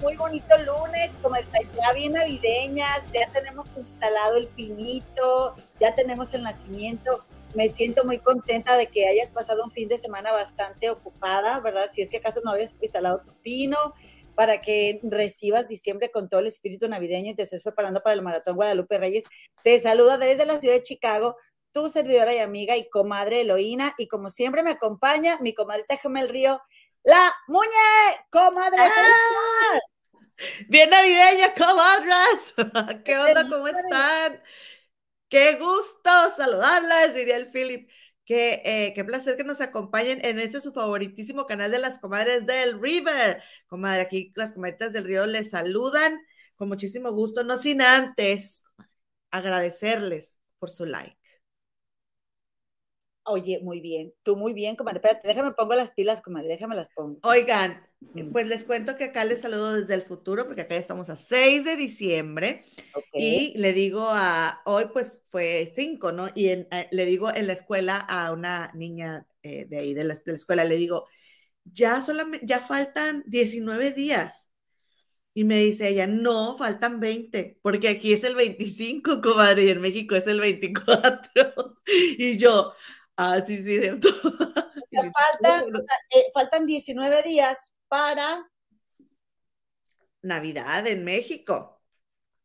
muy, bonito lunes, como está ya bien navideñas, ya tenemos instalado el pinito, ya tenemos el nacimiento. Me siento muy contenta de que hayas pasado un fin de semana bastante ocupada, ¿verdad? Si es que acaso no habías instalado tu pino, para que recibas diciembre con todo el espíritu navideño y te estés preparando para el Maratón Guadalupe Reyes. Te saluda desde la ciudad de Chicago, tu servidora y amiga y comadre Eloína, y como siempre me acompaña mi comadrita Gemel Río, la Muñe, comadre. ¡Ah! Bien navideña, comadres. ¿Qué onda? ¿Cómo están? Qué gusto saludarlas, diría el Philip. Qué, eh, qué, placer que nos acompañen en ese su favoritísimo canal de las comadres del River. Comadre, aquí las comadres del río les saludan con muchísimo gusto, no sin antes agradecerles por su like. Oye, muy bien, tú muy bien, comadre. Espérate, déjame pongo las pilas, comadre, déjame las pongo. Oigan, mm. pues les cuento que acá les saludo desde el futuro, porque acá estamos a 6 de diciembre. Y le digo a, hoy pues fue 5, ¿no? Y eh, le digo en la escuela a una niña eh, de ahí, de la, de la, escuela, le digo, ya solamente, ya faltan 19 días. Y me dice ella, no, faltan 20, porque aquí es el 25, comadre, y en México es el 24. y yo, Ah, sí, sí, cierto. Eh, faltan 19 días para Navidad en México.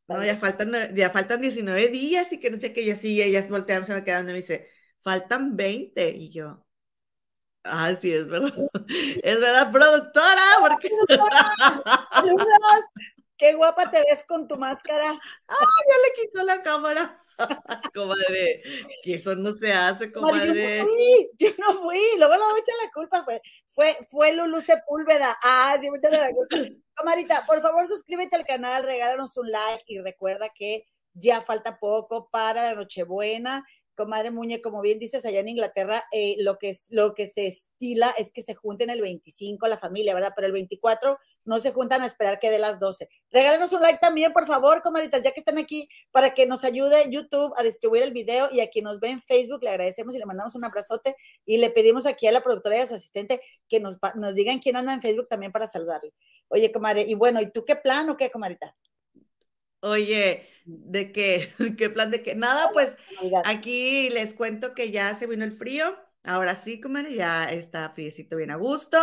No, ya faltan, ya faltan 19 días y que no sé qué, yo así, ellas voltean, se me quedan y me dice, faltan 20. Y yo, ah, sí, es verdad. Es verdad, productora, porque... Qué guapa te ves con tu máscara. Ah, ya le quitó la cámara. comadre, que eso no se hace, comadre. yo no fui, yo no fui, luego le voy a echar la culpa, fue, fue, fue Lulu Sepúlveda. Ah, sí, me la culpa. Comadita, por favor, suscríbete al canal, regálanos un like y recuerda que ya falta poco para la Nochebuena comadre Muñe, como bien dices, allá en Inglaterra, eh, lo, que es, lo que se estila es que se junten el 25 la familia, ¿verdad? Pero el 24 no se juntan a esperar que dé las 12. Regálenos un like también, por favor, comadritas, ya que están aquí, para que nos ayude YouTube a distribuir el video y a quien nos ve en Facebook, le agradecemos y le mandamos un abrazote y le pedimos aquí a la productora y a su asistente que nos, nos digan quién anda en Facebook también para saludarle. Oye, comadre, y bueno, ¿y tú qué plan o qué, comadrita? Oye, ¿de qué? ¿Qué plan de qué? Nada, pues aquí les cuento que ya se vino el frío. Ahora sí, comadre, ya está friecito bien a gusto.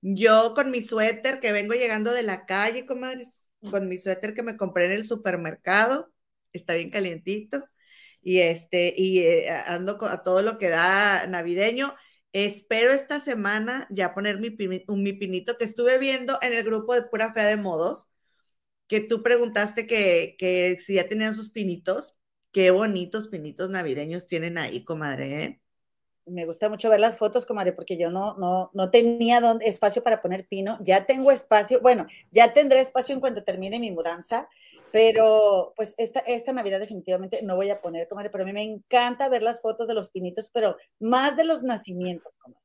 Yo con mi suéter que vengo llegando de la calle, comadres, con mi suéter que me compré en el supermercado, está bien calientito. Y este, y eh, ando a todo lo que da navideño. Espero esta semana ya poner mi, mi pinito que estuve viendo en el grupo de Pura Fea de Modos que tú preguntaste que, si ya tenían sus pinitos. Qué bonitos pinitos navideños tienen ahí, comadre. ¿eh? Me gusta mucho ver las fotos, comadre, porque yo no, no, no tenía espacio para poner pino. Ya tengo espacio, bueno, ya tendré espacio en cuanto termine mi mudanza, pero pues esta, esta Navidad definitivamente no voy a poner, comadre, pero a mí me encanta ver las fotos de los pinitos, pero más de los nacimientos, comadre.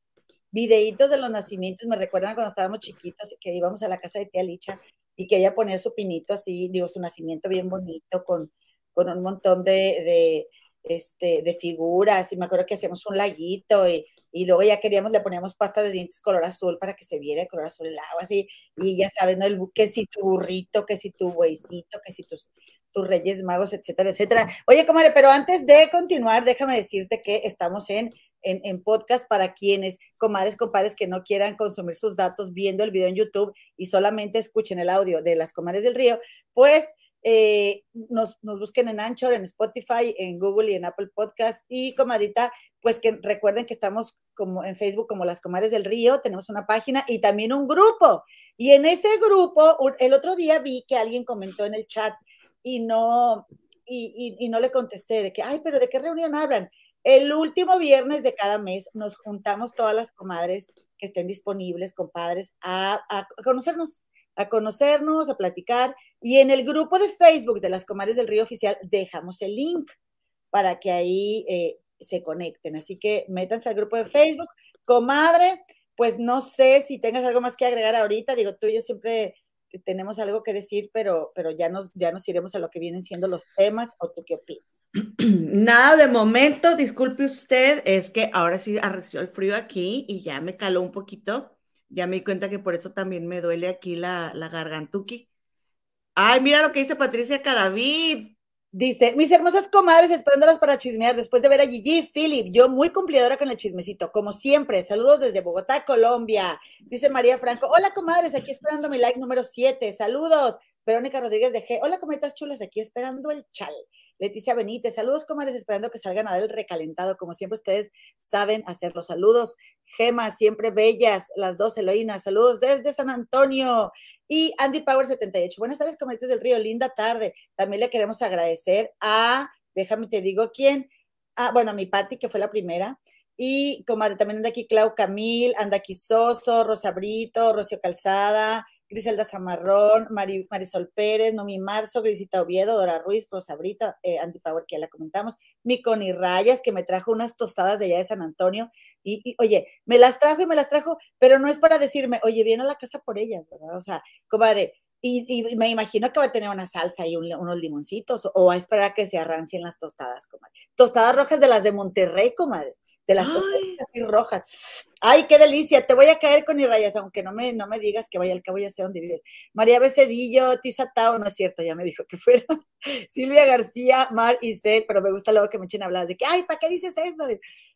Videitos de los nacimientos me recuerdan cuando estábamos chiquitos y que íbamos a la casa de tía Licha y que ella ponía su pinito así, digo, su nacimiento bien bonito, con, con un montón de, de, este, de figuras, y me acuerdo que hacíamos un laguito, y, y, luego ya queríamos, le poníamos pasta de dientes color azul para que se viera el color azul el agua, así, y ya sabes, ¿no? El, que si tu burrito, que si tu bueycito, que si tus, tus reyes magos, etcétera, etcétera. Oye, comadre, pero antes de continuar, déjame decirte que estamos en en, podcast para quienes, comadres, compadres, que no quieran consumir sus datos viendo el video en YouTube y solamente escuchen el audio de las comadres del río, pues eh, nos, nos, busquen en Anchor, en Spotify, en Google y en Apple Podcast. Y comadita, pues que recuerden que estamos como en Facebook como las comadres del río, tenemos una página y también un grupo. Y en ese grupo, el otro día vi que alguien comentó en el chat y no, y, y, y no le contesté de que, ay, pero ¿de qué reunión hablan? El último viernes de cada mes nos juntamos todas las comadres que estén disponibles, compadres, a, conocernos, a conocernos, a platicar. Y en el grupo de Facebook de las comadres del río oficial dejamos el link para que ahí eh, se conecten. Así que métanse al grupo de Facebook. Comadre, pues no sé si tengas algo más que agregar ahorita. Digo, tú y yo siempre tenemos algo que decir, pero, pero ya, nos, ya nos iremos a lo que vienen siendo los temas, ¿o tú qué opinas? Nada, de momento, disculpe usted, es que ahora sí arreció el frío aquí y ya me caló un poquito, Ya me di cuenta que por eso también me duele aquí la, la gargantuki. Ay, mira lo que dice Patricia Cadavid. Dice, mis hermosas comadres esperándolas para chismear después de ver a Gigi Philip, yo muy cumplidora con el chismecito, como siempre, saludos desde Bogotá, Colombia. Dice María Franco, hola comadres, aquí esperando mi like número 7, saludos. Verónica Rodríguez de G, hola cometas chulas, aquí esperando el chal. Leticia Benítez, saludos comadres, esperando que salgan a dar el recalentado, como siempre ustedes saben hacer los saludos. Gema, siempre bellas, las dos Eloínas, saludos desde San Antonio. Y Andy Power 78, buenas tardes comadres del Río, linda tarde. También le queremos agradecer a, déjame te digo quién, ah, bueno, a mi Patti, que fue la primera, y comadre, también anda aquí Clau Camil, anda aquí Soso, Rosa Brito, Rocio Calzada, Griselda Zamarrón, Marisol Pérez, Nomi Marzo, Grisita Oviedo, Dora Ruiz, Rosa Brita, eh, Andy Power, que ya la comentamos, mi Connie Rayas, que me trajo unas tostadas de allá de San Antonio, y, oye, me las trajo y me las trajo, pero no es para decirme, oye, viene a la casa por ellas, ¿verdad? O sea, comadre, y, me imagino que va a tener una salsa y unos limoncitos, o, a esperar que se arrancien las tostadas, comadre. Tostadas rojas de las de Monterrey, comadres de las tostadas así rojas. Ay, qué delicia, te voy a caer con rayas, aunque no me, no me digas que vaya al cabo, ya sé dónde vives. María Becedillo, Tisa Tao, no es cierto, ya me dijo que fuera. Silvia García, Mar y Cel, pero me gusta luego que me echen hablar de que, ay, ¿para qué dices eso?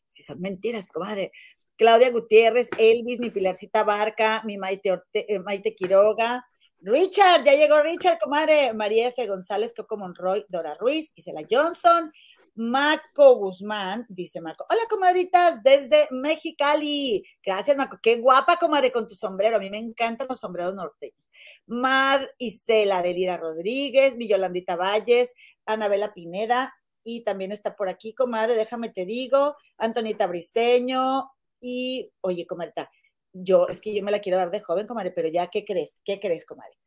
Si son mentiras, comadre. Claudia Gutiérrez, Elvis, mi Pilarcita Barca, mi Maite, eh, Maite Quiroga, Richard, ya llegó Richard, comadre, María F. González, Coco Monroy, Dora Ruiz, Isela Johnson, Marco Guzmán, dice Marco. Hola, comadritas, desde Mexicali. Gracias, Marco. Qué guapa, comadre, con tu sombrero. A mí me encantan los sombreros norteños. Mar Isela de Lira Rodríguez, mi Yolandita Valles, Anabela Pineda, y también está por aquí, comadre, déjame te digo, Antonita Briseño, y, oye, comadre, yo, es que yo me la quiero dar de joven, comadre, pero ya, ¿qué crees? ¿Qué crees, comadre?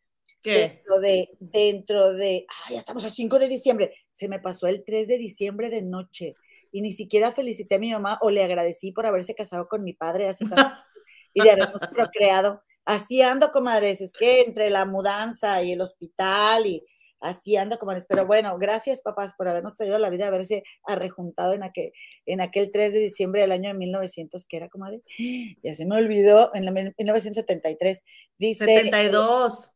Dentro de, dentro de, ay, ya estamos a 5 de diciembre. Se me pasó el 3 de diciembre de noche y ni siquiera felicité a mi mamá o le agradecí por haberse casado con mi padre hace y de habernos procreado. Así ando, comadres, es que entre la mudanza y el hospital y así ando, comadres. Pero bueno, gracias, papás, por habernos traído la vida, haberse arrejuntado en aquel, en aquel 3 de diciembre del año de 1900, que era, comadre. Ya se me olvidó, en 1973. Dice. 72.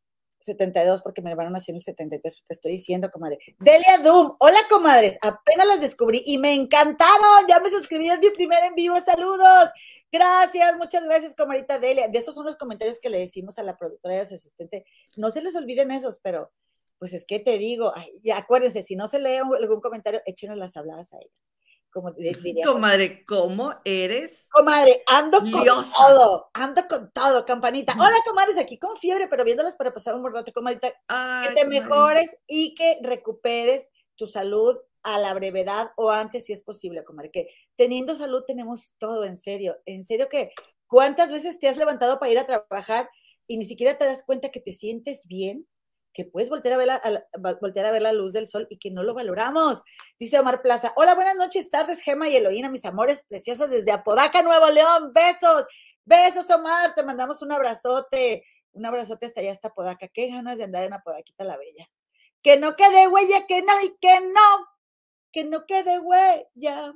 72 porque mi hermano nació en el 73, te estoy diciendo, comadre. Delia Doom, hola, comadres, apenas las descubrí y me encantaron, ya me suscribí, es mi primer en vivo, saludos. Gracias, muchas gracias, comadita Delia. De esos son los comentarios que le decimos a la productora y a su asistente. No se les olviden esos, pero pues es que te digo, acuérdense, si no se lee algún comentario, échenos las habladas a ellas como diría. Comadre, ¿cómo eres? Comadre, ando con todo, ando con todo, campanita. Hola, comadres, aquí con fiebre, pero viéndolas para pasar un buen rato, comadita. que te mejores y que recuperes tu salud a la brevedad o antes si es posible, comadre. Que teniendo salud tenemos todo, en serio. En serio que, ¿cuántas veces te has levantado para ir a trabajar y ni siquiera te das cuenta que te sientes bien? Que puedes voltear a, ver la, voltear a ver la luz del sol y que no lo valoramos. Dice Omar Plaza, hola, buenas noches, tardes, Gema y Eloína, mis amores preciosos desde Apodaca, Nuevo León, besos, besos, Omar, te mandamos un abrazote, un abrazote hasta allá, hasta Apodaca, qué ganas de andar en Apodaquita la Bella. Que no quede huella, que no, y que no, que no quede huella.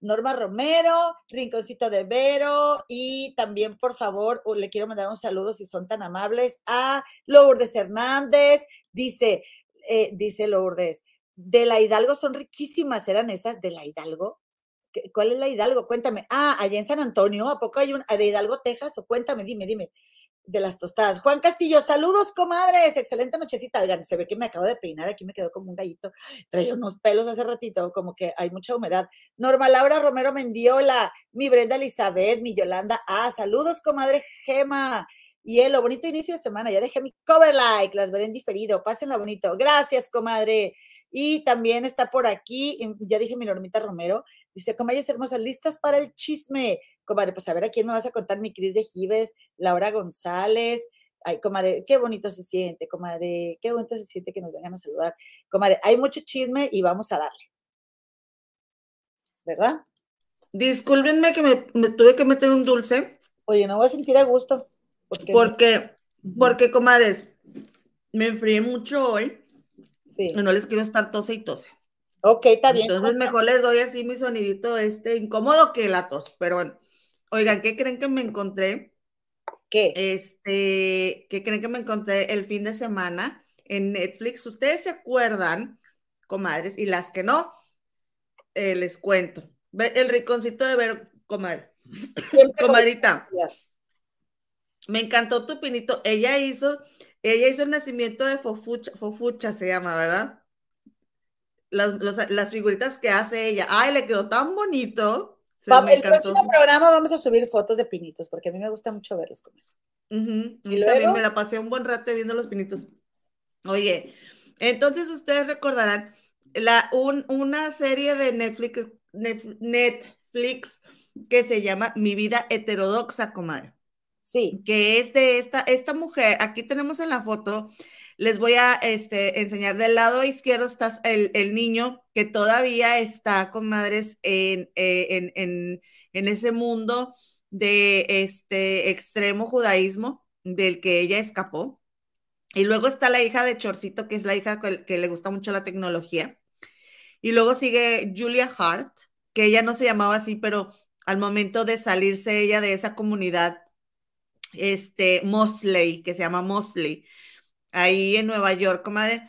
Norma Romero, Rinconcito de Vero y también, por favor, le quiero mandar un saludo si son tan amables a Lourdes Hernández. Dice, eh, dice Lourdes, de la Hidalgo son riquísimas, eran esas de la Hidalgo. ¿Cuál es la Hidalgo? Cuéntame. Ah, allá en San Antonio, ¿a poco hay una de Hidalgo, Texas? O cuéntame, dime, dime de las tostadas. Juan Castillo, saludos, comadres. Excelente nochecita. Oigan, se ve que me acabo de peinar. Aquí me quedó como un gallito. Traía unos pelos hace ratito, como que hay mucha humedad. Norma Laura Romero Mendiola, mi Brenda Elizabeth, mi Yolanda. Ah, saludos, comadre Gema. Y lo bonito inicio de semana. Ya dejé mi cover like, las veré en diferido. Pásenla bonito. Gracias, comadre. Y también está por aquí, ya dije mi Normita Romero, dice, comadres hermosas, listas para el chisme. Comadre, pues a ver a quién me vas a contar, mi Cris de Gives, Laura González. Ay, comadre, qué bonito se siente, comadre, qué bonito se siente que nos vengan a saludar. Comadre, hay mucho chisme y vamos a darle. ¿Verdad? Discúlpenme que me, tuve que meter un dulce. Oye, no voy a sentir a gusto. Porque, porque, porque comadres, me enfrié mucho hoy no les quiero estar tose y tose. Ok, está bien. Entonces mejor les doy así mi sonidito este incómodo que la tos. Pero bueno, oigan, ¿qué creen que me encontré? ¿Qué? Este, que creen que me encontré el fin de semana en Netflix. ¿Ustedes se acuerdan, comadres? Y las que no, eh, les cuento. El riconcito de ver, comadre. Comadrita. Me encantó tu pinito. Ella hizo, ella hizo el nacimiento de Fofucha, Fofucha se llama, ¿verdad? Las, figuritas que hace ella. Ay, le quedó tan bonito. el próximo programa vamos a subir fotos de pinitos, porque a mí me gusta mucho verlos comer. Y también me la pasé un buen rato viendo los pinitos. Oye, entonces ustedes recordarán la, una serie de Netflix, Netflix que se llama Mi vida heterodoxa, comadre. Sí. Que es de esta, esta mujer, aquí tenemos en la foto, les voy a este, enseñar del lado izquierdo está el, el niño que todavía está, comadres, en, eh, en, en, en ese mundo de este extremo judaísmo del que ella escapó. Y luego está la hija de Chorcito, que es la hija que le gusta mucho la tecnología. Y luego sigue Julia Hart, que ella no se llamaba así, pero al momento de salirse ella de esa comunidad, este, Mosley, que se llama Mosley, ahí en Nueva York, comadre,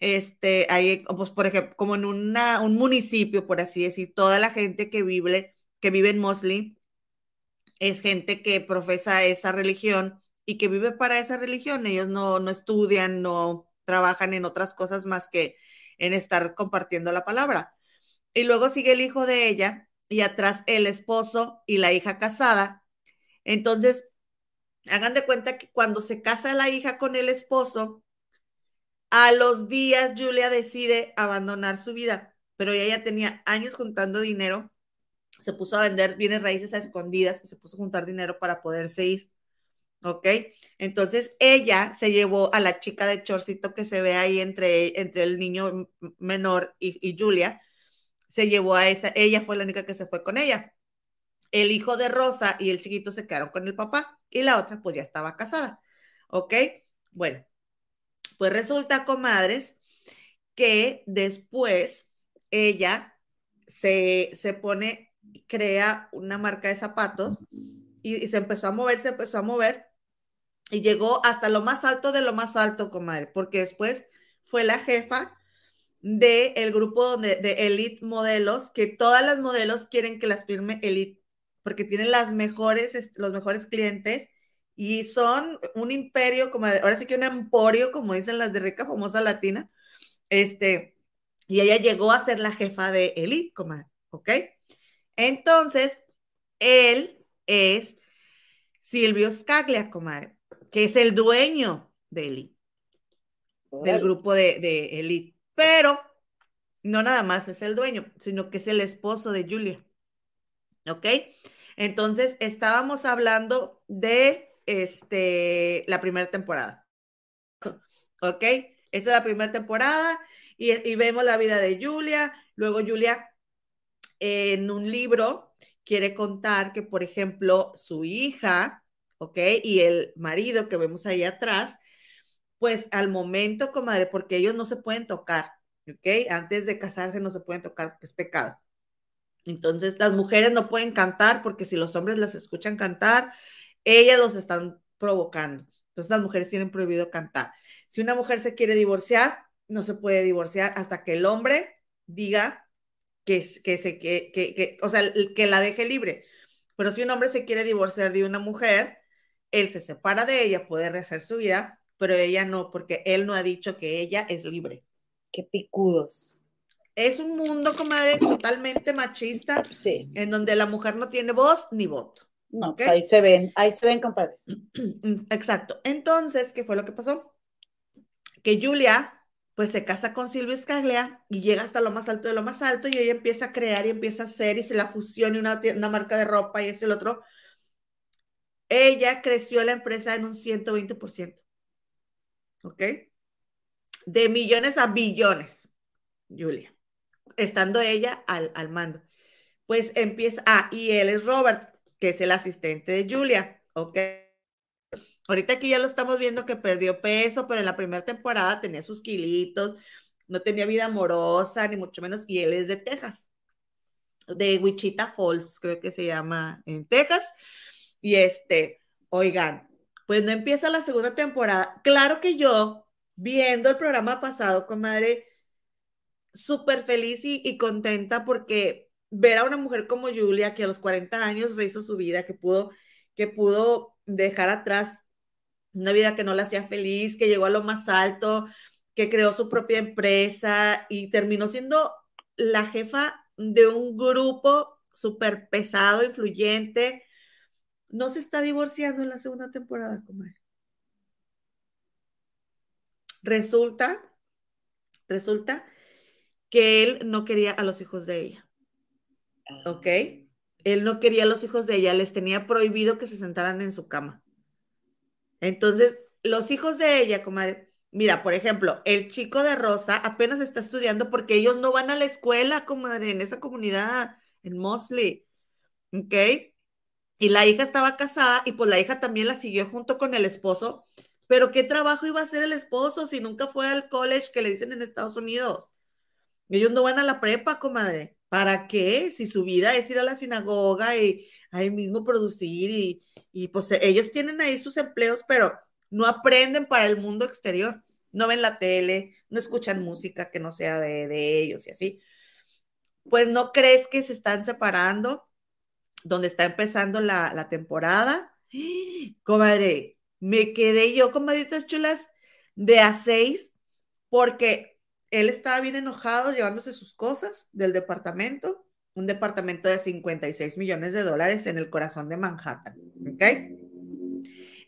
este, ahí, pues, por ejemplo, como en una, un municipio, por así decir, toda la gente que vive, que vive en Mosley es gente que profesa esa religión y que vive para esa religión. Ellos no, no estudian, no trabajan en otras cosas más que en estar compartiendo la palabra. Y luego sigue el hijo de ella y atrás el esposo y la hija casada. Entonces, hagan de cuenta que cuando se casa la hija con el esposo, a los días Julia decide abandonar su vida, pero ella ya tenía años juntando dinero, se puso a vender bienes raíces a escondidas y se puso a juntar dinero para poderse ir. ¿ok? Entonces ella se llevó a la chica de chorcito que se ve ahí entre, entre el niño menor y, y, Julia, se llevó a esa, ella fue la única que se fue con ella. El hijo de Rosa y el chiquito se quedaron con el papá y la otra pues ya estaba casada, ¿ok? Bueno, pues resulta, comadres, que después ella se, se pone, crea una marca de zapatos y, se empezó a mover, se empezó a mover y llegó hasta lo más alto de lo más alto, comadre, porque después fue la jefa del el grupo donde, de Elite Modelos, que todas las modelos quieren que las firme Elite, porque tienen las mejores, los mejores clientes y son un imperio, como ahora sí que un emporio, como dicen las de rica famosa latina, este, y ella llegó a ser la jefa de Elite, comadre, ¿ok? Entonces, él es Silvio Scaglia, comadre que es el dueño de Elite, del grupo de, de Elite. Pero no nada más es el dueño, sino que es el esposo de Julia. ¿Ok? Entonces, estábamos hablando de este, la primera temporada. ¿Ok? Esa es la primera temporada y, vemos la vida de Julia. Luego Julia en un libro quiere contar que, por ejemplo, su hija ¿ok? Y el marido que vemos ahí atrás, pues al momento, comadre, porque ellos no se pueden tocar, ¿ok? Antes de casarse no se pueden tocar es pecado. Entonces, las mujeres no pueden cantar porque si los hombres las escuchan cantar, ellas los están provocando. Entonces, las mujeres tienen prohibido cantar. Si una mujer se quiere divorciar, no se puede divorciar hasta que el hombre diga que, que, se, que, que, que, o sea, que la deje libre. Pero si un hombre se quiere divorciar de una mujer, él se separa de ella, puede rehacer su vida, pero ella no, porque él no ha dicho que ella es libre. Qué picudos. Es un mundo, comadre, totalmente machista, sí. en donde la mujer no tiene voz ni voto. No, ¿okay? pues ahí se ven, ahí se ven, compadres. Exacto. Entonces, ¿qué fue lo que pasó? Que Julia, pues se casa con Silvio Scaglia y llega hasta lo más alto de lo más alto y ella empieza a crear y empieza a hacer y se la fusiona una, una marca de ropa y eso y el otro ella creció la empresa en un 120%. ¿Ok? De millones a billones, Julia, estando ella al, al mando. Pues empieza, ah, y él es Robert, que es el asistente de Julia, ¿ok? Ahorita aquí ya lo estamos viendo que perdió peso, pero en la primera temporada tenía sus kilitos, no tenía vida amorosa, ni mucho menos, y él es de Texas, de Wichita Falls, creo que se llama en Texas. Y este, oigan, pues no empieza la segunda temporada. Claro que yo, viendo el programa pasado, comadre, súper feliz y, contenta porque ver a una mujer como Julia, que a los 40 años rehizo su vida, que pudo, que pudo dejar atrás una vida que no la hacía feliz, que llegó a lo más alto, que creó su propia empresa y terminó siendo la jefa de un grupo súper pesado, influyente. No se está divorciando en la segunda temporada, comadre. Resulta, resulta que él no quería a los hijos de ella. Ah. ¿Ok? Él no quería a los hijos de ella, les tenía prohibido que se sentaran en su cama. Entonces, los hijos de ella, comadre, mira, por ejemplo, el chico de Rosa apenas está estudiando porque ellos no van a la escuela, comadre, en esa comunidad, en Mosley. ¿Ok? Y la hija estaba casada y pues la hija también la siguió junto con el esposo. Pero ¿qué trabajo iba a hacer el esposo si nunca fue al college que le dicen en Estados Unidos? Ellos no van a la prepa, comadre. ¿Para qué? Si su vida es ir a la sinagoga y ahí mismo producir y, y pues ellos tienen ahí sus empleos, pero no aprenden para el mundo exterior. No ven la tele, no escuchan música que no sea de, ellos y así. Pues no crees que se están separando, donde está empezando la, la temporada. Comadre, me quedé yo, comadritas chulas, de a seis, porque él estaba bien enojado llevándose sus cosas del departamento, un departamento de 56 millones de dólares en el corazón de Manhattan, ¿ok?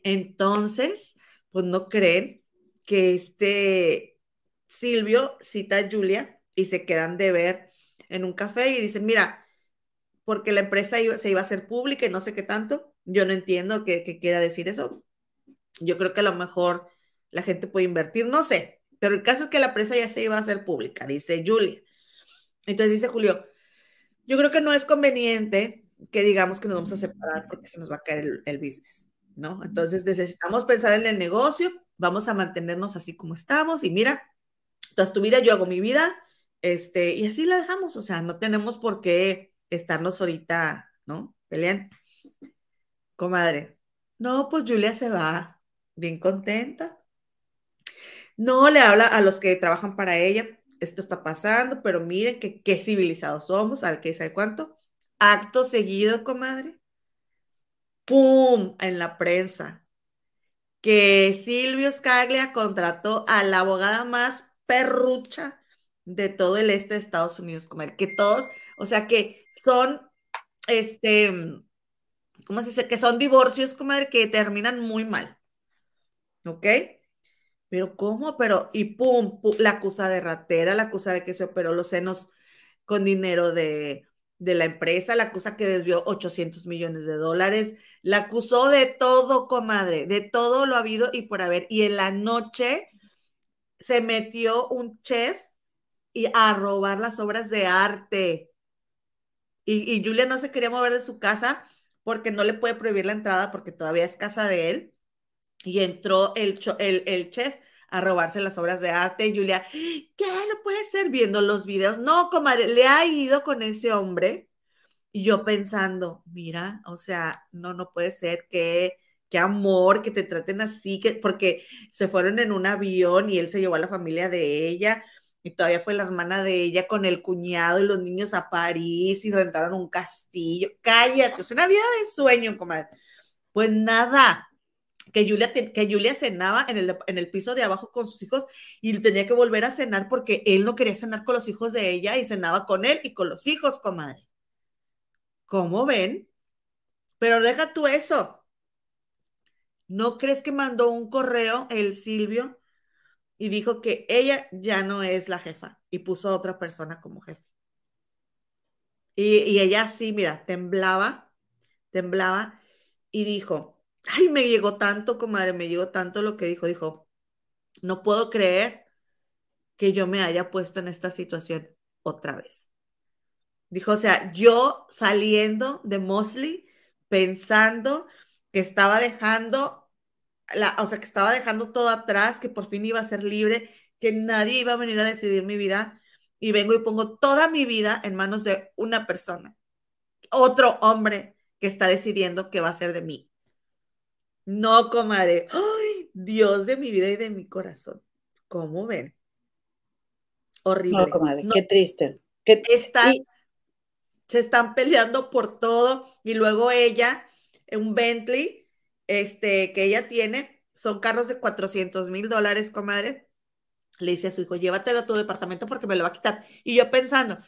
Entonces, pues no creen que este Silvio cita a Julia y se quedan de ver en un café y dicen, mira, porque la empresa se iba a hacer pública y no sé qué tanto, yo no entiendo qué quiera decir eso. Yo creo que a lo mejor la gente puede invertir, no sé, pero el caso es que la presa ya se iba a hacer pública, dice Julia. Entonces dice Julio, yo creo que no es conveniente que digamos que nos vamos a separar porque se nos va a caer el, business, ¿no? Entonces necesitamos pensar en el negocio, vamos a mantenernos así como estamos y mira, toda tu vida, yo hago mi vida, este, y así la dejamos, o sea, no tenemos por qué estarnos ahorita, ¿no? Peleando. Comadre, no, pues Julia se va bien contenta, no le habla a los que trabajan para ella. Esto está pasando, pero miren que qué civilizados somos. A ver qué sabe cuánto. Acto seguido, comadre. ¡Pum! En la prensa. Que Silvio Scaglia contrató a la abogada más perrucha de todo el este de Estados Unidos, comadre. Que todos, o sea, que son, este, ¿cómo se dice? Que son divorcios, comadre, que terminan muy mal. ¿Ok? Pero ¿cómo? Pero, y pum, la acusa de ratera, la acusa de que se operó los senos con dinero de, de la empresa, la acusa que desvió 800 millones de dólares, la acusó de todo, comadre, de todo lo habido y por haber. Y en la noche se metió un chef y a robar las obras de arte. Y, y Julia no se quería mover de su casa porque no le puede prohibir la entrada porque todavía es casa de él y entró el, el, chef a robarse las obras de arte. Y Julia, ¿qué? No puede ser viendo los videos. No, comadre, le ha ido con ese hombre. Y yo pensando, mira, o sea, no, no puede ser que, qué amor, que te traten así, que, porque se fueron en un avión y él se llevó a la familia de ella. Y todavía fue la hermana de ella con el cuñado y los niños a París y rentaron un castillo. Cállate, es una vida de sueño, comadre. Pues nada, que Julia, que Julia cenaba en el, en el piso de abajo con sus hijos y tenía que volver a cenar porque él no quería cenar con los hijos de ella y cenaba con él y con los hijos, comadre. ¿Cómo ven? Pero deja tú eso. ¿No crees que mandó un correo el Silvio y dijo que ella ya no es la jefa y puso a otra persona como jefe? Y, y ella sí, mira, temblaba, temblaba y dijo, ay, me llegó tanto, comadre, me llegó tanto lo que dijo. Dijo, no puedo creer que yo me haya puesto en esta situación otra vez. Dijo, o sea, yo saliendo de Mosley pensando que estaba dejando, la, o sea, que estaba dejando todo atrás, que por fin iba a ser libre, que nadie iba a venir a decidir mi vida, y vengo y pongo toda mi vida en manos de una persona, otro hombre que está decidiendo qué va a ser de mí. No, comadre. ¡Ay! Dios de mi vida y de mi corazón. ¿Cómo ven? Horrible. No, comadre, qué triste. Qué... Está, Se están peleando por todo y luego ella, un Bentley, este, que ella tiene, son carros de 400 mil dólares, comadre. Le dice a su hijo, llévatelo a tu departamento porque me lo va a quitar. Y yo pensando,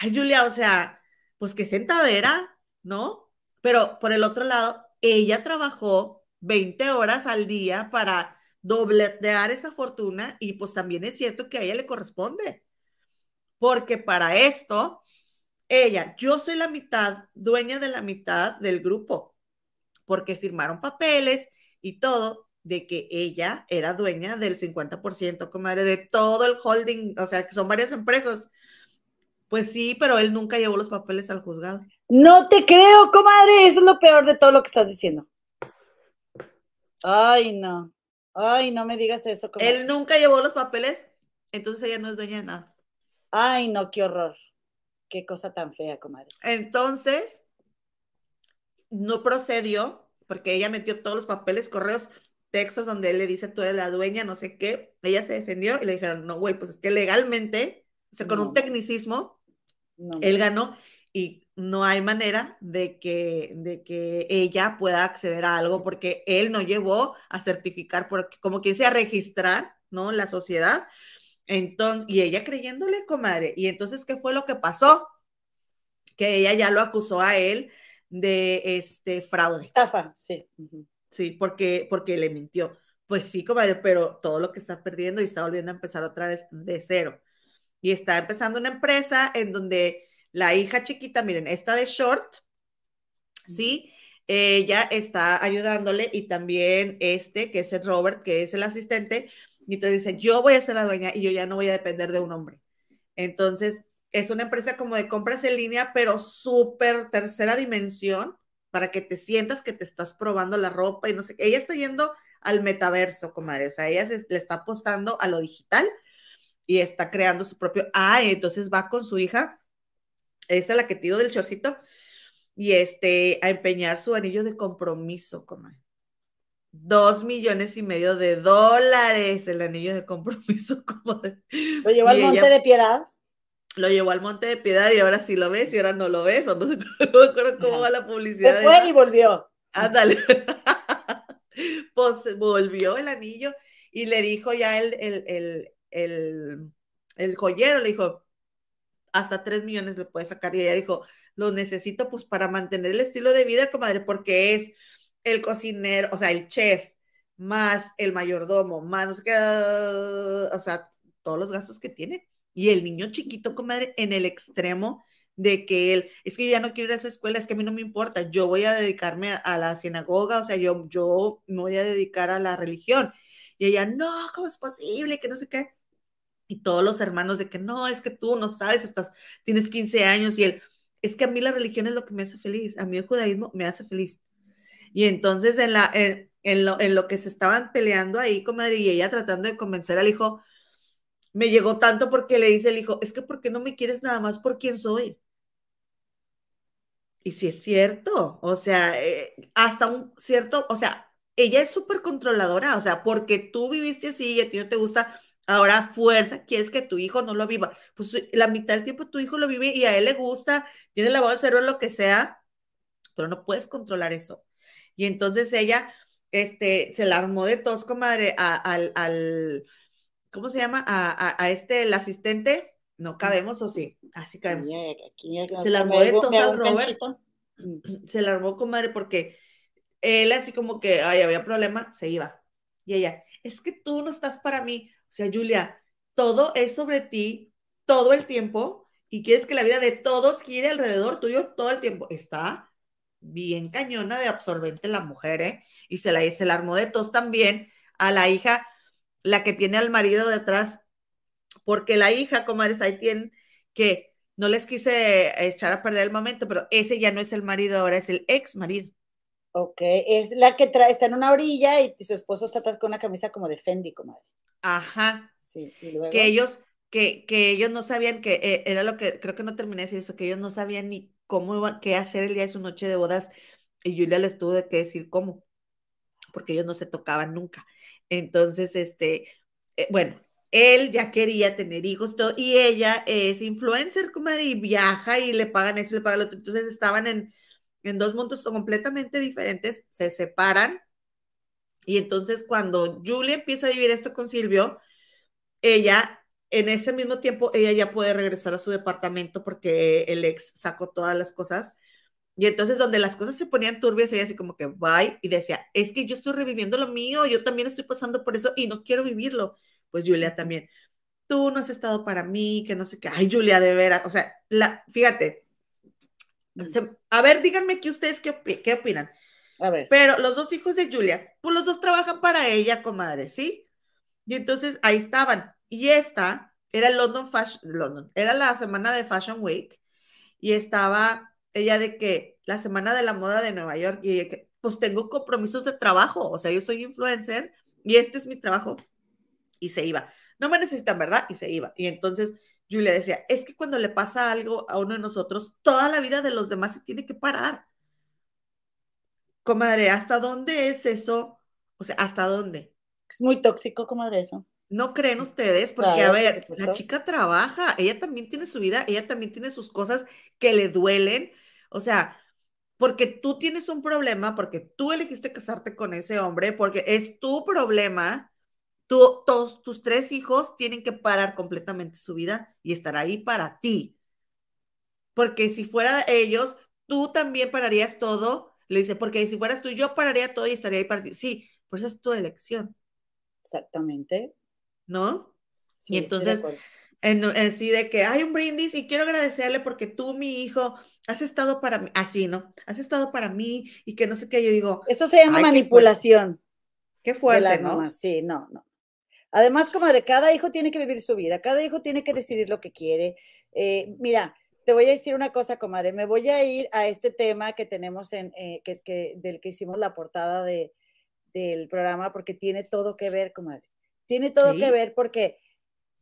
ay, Julia, o sea, pues qué sentadera, ¿no? Pero por el otro lado, ella trabajó 20 horas al día para dobletear esa fortuna y pues también es cierto que a ella le corresponde. Porque para esto, ella, yo soy la mitad, dueña de la mitad del grupo, porque firmaron papeles y todo de que ella era dueña del 50%, comadre, de todo el holding, o sea, que son varias empresas. Pues sí, pero él nunca llevó los papeles al juzgado. No te creo, comadre, eso es lo peor de todo lo que estás diciendo. Ay, no. Ay, no me digas eso. Él nunca llevó los papeles, entonces ella no es dueña de nada. Ay, no, qué horror. Qué cosa tan fea, comadre. Entonces, no procedió porque ella metió todos los papeles, correos, textos donde él le dice tú eres la dueña, no sé qué. Ella se defendió y le dijeron, no, güey, pues es que legalmente, o sea, con un tecnicismo, él ganó y no hay manera de que, de que ella pueda acceder a algo porque él no llevó a certificar, porque como quien sea registrar, ¿no? La sociedad. Entonces, y ella creyéndole, comadre. Y entonces, ¿qué fue lo que pasó? Que ella ya lo acusó a él de este fraude. Estafa, sí. Sí, porque, porque le mintió. Pues sí, comadre, pero todo lo que está perdiendo y está volviendo a empezar otra vez de cero. Y está empezando una empresa en donde la hija chiquita, miren, esta de short, ¿sí? Ella está ayudándole y también este, que es el Robert, que es el asistente, y entonces dice, yo voy a ser la dueña y yo ya no voy a depender de un hombre. Entonces, es una empresa como de compras en línea, pero súper tercera dimensión, para que te sientas que te estás probando la ropa y no sé, ella está yendo al metaverso, comadre, o sea, ella le está apostando a lo digital y está creando su propio, ah, entonces va con su hija esta es la que tiro del chorcito, y este, a empeñar su anillo de compromiso, comadre. Dos millones y medio de dólares el anillo de compromiso, comadre. ¿Lo llevó al Monte de Piedad? Lo llevó al Monte de Piedad y ahora sí lo ves y ahora no lo ves, o no sé no cómo va la publicidad. Se fue y volvió. Ándale. pues volvió el anillo y le dijo ya el, el, el, el, el joyero, le dijo, hasta 3 millones le puede sacar. Y ella dijo, lo necesito pues para mantener el estilo de vida, comadre, porque es el cocinero, o sea, el chef, más el mayordomo, más, o sea, todos los gastos que tiene. Y el niño chiquito, comadre, en el extremo de que él, es que yo ya no quiero ir a esa escuela, es que a mí no me importa, yo voy a dedicarme a, la sinagoga, o sea, yo, yo me voy a dedicar a la religión. Y ella, no, ¿cómo es posible? Que no sé qué y todos los hermanos de que no, es que tú no sabes, estás, tienes 15 años y él, es que a mí la religión es lo que me hace feliz, a mí el judaísmo me hace feliz. Y entonces en, la, en, lo, en lo que se estaban peleando ahí, comadre, y ella tratando de convencer al hijo, me llegó tanto porque le dice el hijo, es que ¿por qué no me quieres nada más por quién soy? Y si es cierto, o sea, eh, hasta un cierto, o sea, ella es súper controladora, o sea, porque tú viviste así y a ti no te gusta, Ahora, fuerza, quieres que tu hijo no lo viva. Pues la mitad del tiempo tu hijo lo vive y a él le gusta, tiene lavado el cerebro, lo que sea, pero no puedes controlar eso. Y entonces ella, este, se la armó de tos, comadre, al, al, ¿cómo se llama? A, este, el asistente, no cabemos o sí, así cabemos. se la armó de tos al Robert. Se la armó, comadre, porque él así como que, ay, había problema, se iba. Y ella, es que tú no estás para mí. Sea, Julia, todo es sobre ti todo el tiempo y quieres que la vida de todos gire alrededor tuyo todo el tiempo. Está bien cañona de absorbente la mujer, ¿eh? Y se la, se la armó de tos también a la hija, la que tiene al marido detrás, porque la hija, comadres, ahí tienen que no les quise echar a perder el momento, pero ese ya no es el marido, ahora es el ex marido. Ok, es la que está en una orilla y, su esposo está atrás con una camisa como de Fendi, comadre. Ajá. Sí, Que ellos, que, que ellos no sabían que, eh, era lo que, creo que no terminé de decir eso, que ellos no sabían ni cómo iba, qué hacer el día de su noche de bodas, y Julia les tuvo que decir cómo. porque ellos no se tocaban nunca. Entonces, este, eh, bueno, él ya quería tener hijos todo, y ella es influencer, comadre, y viaja y le pagan eso, le pagan lo otro. Entonces estaban en, en dos mundos completamente diferentes, se separan. Y entonces cuando Julia empieza a vivir esto con Silvio, ella, en ese mismo tiempo, ella ya puede regresar a su departamento porque el ex sacó todas las cosas. Y entonces donde las cosas se ponían turbias, ella así como que, bye, y decía, es que yo estoy reviviendo lo mío, yo también estoy pasando por eso y no quiero vivirlo pues Julia también, tú no has estado para mí, que no sé qué, ay Julia, de veras, o sea, la, fíjate, a ver, díganme que ustedes qué, qué opinan. Pero los dos hijos de Julia, pues los dos trabajan para ella, comadre, ¿sí? Y entonces ahí estaban. Y esta era London Fashion, London, era la semana de Fashion Week y estaba ella de que la semana de la moda de Nueva York y que pues tengo compromisos de trabajo, o sea, yo soy influencer y este es mi trabajo y se iba. No me necesitan, ¿verdad? Y se iba. Y entonces Julia decía, es que cuando le pasa algo a uno de nosotros, toda la vida de los demás se tiene que parar. Comadre, ¿hasta dónde es eso? O sea, ¿hasta dónde? Es muy tóxico, comadre, eso. ¿No creen ustedes? Porque, a ver, la chica trabaja, ella también tiene su vida, ella también tiene sus cosas que le duelen. O sea, porque tú tienes un problema, porque tú elegiste casarte con ese hombre, porque es tu problema, todos tus tres hijos tienen que parar completamente su vida y estar ahí para ti. Porque si fuera ellos, tú también pararías todo. Le dice, porque si fueras tú, yo pararía todo y estaría ahí para ti. Sí, pues es tu elección. Exactamente. ¿No? Sí, y entonces, en, sí de que hay un brindis y quiero agradecerle porque tú, mi hijo, has estado para mí, así, ¿no? Has estado para mí y que no sé qué, yo digo. Eso se llama manipulación. Qué fuerte, ¿no? Sí, no, no. Además, comadre, cada hijo tiene que vivir su vida, cada hijo tiene que decidir lo que quiere. Eh, mira, te voy a decir una cosa, comadre, me voy a ir a este tema que tenemos en, eh, que, del que hicimos la portada de, del programa, porque tiene todo que ver, comadre. Tiene todo que ver porque,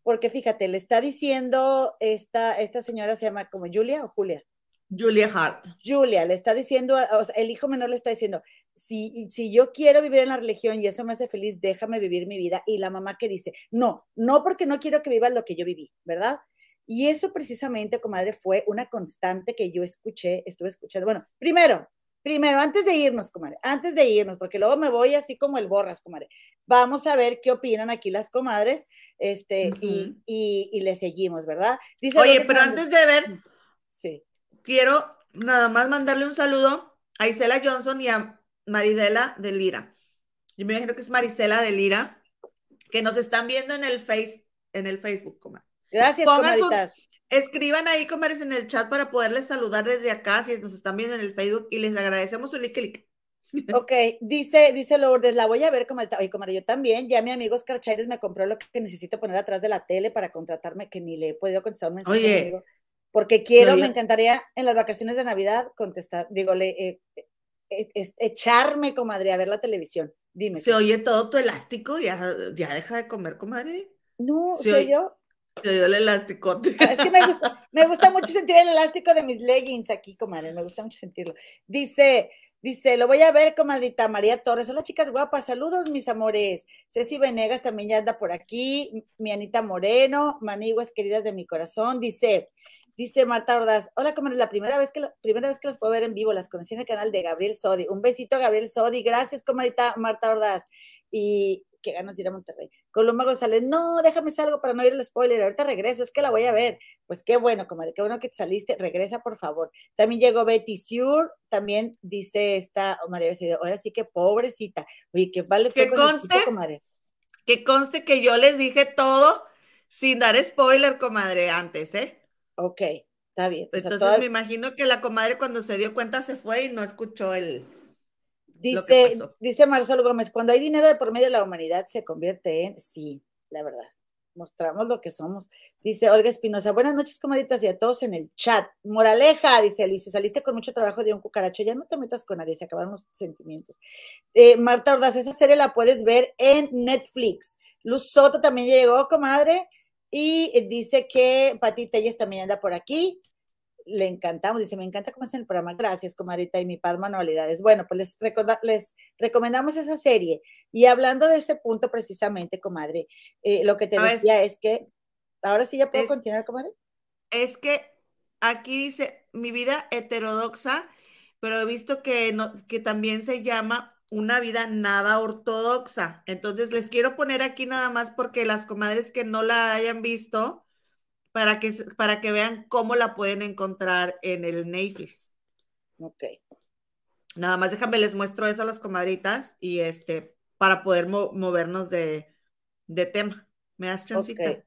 porque fíjate, le está diciendo esta, esta señora, se llama como Julia o Julia. Julia Hart. Julia le está diciendo, o sea, el hijo menor le está diciendo, si, si yo quiero vivir en la religión y eso me hace feliz, déjame vivir mi vida. Y la mamá que dice, no, no porque no quiero que vivas lo que yo viví, ¿verdad? Y eso precisamente, comadre, fue una constante que yo escuché, estuve escuchando. Bueno, primero, primero, antes de irnos, comadre, antes de irnos, porque luego me voy así como el borras, comadre. Vamos a ver qué opinan aquí las comadres, este, y, y, le seguimos, ¿verdad? Dice Oye, pero antes de ver, sí quiero nada más mandarle un saludo a Isela Johnson y a Maridela de Lira. Yo me imagino que es Marisela de Lira, que nos están viendo en el face, en el Facebook, comadre. Gracias, comaditas. escriban ahí, comadres, en el chat para poderles saludar desde acá si nos están viendo en el Facebook y les agradecemos su like, like. Ok, dice, dice Lourdes, la voy a ver como el Oye, comadre, yo también. Ya mi amigo Oscar Chaires me compró lo que necesito poner atrás de la tele para contratarme, que ni le he podido contestar un mensaje. Oye, porque quiero, me encantaría en las vacaciones de Navidad contestar, digo, le, eh, eh, echarme, comadre, a ver la televisión. Dime. ¿Se oye todo tu elástico? ¿Ya, ya deja de comer, comadre? No, soy yo. El elástico. Ah, es que me gusta, me gusta mucho sentir el elástico de mis leggings aquí, comadre, me gusta mucho sentirlo. Dice, Dice, lo voy a ver, comadrita María Torres. Hola, chicas guapas. Saludos, mis amores. Ceci Venegas también ya anda por aquí. Mi Anita Moreno, maniguas queridas de mi corazón. Dice, Dice Marta Ordaz, hola, como es la primera vez que la, primera vez que las puedo ver en vivo, las conocí en el canal de Gabriel Sodi. Un besito a Gabriel Sodi, gracias, comadita Marta Ordaz. Y que ganas de ir a Monterrey. Coloma González, no, déjame salgo para no ir el spoiler, ahorita regreso, es que la voy a ver. Pues qué bueno, comadre, qué bueno que te saliste, regresa por favor. También llegó Betty Sure, también dice esta oh, María ahora sí que pobrecita. Oye, qué vale fue que conste, comadre. Que conste que yo les dije todo sin dar spoiler, comadre, antes, ¿eh? Ok, está bien. Entonces me imagino que la comadre cuando se dio cuenta se fue y no escuchó el... Dice, dice Marcelo Gómez, cuando hay dinero de por medio la humanidad se convierte en... Sí, la verdad. Mostramos lo que somos. Dice Olga Espinosa, buenas noches, comaditas, y a todos en el chat. Moraleja, dice Luis, saliste con mucho trabajo de un cucaracho, ya no te metas con nadie, se acabaron los sentimientos. Eh, Marta Ordaz, esa serie la puedes ver en Netflix. Luz Soto también llegó, comadre. Y dice que Pati Telles también anda por aquí. le encantamos. Dice, me encanta cómo es el programa. Gracias, comadrita, y mi paz manualidades. Bueno, pues les, les recomendamos esa serie. Y hablando de ese punto precisamente, comadre, eh, lo que te decía es que, ahora sí ya puedo continuar, comadre. Es que aquí dice, mi vida heterodoxa, pero he visto que, no, que también se llama una vida nada ortodoxa. Entonces les quiero poner aquí nada más porque las comadres que no la hayan visto, para que, para que vean cómo la pueden encontrar en el Netflix. Ok. Nada más déjame, les muestro eso a las comadritas y este, para poder movernos de, tema. ¿Me das chancita?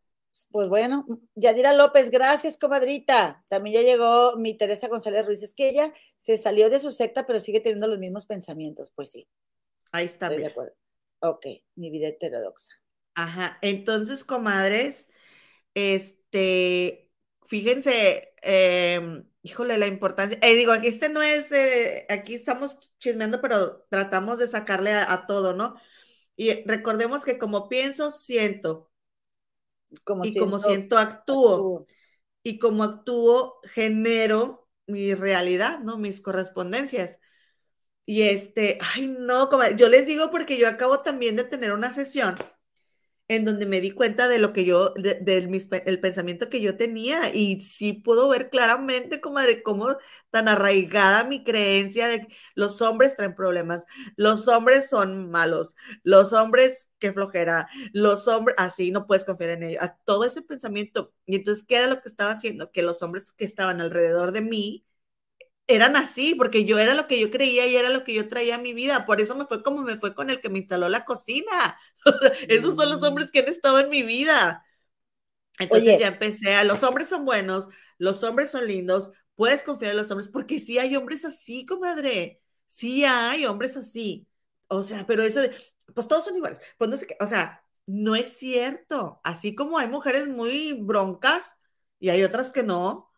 Pues bueno, Yadira López, gracias, comadrita. También ya llegó mi Teresa González Ruiz. Es que ella se salió de su secta, pero sigue teniendo los mismos pensamientos. Pues sí. Ahí está. Estoy de acuerdo. Ok, mi vida heterodoxa. Ajá. Entonces, comadres, este, fíjense, em, híjole, la importancia. Eh, digo, aquí este no es, eh, aquí estamos chismeando, pero tratamos de sacarle a, todo, ¿no? Y recordemos que como pienso, siento. Como y como siento, actúo. Y como actúo, genero mi realidad, ¿no? Mis correspondencias. Y este, ay, no, como, yo les digo porque yo acabo también de tener una sesión en donde me di cuenta de lo que yo, del el pensamiento que yo tenía y sí puedo ver claramente como de cómo tan arraigada mi creencia de que los hombres traen problemas, los hombres son malos, los hombres qué flojera, los hombres, así no puedes confiar en ellos, a todo ese pensamiento. Y entonces, ¿qué era lo que estaba haciendo? Que los hombres que estaban alrededor de mí eran así, porque yo era lo que yo creía y era lo que yo traía a mi vida. Por eso me fue como me fue con el que me instaló la cocina. Esos son los mm. hombres que han estado en mi vida. Entonces ya empecé a, los hombres son buenos, los hombres son lindos, puedes confiar en los hombres, porque sí hay hombres así, comadre. Sí hay hombres así. O sea, pero eso de, pues todos son iguales. Pues no sé qué, o sea, no es cierto. Así como hay mujeres muy broncas y hay otras que no,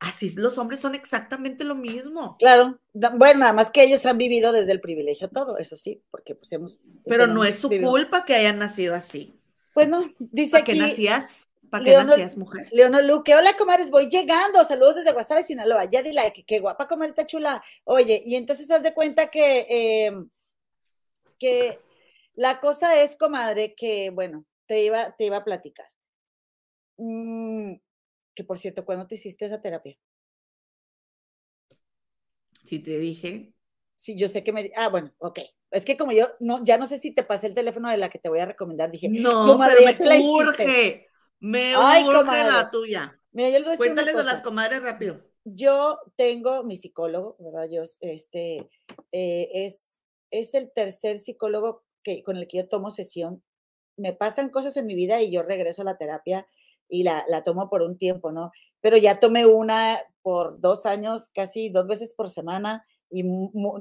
así los hombres son exactamente lo mismo. Claro, bueno, nada más que ellos han vivido desde el privilegio todo, eso sí, porque pues hemos... Pero no es su culpa que hayan nacido así. Bueno, dice que nacías? ¿Para qué nacías, mujer? Leonor Luque, hola comadres, voy llegando, saludos desde Guasave, Sinaloa, ya dile que qué guapa comadita chula. Oye, y entonces haz de cuenta que, em, que la cosa es, comadre, que, bueno, te iba, te iba a platicar. Mm, que por cierto, ¿cuándo te hiciste esa terapia? Sí, te dije. Sí, yo sé que me. Ah, bueno, ok. Es que como yo no, ya no sé si te pasé el teléfono de la que te voy a recomendar, dije, no, pero me urge, me urge la tuya. Mira, yo Cuéntales a las comadres rápido. Yo tengo mi psicólogo, ¿verdad? Yo, este, eh, es, es el tercer psicólogo que, con el que yo tomo sesión. Me pasan cosas en mi vida y yo regreso a la terapia y la, la tomo por un tiempo, ¿no? Pero ya tomé una por dos años, casi dos veces por semana, y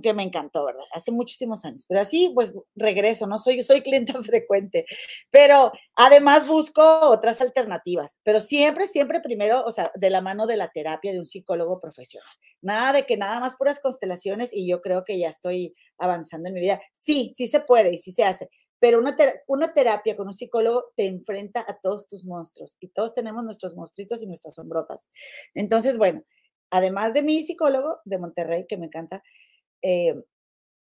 que me encantó, ¿verdad? Hace muchísimos años. Pero así, pues regreso, ¿no? Soy, soy clienta frecuente. Pero además busco otras alternativas. Pero siempre, siempre primero, o sea, de la mano de la terapia de un psicólogo profesional. Nada de que nada más puras constelaciones y yo creo que ya estoy avanzando en mi vida. Sí, sí se puede y sí se hace. Pero una, una terapia con un psicólogo te enfrenta a todos tus monstruos y todos tenemos nuestros monstruitos y nuestras sombrotas. Entonces, bueno, además de mi psicólogo de Monterrey, que me encanta, eh,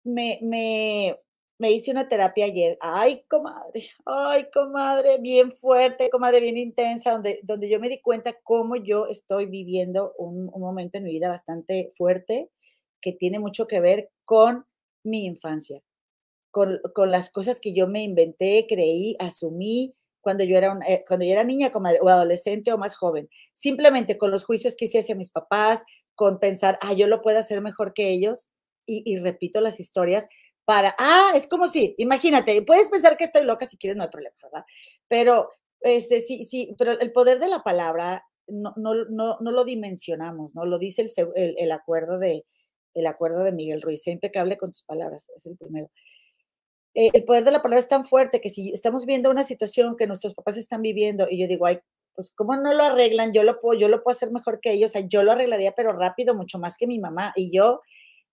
me, me, me, hice una terapia ayer. Ay, comadre, ay, comadre, bien fuerte, comadre, bien intensa, donde, donde yo me di cuenta cómo yo estoy viviendo un, un momento en mi vida bastante fuerte que tiene mucho que ver con mi infancia con, las cosas que yo me inventé, creí, asumí cuando yo era, eh, cuando yo era niña o adolescente o más joven. Simplemente con los juicios que hice hacia mis papás, con pensar, ah, yo lo puedo hacer mejor que ellos, y, repito las historias para, ah, es como si, imagínate, puedes pensar que estoy loca si quieres, no hay problema, ¿verdad? Pero, este, sí, sí, pero el poder de la palabra no, no, no, no lo dimensionamos, ¿no? Lo dice el, el, acuerdo de, el acuerdo de Miguel Ruiz, sea impecable con tus palabras, es el primero. Eh, el poder de la palabra es tan fuerte que si estamos viendo una situación que nuestros papás están viviendo y yo digo, ay, pues cómo no lo arreglan, yo lo puedo, yo lo puedo hacer mejor que ellos, o sea, yo lo arreglaría pero rápido, mucho más que mi mamá y yo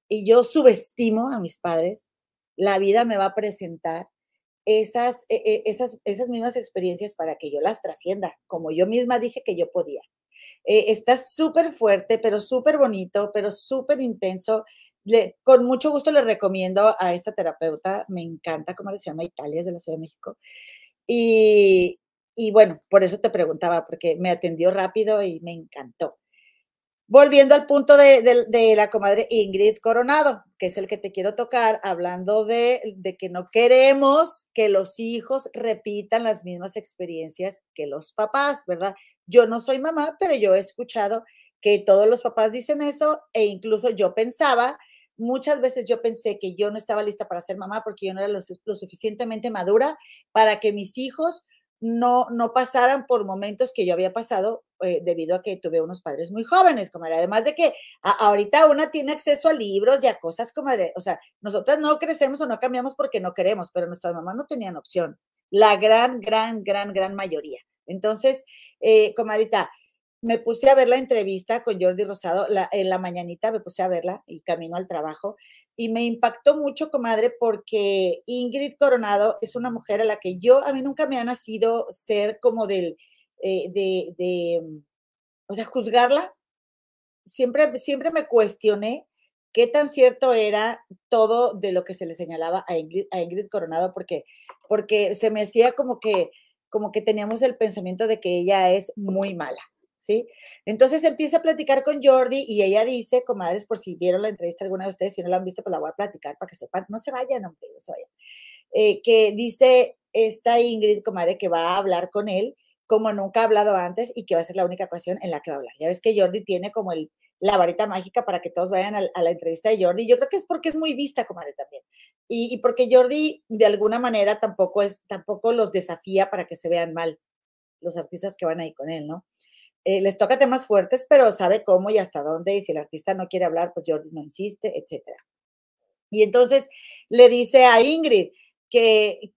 y yo subestimo a mis padres, la vida me va a presentar esas, e, e, esas, esas mismas experiencias para que yo las trascienda, como yo misma dije que yo podía. Eh, está súper fuerte, pero súper bonito, pero súper intenso. Con mucho gusto le recomiendo a esta terapeuta, me encanta cómo se llama Italia, es de la Ciudad de México. Y, y bueno, por eso te preguntaba, porque me atendió rápido y me encantó. Volviendo al punto de, la comadre Ingrid Coronado, que es el que te quiero tocar, hablando de, de, que no queremos que los hijos repitan las mismas experiencias que los papás, ¿verdad? Yo no soy mamá, pero yo he escuchado que todos los papás dicen eso e incluso yo pensaba, muchas veces yo pensé que yo no estaba lista para ser mamá porque yo no era lo, suficientemente madura para que mis hijos no, no pasaran por momentos que yo había pasado eh, debido a que tuve unos padres muy jóvenes, comadre. Además de que ahorita una tiene acceso a libros y a cosas, comadre. O sea, nosotras no crecemos o no cambiamos porque no queremos, pero nuestras mamás no tenían opción. La gran, gran, gran, gran mayoría. Entonces, eh, comadita, me puse a ver la entrevista con Jordi Rosado en la mañanita, me puse a verla y camino al trabajo y me impactó mucho, comadre, porque Ingrid Coronado es una mujer a la que yo, a mí nunca me ha nacido ser como del, eh, de, de, o sea, juzgarla. Siempre, siempre me cuestioné qué tan cierto era todo de lo que se le señalaba a Ingrid, a Ingrid Coronado, porque, porque se me hacía como que, como que teníamos el pensamiento de que ella es muy mala. ¿Sí? Entonces empieza a platicar con Jordi y ella dice, comadres, por si vieron la entrevista alguna de ustedes, si no la han visto, pues la voy a platicar para que sepan, no se vayan, hombre, no se vayan. Eh, que dice esta Ingrid, comadre, que va a hablar con él como nunca ha hablado antes y que va a ser la única ocasión en la que va a hablar. Ya ves que Jordi tiene como el, la varita mágica para que todos vayan a, la entrevista de Jordi. Yo creo que es porque es muy vista, comadre, también. Y, y, porque Jordi, de alguna manera, tampoco, es, tampoco los desafía para que se vean mal los artistas que van ahí con él, ¿no? Eh, les toca temas fuertes, pero sabe cómo y hasta dónde, y si el artista no quiere hablar, pues Jordi no insiste, etc. Y entonces le dice a Ingrid que,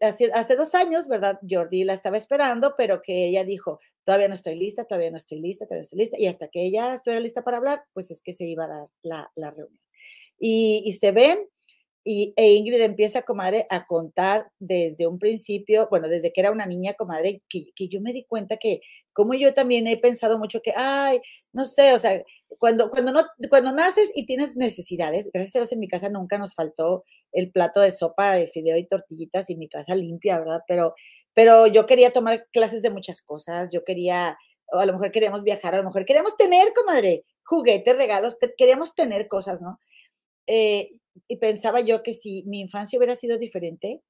hace, dos años, ¿verdad? Jordi la estaba esperando, pero que ella dijo, todavía no estoy lista, todavía no estoy lista, todavía no estoy lista, y hasta que ella estuviera lista para hablar, pues es que se iba a dar la, la reunión. Y, se ven y e Ingrid empieza, comadre, a contar desde un principio, bueno, desde que era una niña, comadre, que, que yo me di cuenta que, como yo también he pensado mucho que, ay, no sé, o sea, cuando, cuando, no, cuando naces y tienes necesidades, gracias a Dios en mi casa nunca nos faltó el plato de sopa de fideo y tortillitas y mi casa limpia, ¿verdad? Pero, pero yo quería tomar clases de muchas cosas, yo quería, o a lo mejor queríamos viajar, a lo mejor queríamos tener, comadre, juguetes, regalos, queríamos tener cosas, ¿no? Eh, y pensaba yo que si mi infancia hubiera sido diferente,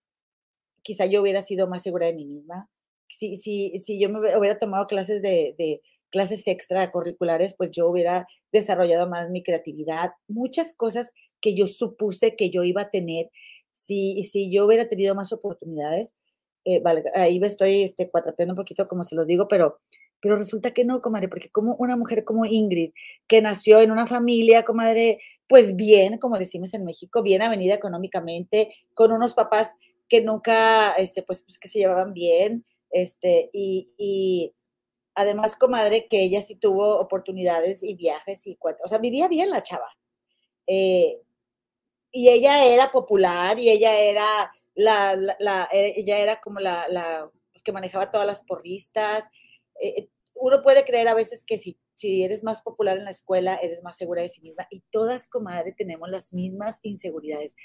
quizá yo hubiera sido más segura de mí misma. Si, si, si yo me hubiera tomado clases de, clases extracurriculares, pues yo hubiera desarrollado más mi creatividad, muchas cosas que yo supuse que yo iba a tener si, si yo hubiera tenido más oportunidades. Eh, ahí me estoy este, cuatrapeando un poquito, como se los digo, pero pero resulta que no, comadre, porque como una mujer como Ingrid, que nació en una familia, comadre, pues bien, como decimos en México, bien avenida económicamente, con unos papás que nunca, este, pues, pues que se llevaban bien, este, y, y además, comadre, que ella sí tuvo oportunidades y viajes y cuatro, o sea, vivía bien la chava. Eh, y ella era popular y ella era la, la, ella era como la, la pues, que manejaba todas las porristas, eh, uno puede creer a veces que si, si eres más popular en la escuela, eres más segura de sí misma. Y todas, comadre, tenemos las mismas inseguridades.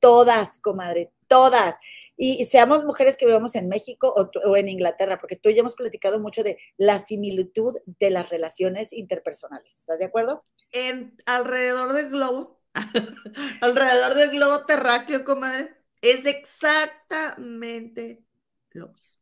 Todas, comadre, todas. Y, seamos mujeres que vivamos en México o, en Inglaterra, porque tú y yo hemos platicado mucho de la similitud de las relaciones interpersonales. ¿Estás de acuerdo? En alrededor del globo, alrededor del globo terráqueo, comadre, es exactamente lo mismo.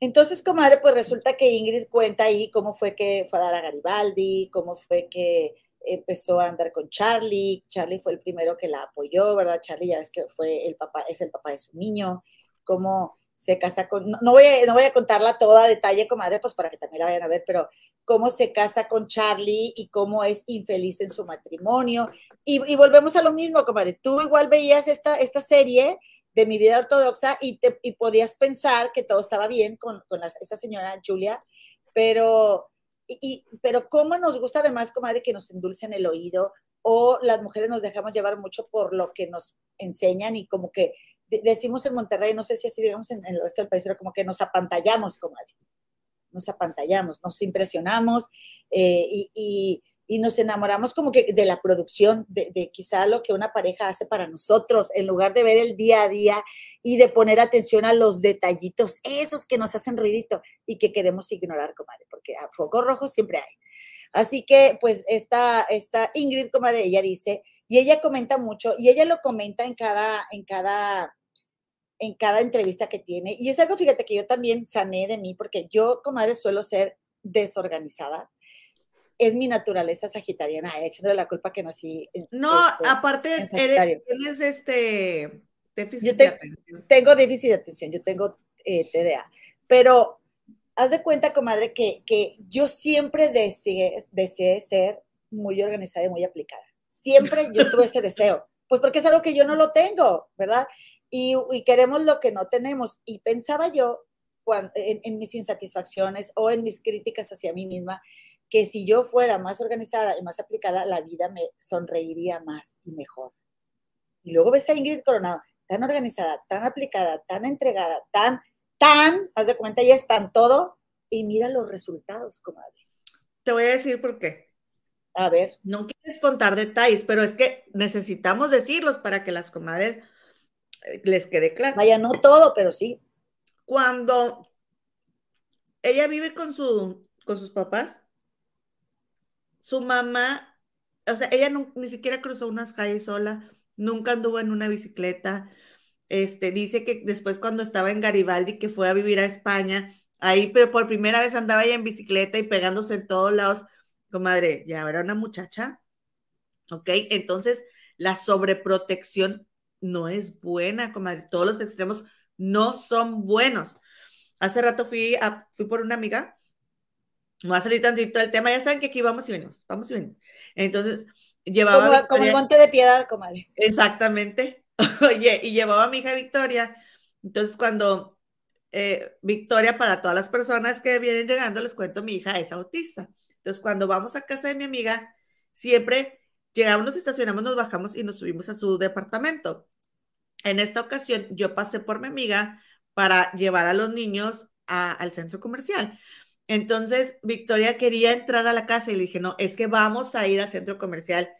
Entonces, comadre, pues resulta que Ingrid cuenta ahí cómo fue que fue a dar a Garibaldi, cómo fue que empezó a andar con Charlie. Charlie fue el primero que la apoyó, ¿verdad? Charlie ya es que fue el papá, es el papá de su niño, cómo se casa con, no, voy, a, no voy a contarla toda a detalle, comadre, pues para que también la vayan a ver, pero cómo se casa con Charlie y cómo es infeliz en su matrimonio. Y, y volvemos a lo mismo, comadre. Tú igual veías esta, esta serie de mi vida ortodoxa y, te, y podías pensar que todo estaba bien con, con esta señora Julia, pero, y, pero cómo nos gusta además, comadre, que nos endulcen el oído o las mujeres nos dejamos llevar mucho por lo que nos enseñan y como que decimos en Monterrey, no sé si así digamos en, el resto del país, pero como que nos apantallamos, comadre. nos apantallamos, nos impresionamos eh, y, nos enamoramos como que de la producción, de, de, quizá lo que una pareja hace para nosotros, en lugar de ver el día a día y de poner atención a los detallitos, esos que nos hacen ruidito y que queremos ignorar, comadre, porque a foco rojo siempre hay. Así que, pues, esta, esta Ingrid, comadre, ella dice, y ella comenta mucho, y ella lo comenta en cada, en cada, en cada entrevista que tiene. Y es algo, fíjate, que yo también sané de mí, porque yo, comadre, suelo ser desorganizada. Es mi naturaleza sagitariana, echándole la culpa que nací. No, este, aparte, eres, tienes este déficit de atención. Tengo déficit de atención, yo tengo eh, TDA. Pero haz de cuenta, comadre, que, que yo siempre deseé, deseé ser muy organizada y muy aplicada. Siempre yo tuve ese deseo, pues porque es algo que yo no lo tengo, ¿verdad? Y, y queremos lo que no tenemos. Y pensaba yo cuando, en, en, mis insatisfacciones o en mis críticas hacia mí misma, que si yo fuera más organizada y más aplicada, la vida me sonreiría más y mejor. Y luego ves a Ingrid Coronado, tan organizada, tan aplicada, tan entregada, tan tan, haz de cuenta, ya están todo y mira los resultados, comadre. Te voy a decir por qué. A ver. No quieres contar detalles, pero es que necesitamos decirlos para que las comadres eh, les quede claro. Vaya, no todo, pero sí. Cuando ella vive con, su, con sus papás, su mamá, o sea, ella ni siquiera cruzó unas calles sola, nunca anduvo en una bicicleta, este, dice que después cuando estaba en Garibaldi, que fue a vivir a España, ahí, pero por primera vez andaba ella en bicicleta y pegándose en todos lados, comadre, ya era una muchacha, ¿ok? Entonces, la sobreprotección no es buena, comadre, todos los extremos no son buenos. Hace rato fui, a, fui por una amiga, me va a salir tantito el tema, ya saben que aquí vamos y venimos, vamos y venimos. Entonces, llevaba... Como, como el monte de piedad, comadre. Exactamente. Oye, y llevaba a mi hija Victoria. Entonces, cuando eh, Victoria, para todas las personas que vienen llegando, les cuento, mi hija es autista. Entonces, cuando vamos a casa de mi amiga, siempre llegamos, nos estacionamos, nos bajamos y nos subimos a su departamento. En esta ocasión, yo pasé por mi amiga para llevar a los niños al centro comercial. Entonces, Victoria quería entrar a la casa y le dije, no, es que vamos a ir al centro comercial.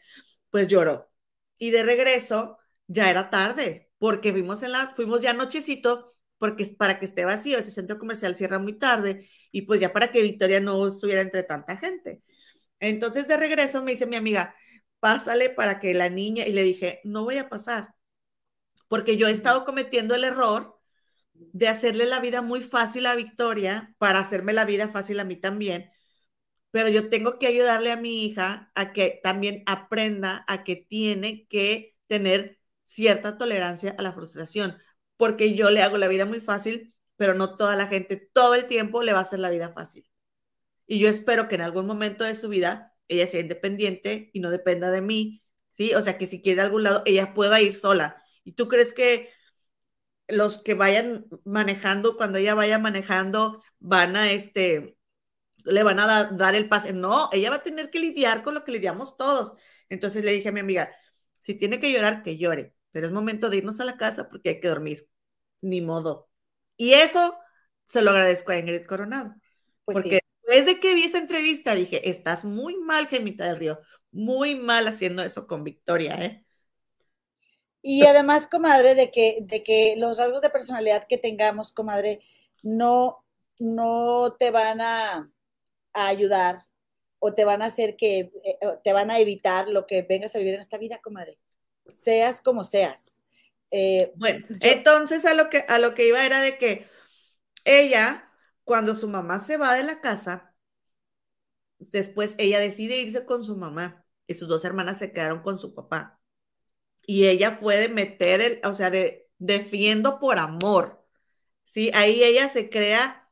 Pues lloró. Y de regreso, ya era tarde, porque fuimos, en la, fuimos ya nochecito, porque para que esté vacío, ese centro comercial cierra muy tarde, y pues ya para que Victoria no estuviera entre tanta gente. Entonces de regreso me dice mi amiga, pásale para que la niña, y le dije, no voy a pasar, porque yo he estado cometiendo el error de hacerle la vida muy fácil a Victoria para hacerme la vida fácil a mí también, pero yo tengo que ayudarle a mi hija a que también aprenda a que tiene que tener cierta tolerancia a la frustración, porque yo le hago la vida muy fácil, pero no toda la gente todo el tiempo le va a hacer la vida fácil. Y yo espero que en algún momento de su vida ella sea independiente y no dependa de mí, ¿sí? O sea, que si quiere a algún lado, ella pueda ir sola. ¿Y tú crees que los que vayan manejando, cuando ella vaya manejando, van a este, le van a dar el pase? No, ella va a tener que lidiar con lo que lidiamos todos. Entonces le dije a mi amiga, si tiene que llorar, que llore pero es momento de irnos a la casa porque hay que dormir. Ni modo. Y eso se lo agradezco a Ingrid Coronado. Pues porque después de que vi esa entrevista dije, estás muy mal, Gemita del Río, muy mal haciendo eso con Victoria, ¿eh? Y además, comadre, de que, de que los rasgos de personalidad que tengamos, comadre, no, no te van a, a ayudar o te van a hacer que, eh, te van a evitar lo que vengas a vivir en esta vida, comadre seas como seas. Eh, bueno, entonces a lo, que, a lo que iba era de que ella, cuando su mamá se va de la casa, después ella decide irse con su mamá y sus dos hermanas se quedaron con su papá. Y ella fue de meter el, o sea, de defiendo por amor. Sí, ahí ella se crea,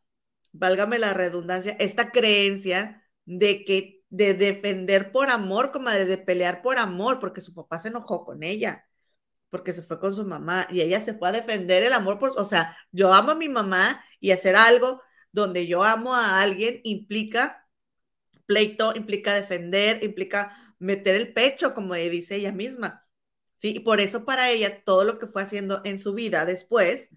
válgame la redundancia, esta creencia de que de defender por amor, como de, pelear por amor, porque su papá se enojó con ella, porque se fue con su mamá y ella se fue a defender el amor, por, o sea, yo amo a mi mamá y hacer algo donde yo amo a alguien implica pleito, implica defender, implica meter el pecho, como dice ella misma. Sí, y por eso para ella todo lo que fue haciendo en su vida después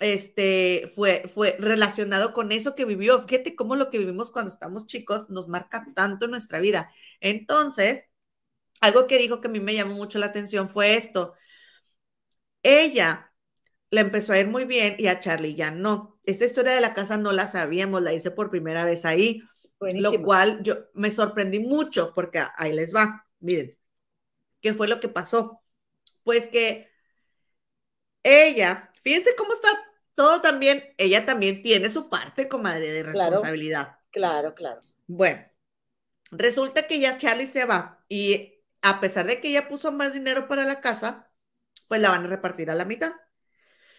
este, fue, fue relacionado con eso que vivió. Fíjate cómo lo que vivimos cuando estamos chicos nos marca tanto en nuestra vida. Entonces, algo que dijo que a mí me llamó mucho la atención fue esto. Ella le empezó a ir muy bien y a Charlie ya no. Esta historia de la casa no la sabíamos, la hice por primera vez ahí, lo cual yo me sorprendí mucho porque ahí les va. Miren, ¿qué fue lo que pasó? Pues que ella, fíjense cómo está todo también, ella también tiene su parte, comadre, de responsabilidad. Claro, claro. Bueno, resulta que ya Charlie se va y a pesar de que ella puso más dinero para la casa, pues la van a repartir a la mitad.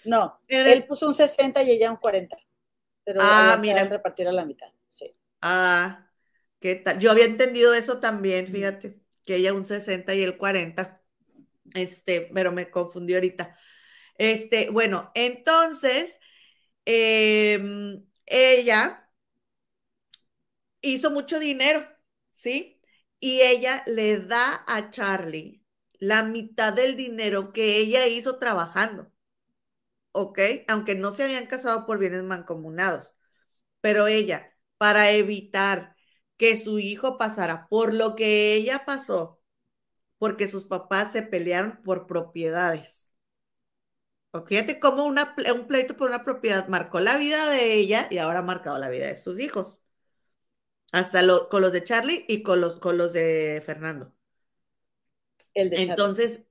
No, él puso un 60 y ella un 40. Pero ah, mira. repartir a la mitad, sí. Ah, ¿qué tal? Yo había entendido eso también, fíjate, que ella un 60 y el 40. Este, pero me confundí ahorita. Este, bueno, entonces, em, ella hizo mucho dinero, ¿sí? Y ella le da a Charlie la mitad del dinero que ella hizo trabajando. ¿ok? Aunque no se habían casado por bienes mancomunados. Pero ella, para evitar que su hijo pasara por lo que ella pasó, porque sus papás se pelearon por propiedades. ¿Ok? Fíjate cómo un pleito por una propiedad marcó la vida de ella y ahora ha marcado la vida de sus hijos. Hasta con los de Charlie y con los, con los de Fernando. El de Entonces,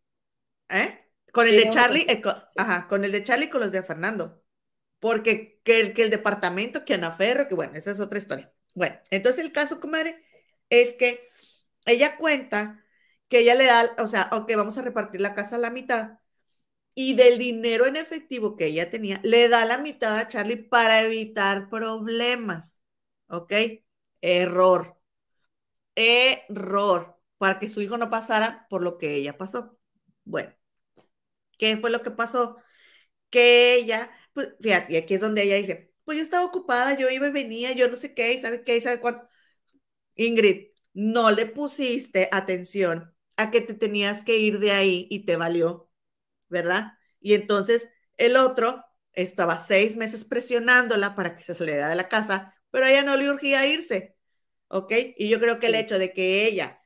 ¿eh? Con el de Charlie, eh, ajá, con el de Charlie y con los de Fernando. Porque que el, que el departamento, que Ana Ferro, que bueno, esa es otra historia. Bueno, entonces el caso, comadre, es que ella cuenta que ella le da, o sea, ok, vamos a repartir la casa a la mitad. Y del dinero en efectivo que ella tenía, le da la mitad a Charlie para evitar problemas. ¿Ok? Error. Error. Para que su hijo no pasara por lo que ella pasó. Bueno, ¿Qué fue lo que pasó? Que ella, pues fíjate, y aquí es donde ella dice, pues yo estaba ocupada, yo iba y venía, yo no sé qué, y sabe qué, y sabe cuánto. Ingrid, no le pusiste atención a que te tenías que ir de ahí y te valió, ¿verdad? Y entonces el otro estaba seis meses presionándola para que se saliera de la casa, pero a ella no le urgía irse, ¿ok? Y yo creo que el hecho de que ella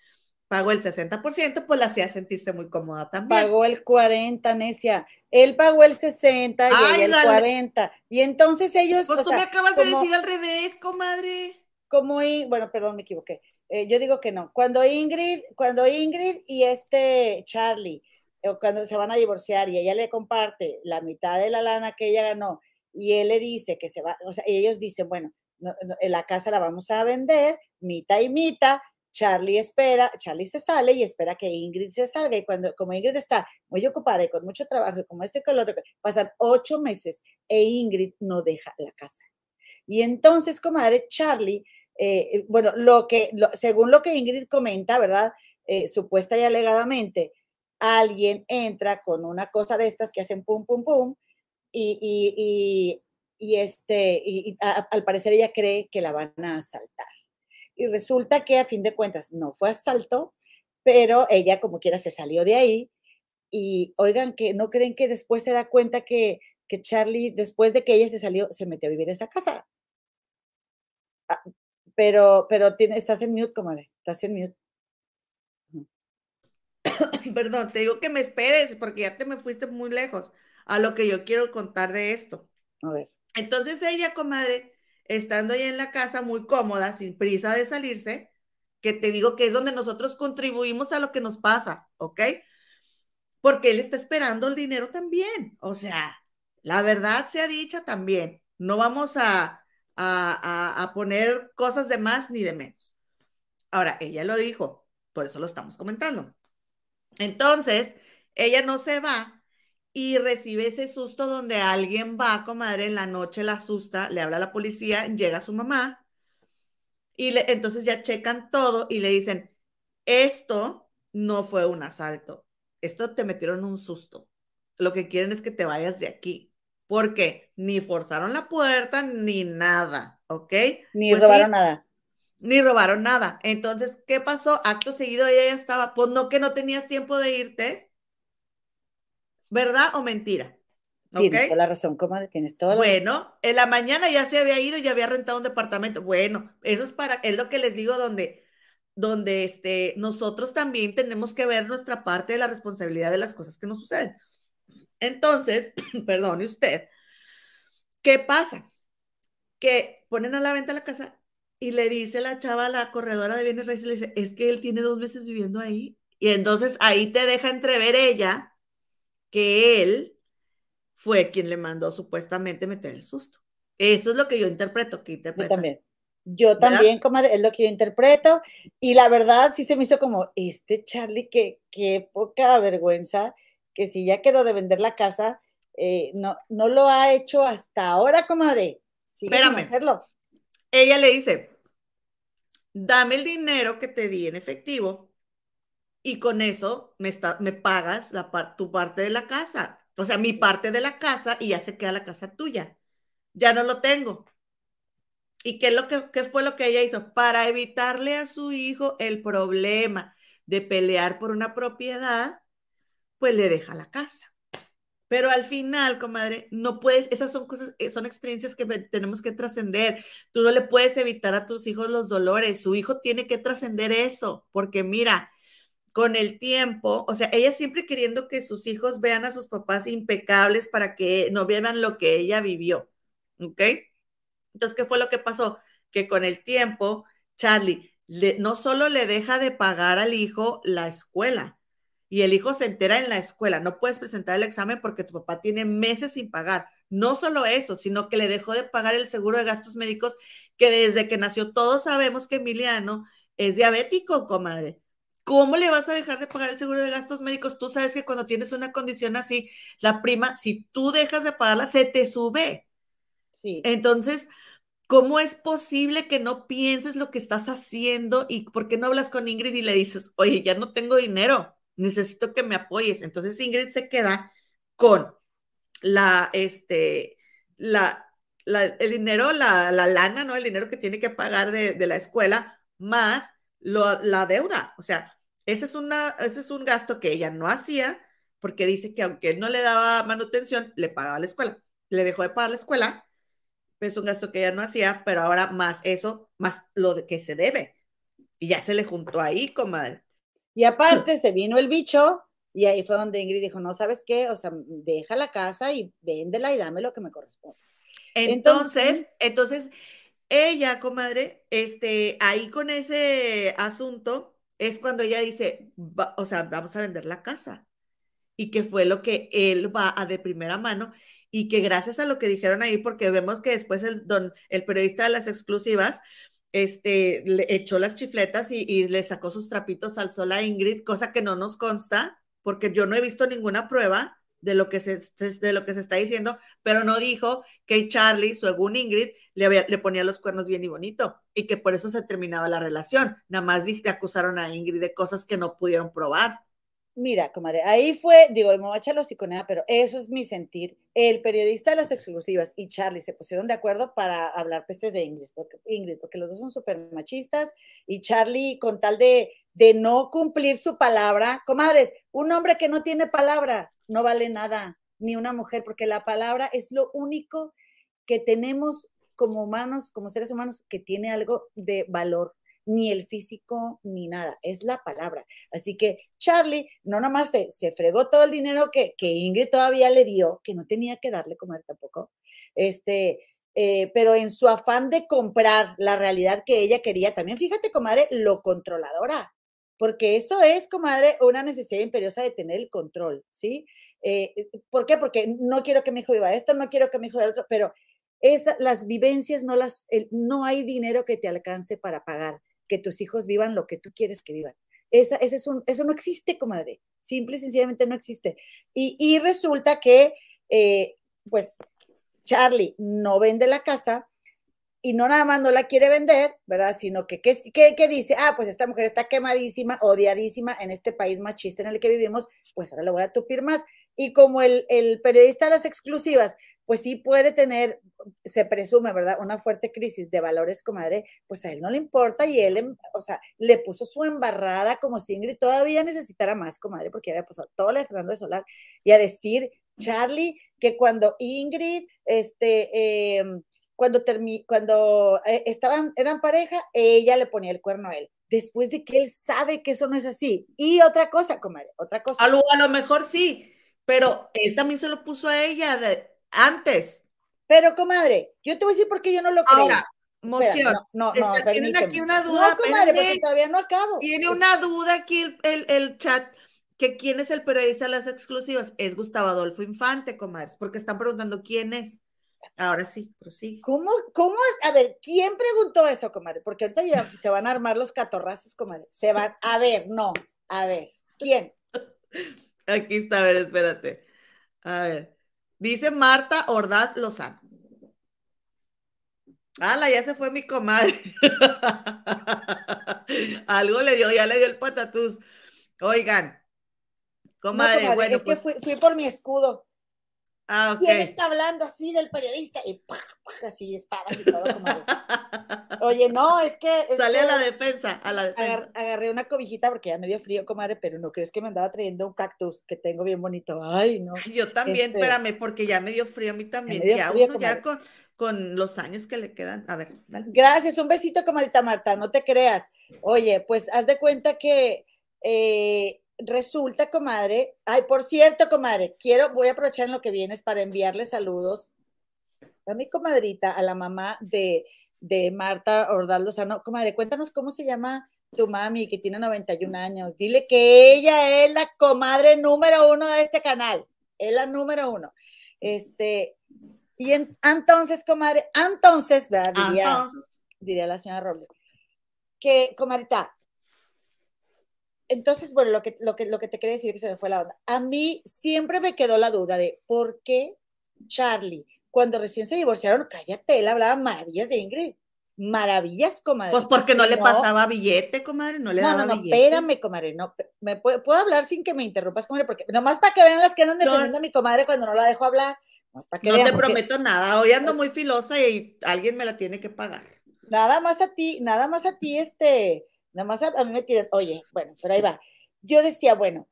pagó el 60%, pues la hacía sentirse muy cómoda también. Pagó el 40, necia. Él pagó el 60 y el 40. Y entonces ellos. Pues tú me acabas de decir al revés, comadre. Como, y, bueno, perdón, me equivoqué. Eh, yo digo que no. Cuando Ingrid, cuando Ingrid y este Charlie, cuando se van a divorciar y ella le comparte la mitad de la lana que ella ganó y él le dice que se va, o sea, ellos dicen, bueno, la casa la vamos a vender, mitad y mitad, Charlie espera, Charlie se sale y espera que Ingrid se salga. Y cuando, como Ingrid está muy ocupada y con mucho trabajo, y como este color, pasan ocho meses e Ingrid no deja la casa. Y entonces, comadre, Charlie, eh, eh, bueno, lo que, según lo que Ingrid comenta, ¿verdad? Eh, supuesta y alegadamente, alguien entra con una cosa de estas que hacen pum, pum, pum, y, y, y, este, y, al parecer ella cree que la van a asaltar y resulta que a fin de cuentas no fue asalto, pero ella como quiera se salió de ahí y oigan que no creen que después se da cuenta que, que Charlie, después de que ella se salió, se metió a vivir en esa casa. Ah, pero, pero tiene, estás en mute, comadre, estás en mute. Perdón, te digo que me esperes porque ya te me fuiste muy lejos a lo que yo quiero contar de esto. A ver. Entonces ella, comadre, estando ahí en la casa muy cómoda, sin prisa de salirse, que te digo que es donde nosotros contribuimos a lo que nos pasa, ¿ok? Porque él está esperando el dinero también. O sea, la verdad sea dicha también. No vamos a, a, a poner cosas de más ni de menos. Ahora, ella lo dijo, por eso lo estamos comentando. Entonces, ella no se va y recibe ese susto donde alguien va, comadre, en la noche la asusta, le habla a la policía, llega su mamá y le, entonces ya checan todo y le dicen, esto no fue un asalto, esto te metieron un susto. Lo que quieren es que te vayas de aquí, porque ni forzaron la puerta ni nada, ¿ok? Ni pues robaron nada. Ni robaron nada. Entonces, ¿qué pasó? Acto seguido ella ya estaba, pues no que no tenías tiempo de irte, ¿Verdad o mentira? Tienes toda la razón, comadre, tienes toda la Bueno, en la mañana ya se había ido, ya había rentado un departamento. Bueno, eso es para, es lo que les digo, donde, donde este, nosotros también tenemos que ver nuestra parte de la responsabilidad de las cosas que nos suceden. Entonces, perdone usted, ¿qué pasa? Que ponen a la venta la casa y le dice la chava, la corredora de bienes raíces, le dice, es que él tiene dos meses viviendo ahí. Y entonces ahí te deja entrever ella que él fue quien le mandó supuestamente meter el susto. Eso es lo que yo interpreto, que Yo también. Yo también, comadre, es lo que yo interpreto. Y la verdad sí se me hizo como, este Charlie, que qué poca vergüenza, que si ya quedó de vender la casa, eh, no, no lo ha hecho hasta ahora, comadre. Espérame. Hacerlo. Ella le dice, dame el dinero que te di en efectivo y con eso me, está, me pagas la, tu parte de la casa. O sea, mi parte de la casa y ya se queda la casa tuya. Ya no lo tengo. ¿Y qué, es lo que, qué fue lo que ella hizo? Para evitarle a su hijo el problema de pelear por una propiedad, pues le deja la casa. Pero al final, comadre, no puedes, esas son cosas, eh, son experiencias que tenemos que trascender. Tú no le puedes evitar a tus hijos los dolores. Su hijo tiene que trascender eso, porque mira, con el tiempo, o sea, ella siempre queriendo que sus hijos vean a sus papás impecables para que no vean lo que ella vivió, ¿ok? Entonces, ¿qué fue lo que pasó? Que con el tiempo, Charlie no solo le deja de pagar al hijo la escuela, y el hijo se entera en la escuela, no puedes presentar el examen porque tu papá tiene meses sin pagar. No solo eso, sino que le dejó de pagar el seguro de gastos médicos, que desde que nació todos sabemos que Emiliano es diabético, comadre. ¿Cómo le vas a dejar de pagar el seguro de gastos médicos? Tú sabes que cuando tienes una condición así, la prima, si tú dejas de pagarla, se te sube. Sí. Entonces, ¿cómo es posible que no pienses lo que estás haciendo y por qué no hablas con Ingrid y le dices, oye, ya no tengo dinero, necesito que me apoyes? Entonces Ingrid se queda con la, este, la, el dinero, la, la, lana, ¿no? El dinero que tiene que pagar de, de la escuela, más lo, la deuda. O sea, ese es, una, ese es un gasto que ella no hacía porque dice que aunque él no le daba manutención, le pagaba la escuela. Le dejó de pagar la escuela, es un gasto que ella no hacía, pero ahora más eso, más lo de que se debe. Y ya se le juntó ahí, comadre. Y aparte se vino el bicho y ahí fue donde Ingrid dijo, no, ¿sabes qué? O sea, deja la casa y véndela y dame lo que me corresponde. Entonces, entonces, ella, comadre, este, ahí con ese asunto, es cuando ella dice, o sea, vamos a vender la casa. Y que fue lo que él va a de primera mano y que gracias a lo que dijeron ahí, porque vemos que después el, don, el periodista de las exclusivas, este, le echó las chifletas y, le sacó sus trapitos al sol a Ingrid, cosa que no nos consta, porque yo no he visto ninguna prueba de lo que se, de lo que se está diciendo, pero no dijo que Charlie, según Ingrid, le, le ponía los cuernos bien y bonito y que por eso se terminaba la relación. Nada más dije, acusaron a Ingrid de cosas que no pudieron probar. Mira, comadre, ahí fue, digo, me voy a echar los pero eso es mi sentir. El periodista de las exclusivas y Charlie se pusieron de acuerdo para hablar pestes de Ingrid, porque, los dos son súper machistas y Charlie, con tal de, de no cumplir su palabra, comadres, un hombre que no tiene palabra no vale nada, ni una mujer, porque la palabra es lo único que tenemos como humanos, como seres humanos, que tiene algo de valor ni el físico, ni nada, es la palabra. Así que Charlie no nomás se, se fregó todo el dinero que, que, Ingrid todavía le dio, que no tenía que darle comer tampoco, este, eh, pero en su afán de comprar la realidad que ella quería, también fíjate, comadre, lo controladora, porque eso es, comadre, una necesidad imperiosa de tener el control, ¿sí? Eh, ¿Por qué? Porque no quiero que mi hijo viva esto, no quiero que mi hijo viva otro, pero esa, las vivencias no las, no hay dinero que te alcance para pagar que tus hijos vivan lo que tú quieres que vivan. Esa, ese es un, eso no existe, comadre. Simple y sencillamente no existe. Y, resulta que, eh, pues, Charlie no vende la casa y no nada más no la quiere vender, ¿verdad? Sino que, ¿qué, dice? Ah, pues esta mujer está quemadísima, odiadísima en este país machista en el que vivimos, pues ahora le voy a tupir más. Y como el, el periodista de las exclusivas pues sí puede tener, se presume, ¿verdad? Una fuerte crisis de valores, comadre, pues a él no le importa y él, em, o sea, le puso su embarrada como si Ingrid todavía necesitara más, comadre, porque había pasado todo la de Fernando de Solar y a decir Charlie, que cuando Ingrid, este, em, cuando, cuando eh, estaban, eran pareja, ella le ponía el cuerno a él. Después de que él sabe que eso no es así. Y otra cosa, comadre, otra cosa. A lo, a lo mejor sí, pero él también se lo puso a ella de, antes. Pero, comadre, yo te voy a decir por qué yo no lo creo. Ahora, moción. no, no, no tienen aquí una duda. No, comadre, porque todavía no acabo. Tiene una duda aquí el, el, el chat que quién es el periodista de las exclusivas. Es Gustavo Adolfo Infante, comadres, porque están preguntando quién es. Ahora sí, pero sí. ¿Cómo, cómo? A ver, ¿quién preguntó eso, comadre? Porque ahorita ya se van a armar los catorrazos, comadre. Se van, a ver, no, a ver, ¿quién? Aquí está, a ver, espérate. A ver. Dice Marta Ordaz Lozano. ¡Hala! Ya se fue mi comadre. Algo le dio, ya le dio el patatús. Oigan, Comadre, bueno, es que pues fui, por mi escudo. Ah. Y él está hablando así del periodista y así espadas y todo, comadre. Oye, no, es que. Sale a la defensa, a la defensa. agarré una cobijita porque ya me dio frío, comadre, pero no crees que me andaba trayendo un cactus que tengo bien bonito. Ay, no. Yo también, este espérame, porque ya me dio frío a mí también. Ya uno ya con, con los años que le quedan. A ver, Gracias, un besito, comadita Marta, no te creas. Oye, pues haz de cuenta que. Eh, resulta, comadre, ay, por cierto, comadre, quiero, voy a aprovechar en lo que vienes para enviarle saludos a mi comadrita, a la mamá de, de Marta Ordaldo Sano. Comadre, cuéntanos cómo se llama tu mami, que tiene 91 años. Dile que ella es la comadre número uno de este canal. Es la número uno. Este, y entonces, comadre, entonces, Diría, diría la señora Robles, que, comadrita, entonces, bueno, lo que, lo, que, lo que te quería decir que se me fue la onda. A mí siempre me quedó la duda de por qué Charlie, cuando recién se divorciaron, cállate, él hablaba maravillas de Ingrid. Maravillas, comadre. Pues porque no le pasaba billete, comadre, no le daba no, no, espérame, comadre, no, me puedo, hablar sin que me interrumpas, comadre, porque nomás para que vean las que andan defendiendo a mi comadre cuando no la dejo hablar. Para que no te prometo nada, hoy ando muy filosa y alguien me la tiene que pagar. Nada más a ti, nada más a ti, este, Nada más a, mí me tiran, oye, bueno, pero ahí va. Yo decía, bueno,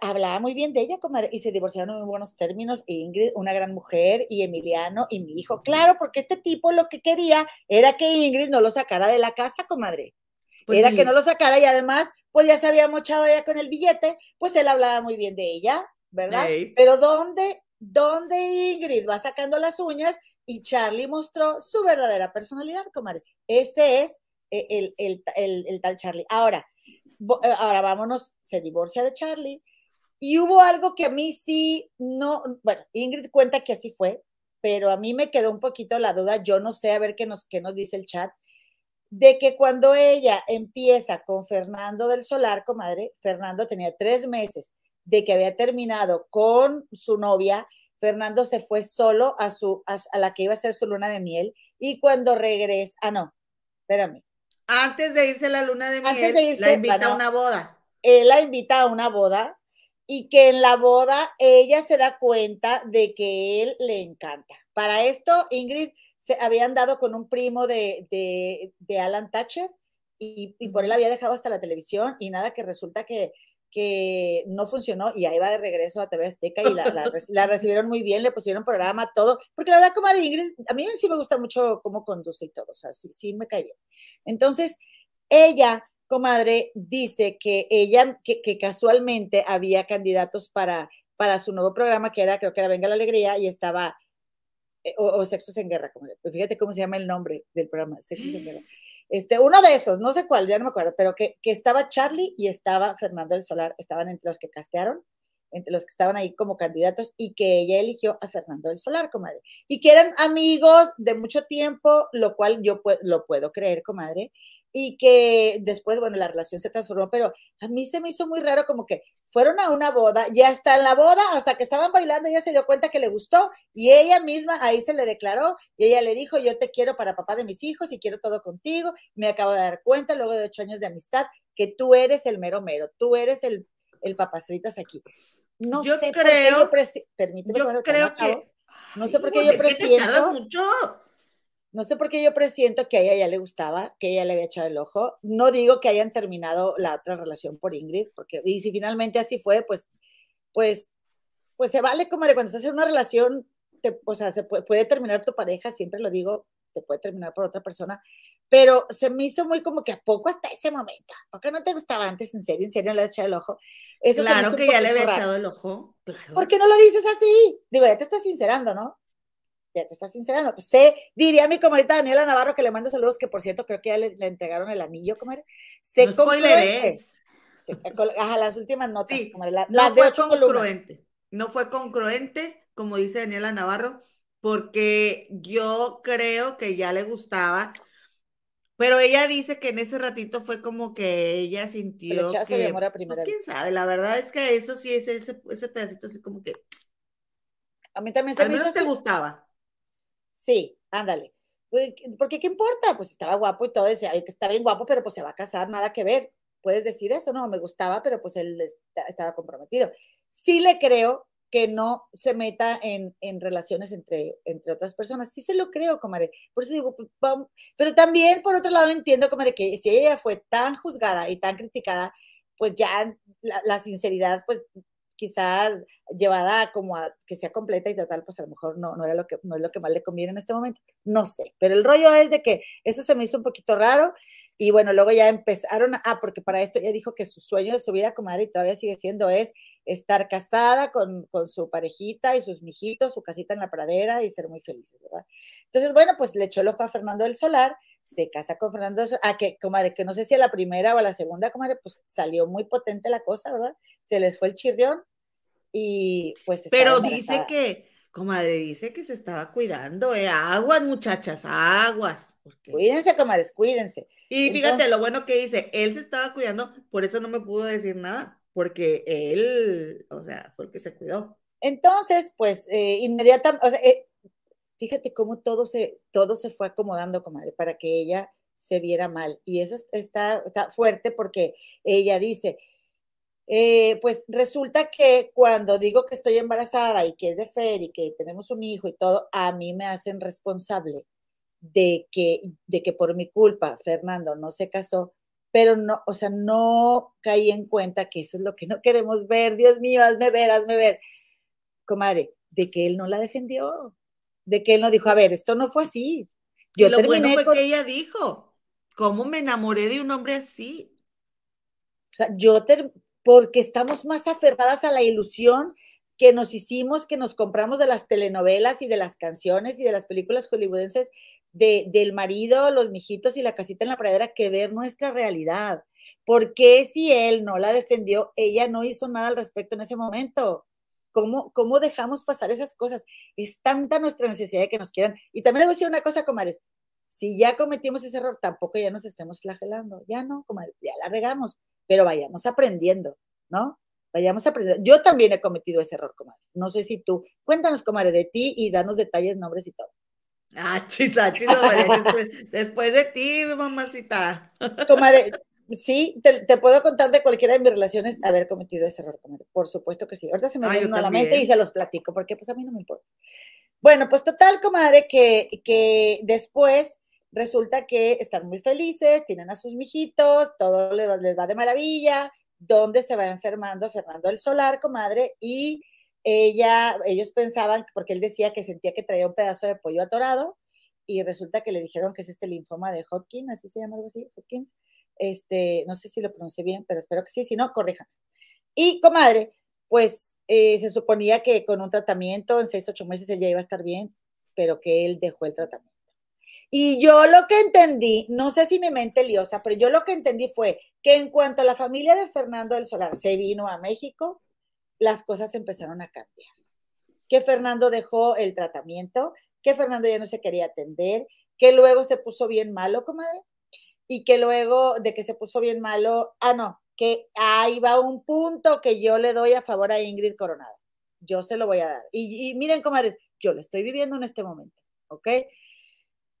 hablaba muy bien de ella, comadre, y se divorciaron en muy buenos términos, Ingrid, una gran mujer, y Emiliano, y mi hijo, claro, porque este tipo lo que quería era que Ingrid no lo sacara de la casa, comadre. Pues era que no lo sacara y además, pues ya se había mochado ella con el billete, pues él hablaba muy bien de ella, ¿verdad? Pero ¿dónde, ¿dónde Ingrid va sacando las uñas y Charlie mostró su verdadera personalidad, comadre? Ese es el, el, tal Charlie. Ahora, eh, ahora vámonos, se divorcia de Charlie. Y hubo algo que a mí sí, no, bueno, Ingrid cuenta que así fue, pero a mí me quedó un poquito la duda, yo no sé, a ver qué nos, qué nos dice el chat, de que cuando ella empieza con Fernando del Solar, comadre, Fernando tenía tres meses de que había terminado con su novia, Fernando se fue solo a, su, a, a la que iba a ser su luna de miel, y cuando regresa, ah, no, espérame, antes de irse a la luna de miel, la invita a una boda. Él la invita a una boda y que en la boda ella se da cuenta de que él le encanta. Para esto, Ingrid se habían dado con un primo de, de, Alan Thatcher y, por él había dejado hasta la televisión y nada que resulta que, que no funcionó y ahí va de regreso a TV Azteca y la, la, recibieron muy bien, le pusieron programa, todo, porque la verdad, como Ingrid, a mí sí me gusta mucho cómo conduce y todo, o sea, sí, sí me cae bien. Entonces, ella, comadre, dice que ella, que, casualmente había candidatos para, para su nuevo programa, que era, creo que era Venga la Alegría, y estaba, eh, o, Sexos en Guerra, como, fíjate cómo se llama el nombre del programa, Sexos en Guerra. Este, uno de esos, no sé cuál, ya no me acuerdo, pero que, que estaba Charlie y estaba Fernando del Solar, estaban entre los que castearon entre los que estaban ahí como candidatos y que ella eligió a Fernando del Solar, comadre. Y que eran amigos de mucho tiempo, lo cual yo lo puedo creer, comadre. Y que después, bueno, la relación se transformó, pero a mí se me hizo muy raro como que fueron a una boda, ya está en la boda, hasta que estaban bailando, ella se dio cuenta que le gustó y ella misma ahí se le declaró y ella le dijo, yo te quiero para papá de mis hijos y quiero todo contigo. Me acabo de dar cuenta luego de ocho años de amistad que tú eres el mero mero, tú eres el, el aquí. No yo sé creo, por qué yo, yo creo que, no sé por qué yo presiento, mucho. No sé por qué yo presiento que a ella ya le gustaba, que ella le había echado el ojo. No digo que hayan terminado la otra relación por Ingrid, porque y si finalmente así fue, pues, pues pues se vale, comadre, cuando estás en una relación, o sea, se puede, terminar tu pareja, siempre lo digo, te puede terminar por otra persona, pero se me hizo muy como que a poco hasta ese momento, ¿por qué no te gustaba antes en serio, en serio le has echado el ojo? Eso claro que ya le había echado el ojo. ¿Por qué no lo dices así? Digo, ya te estás sincerando, ¿no? Ya te estás sincerando. Pues sé, diría mi comadita Daniela Navarro, que le mando saludos, que por cierto creo que ya le, entregaron el anillo, comadre. Sé no congruente. Ajá, las últimas notas, sí, La, no fue congruente. No fue congruente, como dice Daniela Navarro, porque yo creo que ya le gustaba pero ella dice que en ese ratito fue como que ella sintió que, amor a pues quién sabe, la verdad es que eso sí, ese, ese, pedacito así como que... A mí también se Al me menos te gustaba. Sí, ándale. Porque ¿qué importa? Pues estaba guapo y todo, decía, que está bien guapo, pero pues se va a casar, nada que ver. Puedes decir eso, no, me gustaba, pero pues él estaba comprometido. Sí le creo que no se meta en, relaciones entre, entre otras personas. Sí se lo creo, comadre. Por eso digo, pues, pero también, por otro lado, entiendo, comadre, que si ella fue tan juzgada y tan criticada, pues ya la, la sinceridad, pues quizá llevada como a que sea completa y total, pues a lo mejor no, no, era lo que, no es lo que más le conviene en este momento. No sé, pero el rollo es de que eso se me hizo un poquito raro y bueno, luego ya empezaron, ah, porque para esto ella dijo que su sueño de su vida, comadre, y todavía sigue siendo, es estar casada con, con su parejita y sus mijitos, su casita en la pradera y ser muy felices, ¿verdad? Entonces, bueno, pues le echó el ojo a Fernando del Solar se casa con Fernando, ah, que, comadre, que no sé si a la primera o a la segunda, comadre, pues salió muy potente la cosa, ¿verdad? Se les fue el chirrión y pues... Pero dice que, comadre, dice que se estaba cuidando, ¿eh? Aguas, muchachas, aguas. Cuídense, comadres, cuídense. Y fíjate lo bueno que dice, él se estaba cuidando, por eso no me pudo decir nada, porque él, o sea, fue el que se cuidó. Entonces, pues, eh, inmediatamente, o sea, eh, fíjate cómo todo se, todo se fue acomodando, comadre, para que ella se viera mal. Y eso está, está fuerte porque ella dice, eh, pues resulta que cuando digo que estoy embarazada y que es de Fer y que tenemos un hijo y todo, a mí me hacen responsable de que, de que por mi culpa Fernando no se casó, pero no, o sea, no caí en cuenta que eso es lo que no queremos ver. Dios mío, hazme ver, hazme ver. Comadre, de que él no la defendió, de que él no dijo, a ver, esto no fue así. Yo y lo bueno fue que ella dijo, ¿cómo me enamoré de un hombre así? O sea, yo, porque estamos más aferradas a la ilusión que nos hicimos, que nos compramos de las telenovelas y de las canciones y de las películas hollywoodenses de, del marido, los mijitos y la casita en la pradera, que ver nuestra realidad. ¿Por qué si él no la defendió, ella no hizo nada al respecto en ese momento? ¿Cómo, ¿Cómo dejamos pasar esas cosas? Es tanta nuestra necesidad de que nos quieran. Y también les voy a decir una cosa, comadres. Si ya cometimos ese error, tampoco ya nos estemos flagelando. Ya no, comadres, ya la regamos. Pero vayamos aprendiendo, ¿no? Vayamos aprendiendo. Yo también he cometido ese error, comadre. No sé si tú. Cuéntanos, comadre, de ti y danos detalles, nombres y todo. Ah, chis, ah, después, después de ti, mamacita. Comadre, sí, te, puedo contar de cualquiera de mis relaciones haber cometido ese error, Por supuesto que sí. Ahorita se me ah, viene a la mente y se los platico, porque pues a mí no me importa. Bueno, pues total, comadre, que, que después resulta que están muy felices, tienen a sus mijitos, todo les va, de maravilla, donde se va enfermando Fernando el Solar, comadre, y ella, ellos pensaban, porque él decía que sentía que traía un pedazo de pollo atorado, y resulta que le dijeron que es este linfoma de Hodgkin, así se llama algo así, Hodgkins, este, no sé si lo pronuncié bien, pero espero que sí, si no, corrijan. Y comadre, pues eh, se suponía que con un tratamiento en seis, ocho meses él ya iba a estar bien, pero que él dejó el tratamiento. Y yo lo que entendí, no sé si mi mente liosa, pero yo lo que entendí fue que en cuanto la familia de Fernando del Solar se vino a México, las cosas empezaron a cambiar. Que Fernando dejó el tratamiento, que Fernando ya no se quería atender, que luego se puso bien malo, comadre, y que luego de que se puso bien malo, ah, no, que ahí va un punto que yo le doy a favor a Ingrid Coronado. Yo se lo voy a dar. Y, miren, comadres, yo lo estoy viviendo en este momento, ¿ok?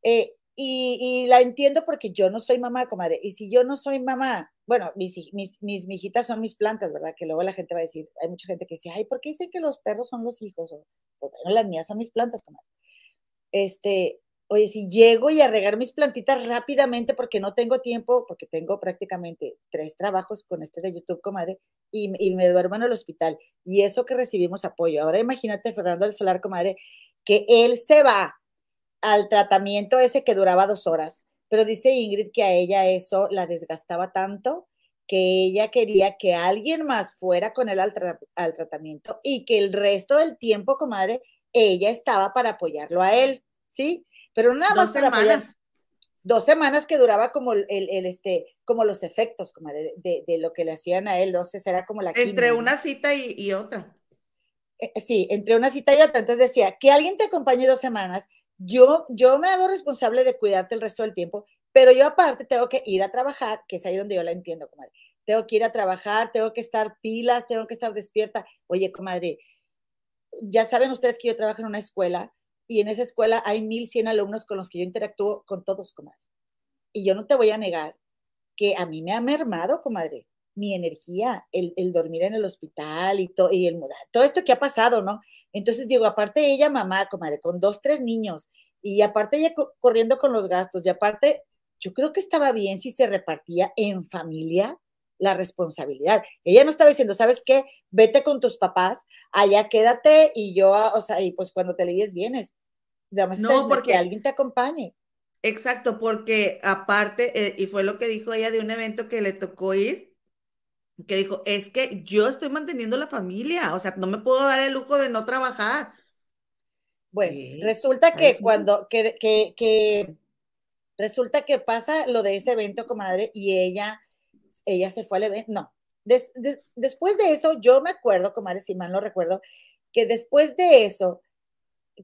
Eh, y, la entiendo porque yo no soy mamá, comadre. Y si yo no soy mamá, bueno, mis, mis, mis mijitas son mis plantas, ¿verdad? Que luego la gente va a decir, hay mucha gente que dice, ay, ¿por qué dice que los perros son los hijos? O, bueno, las mías son mis plantas, comadre. Este, oye, si llego y a regar mis plantitas rápidamente porque no tengo tiempo, porque tengo prácticamente tres trabajos con este de YouTube, comadre, y, y me duermo en el hospital. Y eso que recibimos apoyo. Ahora imagínate, Fernando del Solar, comadre, que él se va al tratamiento ese que duraba dos horas, pero dice Ingrid que a ella eso la desgastaba tanto que ella quería que alguien más fuera con él al, al tratamiento y que el resto del tiempo, comadre, ella estaba para apoyarlo a él, ¿sí? Pero nada más para semanas. dos semanas que duraba como el, el, este, como los efectos, como de, de, lo que le hacían a él, no sé, era como la Entre una cita y, y otra. Eh, sí, entre una cita y otra. Entonces decía, que alguien te acompañe dos semanas, yo, yo me hago responsable de cuidarte el resto del tiempo, pero yo aparte tengo que ir a trabajar, que es ahí donde yo la entiendo, comadre. Tengo que ir a trabajar, tengo que estar pilas, tengo que estar despierta. Oye, comadre, ya saben ustedes que yo trabajo en una escuela y en esa escuela hay 1100 alumnos con los que yo interactúo con todos, comadre. Y yo no te voy a negar que a mí me ha mermado, comadre, mi energía, el, dormir en el hospital y, to, y el mudar, todo esto que ha pasado, ¿no? Entonces digo, aparte ella, mamá, comadre, con dos, tres niños, y aparte ella corriendo con los gastos, y aparte, yo creo que estaba bien si se repartía en familia la responsabilidad. Ella no estaba diciendo, ¿sabes qué? Vete con tus papás, allá quédate y yo, o sea, y pues cuando te lees vienes. no, porque alguien te acompañe. Exacto, porque aparte, eh, y fue lo que dijo ella de un evento que le tocó ir, que dijo, es que yo estoy manteniendo la familia, o sea, no me puedo dar el lujo de no trabajar. Bueno, resulta que cuando, que, que, que, resulta que pasa lo de ese evento, comadre, y ella ella se fue al evento, no. después de eso, yo me acuerdo, comadre, si mal no recuerdo, que después de eso,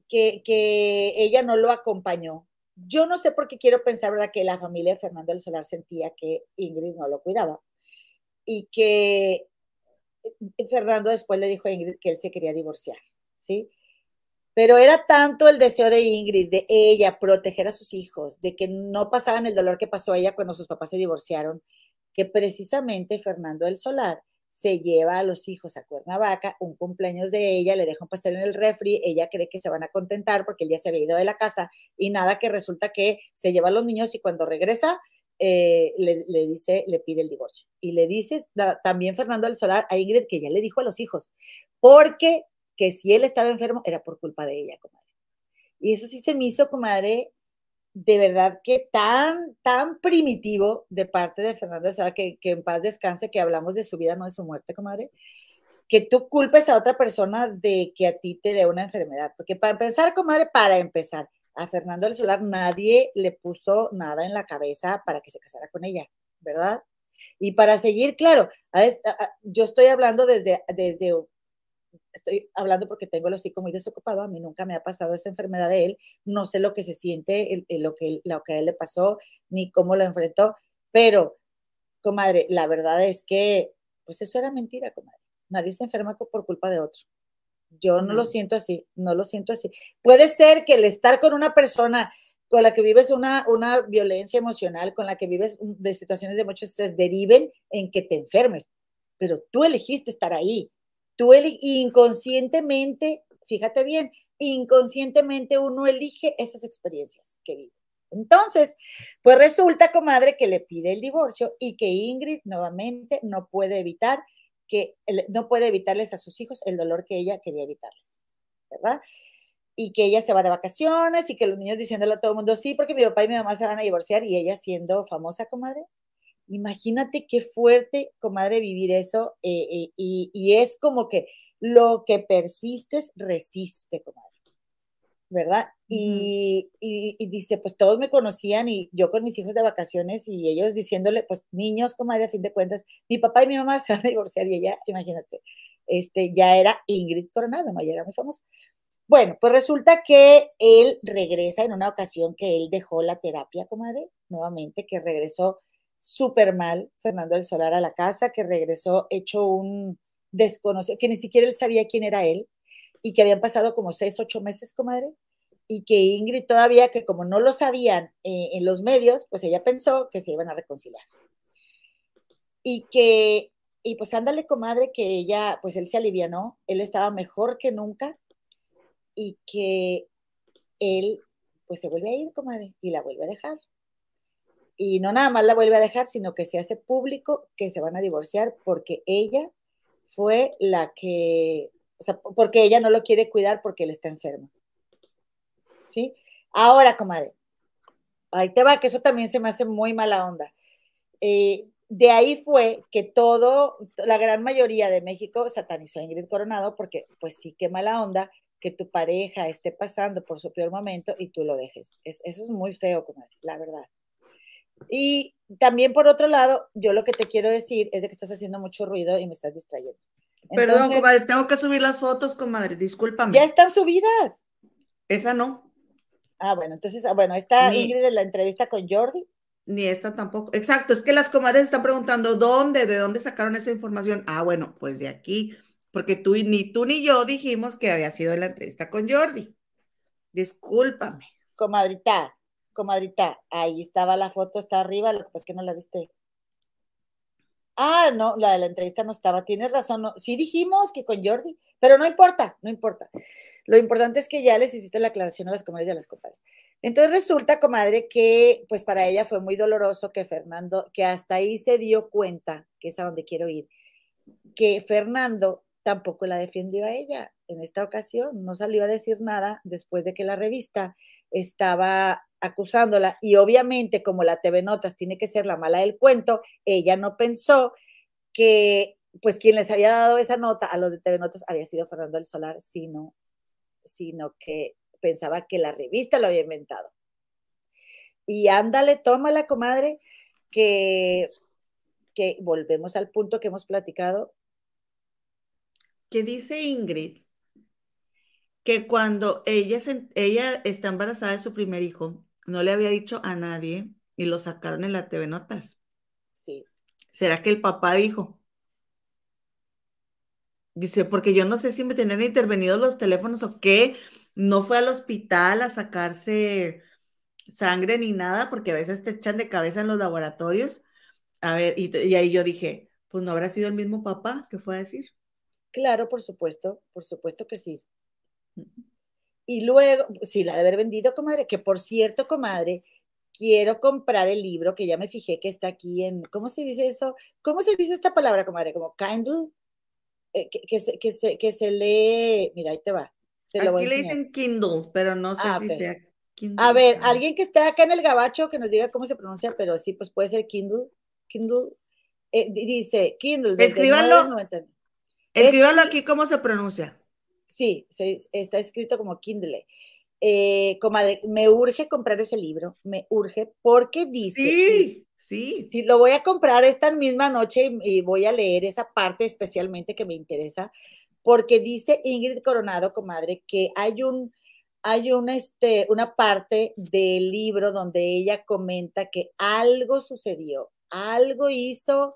que, que ella no lo acompañó. Yo no sé por qué quiero pensar, ¿verdad?, que la familia de Fernando del Solar sentía que Ingrid no lo cuidaba y que Fernando después le dijo a Ingrid que él se quería divorciar, ¿sí? Pero era tanto el deseo de Ingrid, de ella, proteger a sus hijos, de que no pasaban el dolor que pasó a ella cuando sus papás se divorciaron, que precisamente Fernando del Solar se lleva a los hijos a Cuernavaca, un cumpleaños de ella, le deja un pastel en el refri, ella cree que se van a contentar porque él ya se había ido de la casa y nada que resulta que se lleva a los niños y cuando regresa eh, le, dice, le pide el divorcio. Y le dices también Fernando del Solar a Ingrid que ya le dijo a los hijos, porque que si él estaba enfermo era por culpa de ella, comadre. Y eso sí se me hizo, comadre, de verdad que tan, tan primitivo de parte de Fernando o que, que en paz descanse, que hablamos de su vida, no de su muerte, comadre, que tú culpes a otra persona de que a ti te dé una enfermedad. Porque para empezar, comadre, para empezar, a Fernando del Solar nadie le puso nada en la cabeza para que se casara con ella, ¿verdad? Y para seguir, claro, yo estoy hablando desde, desde estoy hablando porque tengo el hocico muy desocupado, a mí nunca me ha pasado esa enfermedad de él, no sé lo que se siente, lo, que, lo que a él le pasó, ni cómo lo enfrentó, pero, comadre, la verdad es que, pues eso era mentira, comadre. Nadie se enferma por culpa de otro. Yo no, lo siento así, no lo siento así. Puede ser que el estar con una persona con la que vives una, una violencia emocional, con la que vives de situaciones de mucho estrés, deriven en que te enfermes, pero tú elegiste estar ahí, Tú inconscientemente, fíjate bien, inconscientemente uno elige esas experiencias que vive. Entonces, pues resulta, comadre, que le pide el divorcio y que Ingrid nuevamente no puede evitar que no puede evitarles a sus hijos el dolor que ella quería evitarles, ¿verdad? Y que ella se va de vacaciones y que los niños diciéndole a todo el mundo, sí, porque mi papá y mi mamá se van a divorciar y ella siendo famosa, comadre, Imagínate qué fuerte, comadre, vivir eso. Eh, eh, y, es como que lo que persistes, resiste, comadre. ¿Verdad? y, dice, pues todos me conocían y yo con mis hijos de vacaciones y ellos diciéndole, pues niños, comadre, a fin de cuentas, mi papá y mi mamá se van a divorciar y ella, imagínate, este, ya era Ingrid Coronado, ¿no? Ya era muy famosa. Bueno, pues resulta que él regresa en una ocasión que él dejó la terapia, comadre, nuevamente, que regresó súper mal Fernando del Solar a la casa, que regresó hecho un desconocido, que ni siquiera él sabía quién era él y que habían pasado como seis, ocho meses, comadre, y que Ingrid todavía, que como no lo sabían eh, en los medios, pues ella pensó que se iban a reconciliar. Y que, y pues ándale, comadre, que ella, pues él se alivianó, él estaba mejor que nunca y que él pues se vuelve a ir, comadre, y la vuelve a dejar. Y no nada más la vuelve a dejar, sino que se hace público que se van a divorciar porque ella fue la que, o sea, porque ella no lo quiere cuidar porque él está enfermo. ¿Sí? Ahora, comadre, ahí te va, que eso también se me hace muy mala onda. Eh, de ahí fue que todo, la gran mayoría de México satanizó a Ingrid Coronado porque, pues sí, qué mala onda que tu pareja esté pasando por su peor momento y tú lo dejes. eso es muy feo, comadre, la verdad. Y también por otro lado, yo lo que te quiero decir es de que estás haciendo mucho ruido y me estás distrayendo. Perdón, comadre, tengo que subir las fotos, comadre, discúlpame. Ya están subidas. Esa no. Ah, bueno, entonces, ah, bueno, está Ingrid en la entrevista con Jordi. Ni esta tampoco. Exacto, es que las comadres están preguntando dónde, de dónde sacaron esa información. Ah, bueno, pues de aquí, porque tú ni tú ni yo dijimos que había sido la entrevista con Jordi. Discúlpame. Comadrita, comadrita, ahí estaba la foto, está arriba, lo que pasa es que no la viste. Ah, no, la de la entrevista no estaba, tienes razón, no. sí dijimos que con Jordi, pero no importa, no importa. Lo importante es que ya les hiciste la aclaración a las comadres y a las compadres. Entonces resulta, comadre, que pues para ella fue muy doloroso que Fernando, que hasta ahí se dio cuenta, que es a donde quiero ir, que Fernando tampoco la defendió a ella en esta ocasión, no salió a decir nada después de que la revista estaba acusándola y obviamente como la TV Notas tiene que ser la mala del cuento, ella no pensó que pues quien les había dado esa nota a los de TV Notas había sido Fernando del Solar, sino, sino que pensaba que la revista lo había inventado. Y ándale, tómala, comadre, que, que volvemos al punto que hemos platicado. Que dice Ingrid que cuando ella, ella está embarazada de su primer hijo, no le había dicho a nadie y lo sacaron en la TV Notas. Sí. ¿Será que el papá dijo? Dice, porque yo no sé si me tenían intervenido los teléfonos o qué. No fue al hospital a sacarse sangre ni nada, porque a veces te echan de cabeza en los laboratorios. A ver, y, y ahí yo dije, pues no habrá sido el mismo papá que fue a decir. Claro, por supuesto, por supuesto que sí. Y luego, sí, la de haber vendido, comadre, que por cierto, comadre, quiero comprar el libro que ya me fijé que está aquí en, ¿cómo se dice eso? ¿Cómo se dice esta palabra, comadre? Como Kindle, eh, que, se, que, se, que, se, lee, mira, ahí te va. aquí le dicen Kindle, pero no sé ah, si sea Kindle. A ver, alguien que esté acá en el gabacho que nos diga cómo se pronuncia, pero sí, pues puede ser Kindle. Kindle. Eh, dice Kindle. Escríbanlo. Escríbanlo aquí cómo se pronuncia. Sí, está escrito como Kindle. Eh, comadre, me urge comprar ese libro, me urge, porque dice. Sí, sí. Sí, lo voy a comprar esta misma noche y, voy a leer esa parte especialmente que me interesa, porque dice Ingrid Coronado, comadre, que hay un. Hay un, este, una parte del libro donde ella comenta que algo sucedió, algo hizo,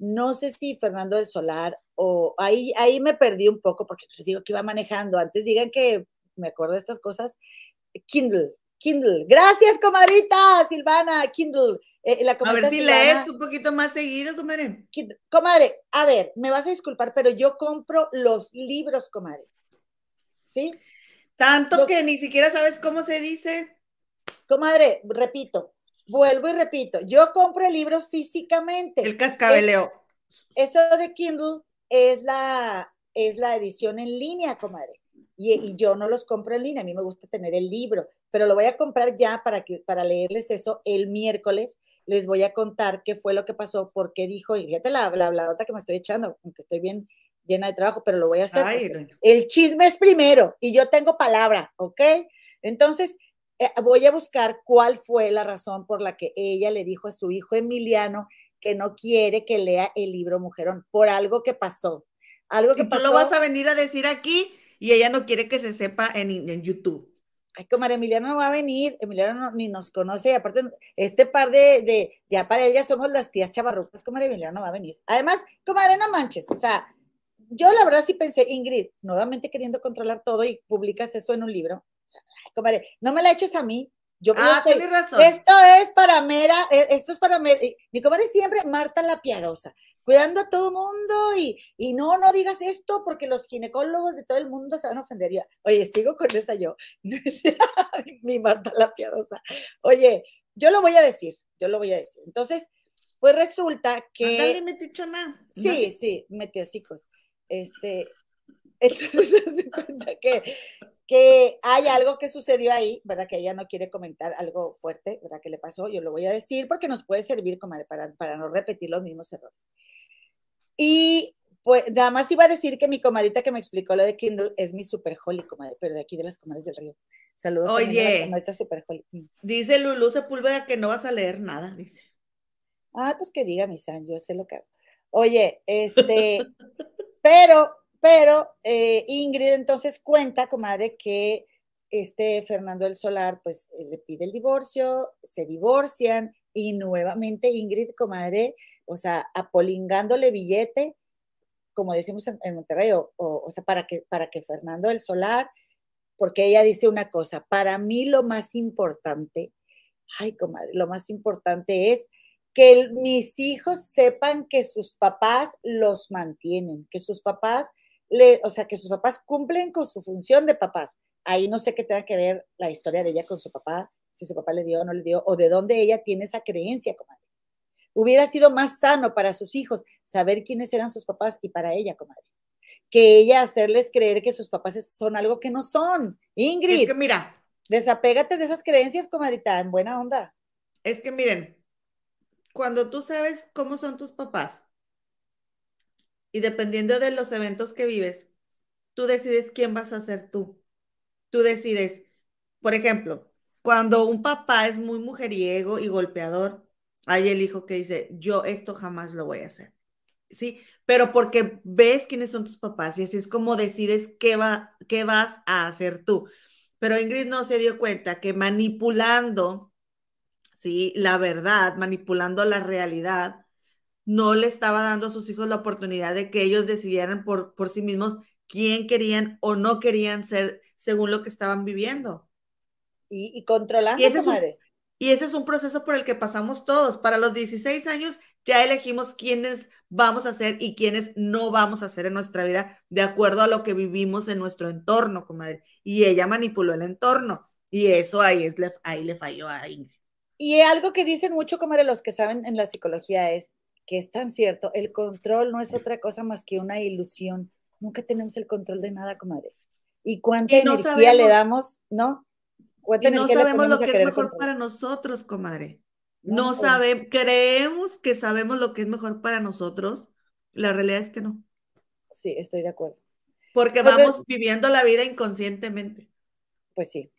no sé si Fernando del Solar o ahí, ahí me perdí un poco porque les digo que iba manejando. Antes digan que me acuerdo de estas cosas. Kindle, Kindle. Gracias, comadrita Silvana, Kindle. Eh, a ver si lees un poquito más seguido, comadre. Comadre, a ver, me vas a disculpar, pero yo compro los libros, comadre. ¿Sí? Tanto que ni siquiera sabes cómo se dice. Comadre, repito, vuelvo y repito, yo compro el libro físicamente. El cascabeleo. eso de Kindle es la, es la edición en línea, comadre. Y, yo no los compro en línea, a mí me gusta tener el libro, pero lo voy a comprar ya para, que, para leerles eso el miércoles. Les voy a contar qué fue lo que pasó, por qué dijo, y fíjate la, la que me estoy echando, aunque estoy bien llena de trabajo, pero lo voy a hacer. el chisme es primero y yo tengo palabra, ¿ok? Entonces, voy a buscar cuál fue la razón por la que ella le dijo a su hijo Emiliano que no quiere que lea el libro Mujerón por algo que pasó. Algo que y tú lo vas a venir a decir aquí y ella no quiere que se sepa en, YouTube. Ay, comadre, Emiliano no va a venir, Emiliano ni nos conoce, aparte, este par de, de, ya para ella somos las tías chavarrucas, comadre, Emiliano no va a venir. Además, comadre, no manches, o sea, yo la verdad sí pensé, Ingrid, nuevamente queriendo controlar todo y publicas eso en un libro, no me la eches a mí, Yo ah, tienes razón. Esto es para mera, e, esto es para mera. Mi comadre siempre, Marta la piadosa, cuidando a todo mundo y, y no, no digas esto porque los ginecólogos de todo el mundo se van a ofender. Oye, sigo con esa yo. Mi Marta la piadosa. Oye, yo lo voy a decir, yo lo voy a decir. Entonces, pues resulta que. Ándale, metichona. Sí, sí, metiocicos. Este, entonces se cuenta que, que hay algo que sucedió ahí, ¿verdad? Que ella no quiere comentar algo fuerte, ¿verdad? Que le pasó, yo lo voy a decir porque nos puede servir, comadre, para, para no repetir los mismos errores. Y pues nada más iba a decir que mi comadita que me explicó lo de Kindle es mi super holy, comadre, pero de aquí de las comadres del río. Saludos. Oye, a super holy. Mm. dice Lulu Sepúlveda que no vas a leer nada, dice. Ah, pues que diga mi san, yo sé lo que hago. Oye, este, pero pero eh, Ingrid entonces cuenta, comadre, que este Fernando del Solar, pues eh, le pide el divorcio, se divorcian y nuevamente Ingrid, comadre, o sea, apolingándole billete, como decimos en, Monterrey, o, sea, para que, para que Fernando del Solar, porque ella dice una cosa, para mí lo más importante, ay, comadre, lo más importante es que mis hijos sepan que sus papás los mantienen, que sus papás o sea, que sus papás cumplen con su función de papás. Ahí no sé qué tenga que ver la historia de ella con su papá, si su papá le dio o no le dio, o de dónde ella tiene esa creencia, comadre. Hubiera sido más sano para sus hijos saber quiénes eran sus papás y para ella, comadre. Que ella hacerles creer que sus papás son algo que no son. Ingrid. Es que mira. Desapégate de esas creencias, comadrita, en buena onda. Es que miren, cuando tú sabes cómo son tus papás, y dependiendo de los eventos que vives, tú decides quién vas a ser tú. Tú decides, por ejemplo, cuando un papá es muy mujeriego y golpeador, hay el hijo que dice, yo esto jamás lo voy a hacer. ¿Sí? Pero porque ves quiénes son tus papás y así es como decides qué, va, qué vas a hacer tú. Pero Ingrid no se dio cuenta que manipulando, ¿sí? La verdad, manipulando la realidad, no le estaba dando a sus hijos la oportunidad de que ellos decidieran por, por sí mismos quién querían o no querían ser según lo que estaban viviendo. Y, y controlando. Y ese, es un, y ese es un proceso por el que pasamos todos. Para los 16 años ya elegimos quiénes vamos a ser y quiénes no vamos a ser en nuestra vida de acuerdo a lo que vivimos en nuestro entorno, comadre. Y ella manipuló el entorno. Y eso ahí, es, ahí le falló a Ingrid. Y algo que dicen mucho, comadre, los que saben en la psicología es, que es tan cierto, el control no es otra cosa más que una ilusión. Nunca tenemos el control de nada, comadre. ¿Y cuánta energía le damos? ¿No? Y no sabemos lo que es mejor para nosotros, comadre. No, sabemos, creemos que sabemos lo que es mejor para nosotros. La realidad es que no. Sí, estoy de acuerdo. Porque vamos viviendo la vida inconscientemente. Pues sí.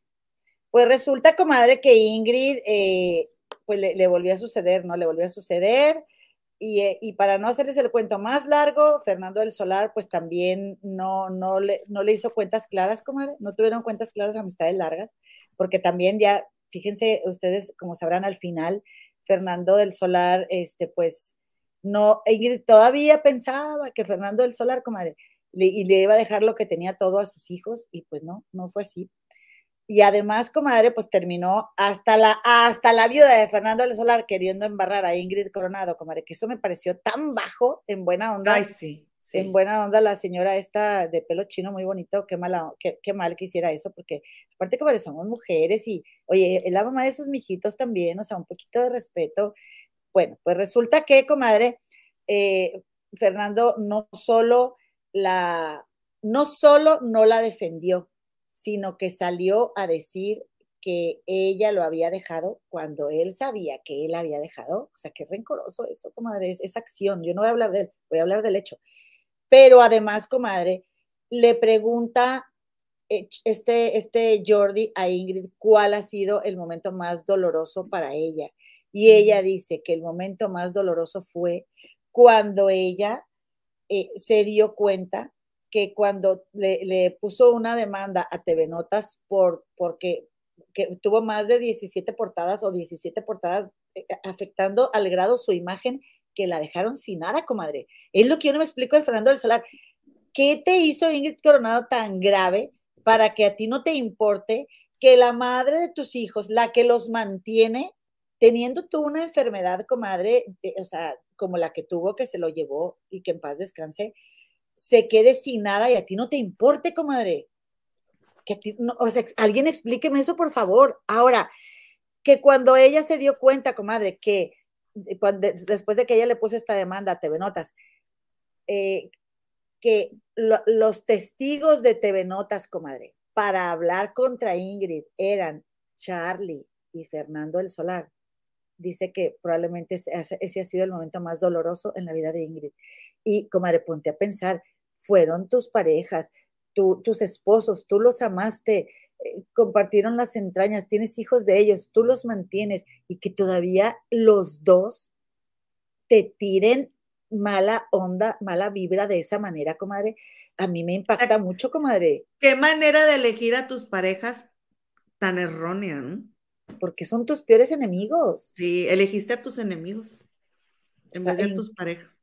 Pues resulta, comadre, que Ingrid, eh, pues le, le, volvió a suceder, ¿no? Le volvió a suceder. Eh, y, para no hacerles el cuento más largo, Fernando del Solar, pues también no, no, le, no le hizo cuentas claras, comadre, no tuvieron cuentas claras, amistades largas, porque también ya, fíjense ustedes, como sabrán al final, Fernando del Solar, este, pues, no, Ingrid todavía pensaba que Fernando del Solar, comadre, y le iba a dejar lo que tenía todo a sus hijos, y pues no, no fue así. Y además, comadre, pues terminó hasta la, hasta la viuda de Fernando del Solar queriendo embarrar a Ingrid Coronado, comadre, que eso me pareció tan bajo en buena onda. Ay, sí. En buena onda la señora esta de pelo chino muy bonito, qué, mala, qué, qué mal que hiciera eso, porque aparte comadre, somos mujeres y, oye, es la mamá de sus mijitos también, o sea, un poquito de respeto. Bueno, pues resulta que, comadre, eh, Fernando no solo la, no solo no la defendió, sino que salió a decir que ella lo había dejado cuando él sabía que él había dejado. O sea, qué rencoroso eso, comadre, es, esa acción. Yo no voy a hablar de él, voy a hablar del hecho. Pero además, comadre, le pregunta eh, este, este Jordi a Ingrid cuál ha sido el momento más doloroso para ella. Y ella dice que el momento más doloroso fue cuando ella eh, se dio cuenta que cuando le, puso una demanda a TV Notas por, porque que tuvo más de 17 portadas o 17 portadas eh, afectando al grado su imagen que la dejaron sin nada, comadre. Es lo que yo no me explico de Fernando del Solar. ¿Qué te hizo Ingrid Coronado tan grave para que a ti no te importe que la madre de tus hijos, la que los mantiene, teniendo tú una enfermedad, comadre, o sea, como la que tuvo, que se lo llevó y que en paz descanse, se quede sin nada y a ti no te importe, comadre. Que o sea, alguien explíqueme eso, por favor. Ahora, que cuando ella se dio cuenta, comadre, que después de que ella le puso esta demanda a TV Notas, eh, que los testigos de TV Notas, comadre, para hablar contra Ingrid eran Charlie y Fernando el Solar. Dice que probablemente ese, ha sido el momento más doloroso en la vida de Ingrid. Y, comadre, ponte a pensar, fueron tus parejas, tus esposos, tú los amaste, eh, compartieron las entrañas, tienes hijos de ellos, tú los mantienes y que todavía los dos te tiren mala onda, mala vibra de esa manera, comadre, a mí me impacta mucho, comadre. Qué manera de elegir a tus parejas tan errónea, ¿no? Porque son tus peores enemigos. Sí, elegiste a tus enemigos en vez de a tus parejas.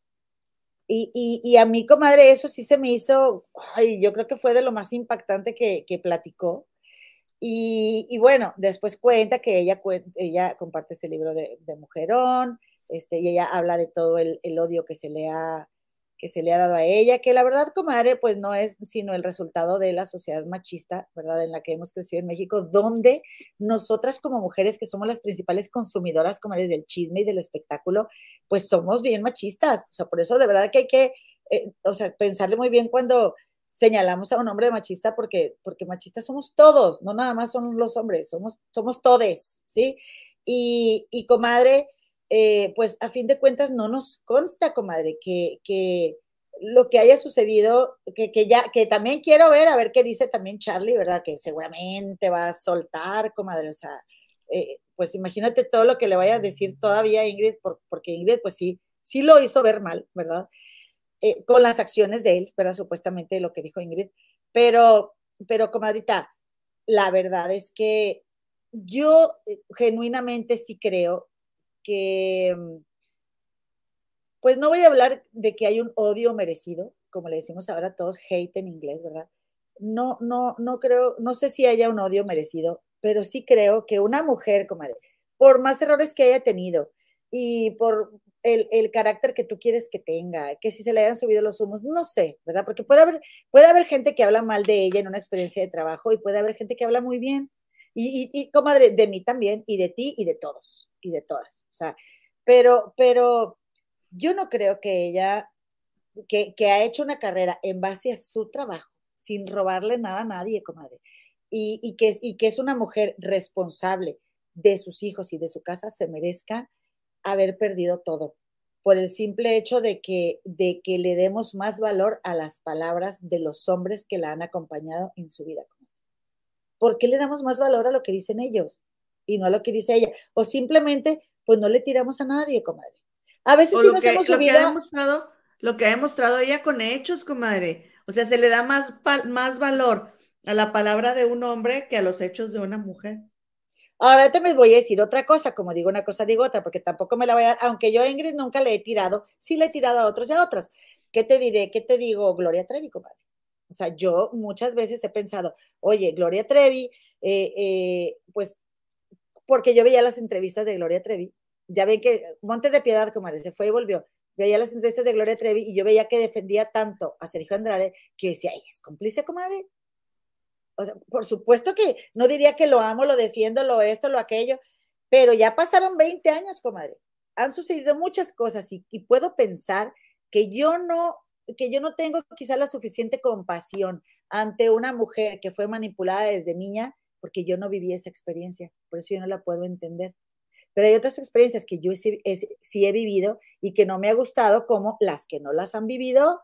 Y, a mí, comadre, eso sí se me hizo, ay, yo creo que fue de lo más impactante que, platicó. Y, bueno, después cuenta que ella, ella comparte este libro de, de Mujerón, este, y ella habla de todo el, el, odio que se le ha que se le ha dado a ella, que la verdad, comadre, pues no es sino el resultado de la sociedad machista, ¿verdad? En la que hemos crecido en México, donde nosotras como mujeres, que somos las principales consumidoras, comadre, del chisme y del espectáculo, pues somos bien machistas. O sea, por eso de verdad que hay que, eh, o sea, pensarle muy bien cuando señalamos a un hombre machista, porque, porque machistas somos todos, no nada más son los hombres, somos, somos todes, ¿sí? Y, y comadre, eh, pues a fin de cuentas no nos consta, comadre, que, que lo que haya sucedido, que, que, ya, que también quiero ver, a ver qué dice también Charlie, ¿verdad? Que seguramente va a soltar, comadre, o sea, eh, pues imagínate todo lo que le vaya a decir todavía a Ingrid, porque Ingrid, pues sí, sí lo hizo ver mal, ¿verdad? Eh, con las acciones de él, ¿verdad? Supuestamente lo que dijo Ingrid, pero, pero comadrita, la verdad es que yo genuinamente sí creo mm, pues no voy a hablar de que hay un odio merecido, como le decimos ahora todos, hate en inglés, ¿verdad? No, no, no creo, no sé si haya un odio merecido, pero sí creo que una mujer, comadre, por más errores que haya tenido y por el, el, carácter que tú quieres que tenga, que si se le hayan subido los humos, no sé, ¿verdad? Porque puede haber, puede haber gente que habla mal de ella en una experiencia de trabajo y puede haber gente que habla muy bien. Y, y, y comadre, de mí también, y de ti y de todos y de todas. O sea, pero, pero yo no creo que ella, que, que ha hecho una carrera en base a su trabajo, sin robarle nada a nadie, comadre, y, y, que, y que es una mujer responsable de sus hijos y de su casa, se merezca haber perdido todo por el simple hecho de que, de que le demos más valor a las palabras de los hombres que la han acompañado en su vida. ¿Por qué le damos más valor a lo que dicen ellos? Y no a lo que dice ella. O simplemente, pues no le tiramos a nadie, comadre. A veces sí nos hemos subido. Lo que, ha demostrado, lo que ha demostrado ella con hechos, comadre. O sea, se le da más, más valor a la palabra de un hombre que a los hechos de una mujer. Ahora te me voy a decir otra cosa, como digo una cosa, digo otra, porque tampoco me la voy a dar, aunque yo a Ingrid nunca le he tirado, sí le he tirado a otros y a otras. ¿Qué te diré? ¿Qué te digo? Gloria Trevi, comadre. O sea, yo muchas veces he pensado, oye, Gloria Trevi, eh, eh, pues porque yo veía las entrevistas de Gloria Trevi. Ya ven que Monte de Piedad, como se fue y volvió. Veía las entrevistas de Gloria Trevi y yo veía que defendía tanto a Sergio Andrade que decía, ay, es cómplice, comadre. O sea, por supuesto que no diría que lo amo, lo defiendo, lo esto, lo aquello, pero ya pasaron 20 años, comadre. Han sucedido muchas cosas y, y puedo pensar que yo no, que yo no tengo quizá la suficiente compasión ante una mujer que fue manipulada desde niña porque yo no viví esa experiencia, por eso yo no la puedo entender. Pero hay otras experiencias que yo sí, he vivido y que no me ha gustado, como las que no las han vivido,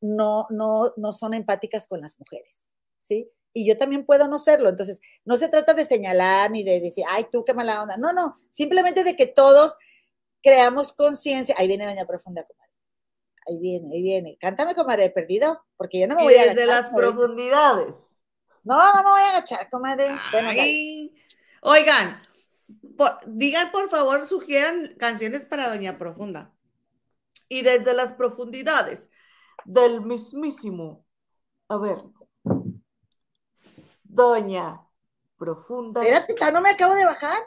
no, no, no son empáticas con las mujeres, ¿sí? Y yo también puedo no serlo. Entonces, no se trata de señalar ni de decir, ay, tú qué mala onda. No, no, simplemente de que todos creamos conciencia. Ahí viene Doña Profunda, comadre. Ahí viene, ahí viene. Cántame, comadre, perdido, porque yo no me voy a. Desde las profundidades. No, no me voy a agachar, comadre. Oigan, digan por favor, sugieran canciones para Doña Profunda. Y desde las profundidades del mismísimo, a ver, Doña Profunda. Espérate, no me acabo de bajar.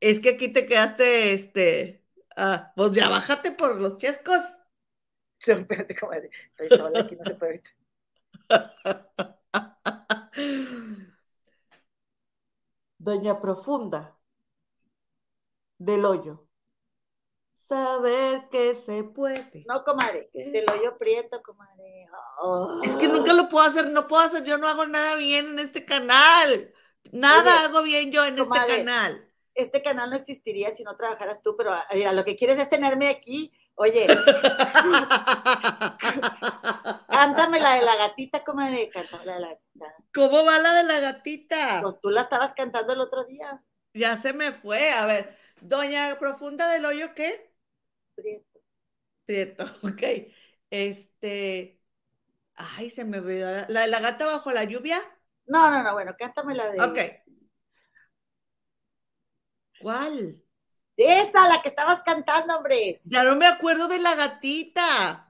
Es que aquí te quedaste, este. Ah, pues ya bájate por los chescos. No, espérate, comadre. Estoy sola, aquí no se puede Doña Profunda del hoyo. Saber que se puede. No, comadre, del hoyo prieto, comadre. Es que nunca lo puedo hacer, no puedo hacer, yo no hago nada bien en este canal. Nada hago bien yo en este canal. Este canal no existiría si no trabajaras tú, pero mira, lo que quieres es tenerme aquí. Oye, cántame la de la gatita, comadre. Cántame la de la gatita. ¿Cómo va la de la gatita? Pues tú la estabas cantando el otro día. Ya se me fue. A ver, Doña Profunda del Hoyo, ¿qué? Prieto. Prieto, ok. Este. Ay, se me olvidó. ¿La de la gata bajo la lluvia? No, no, no, bueno, cántame la de. Ok. ¿Cuál? Esa, la que estabas cantando, hombre. Ya no me acuerdo de la gatita.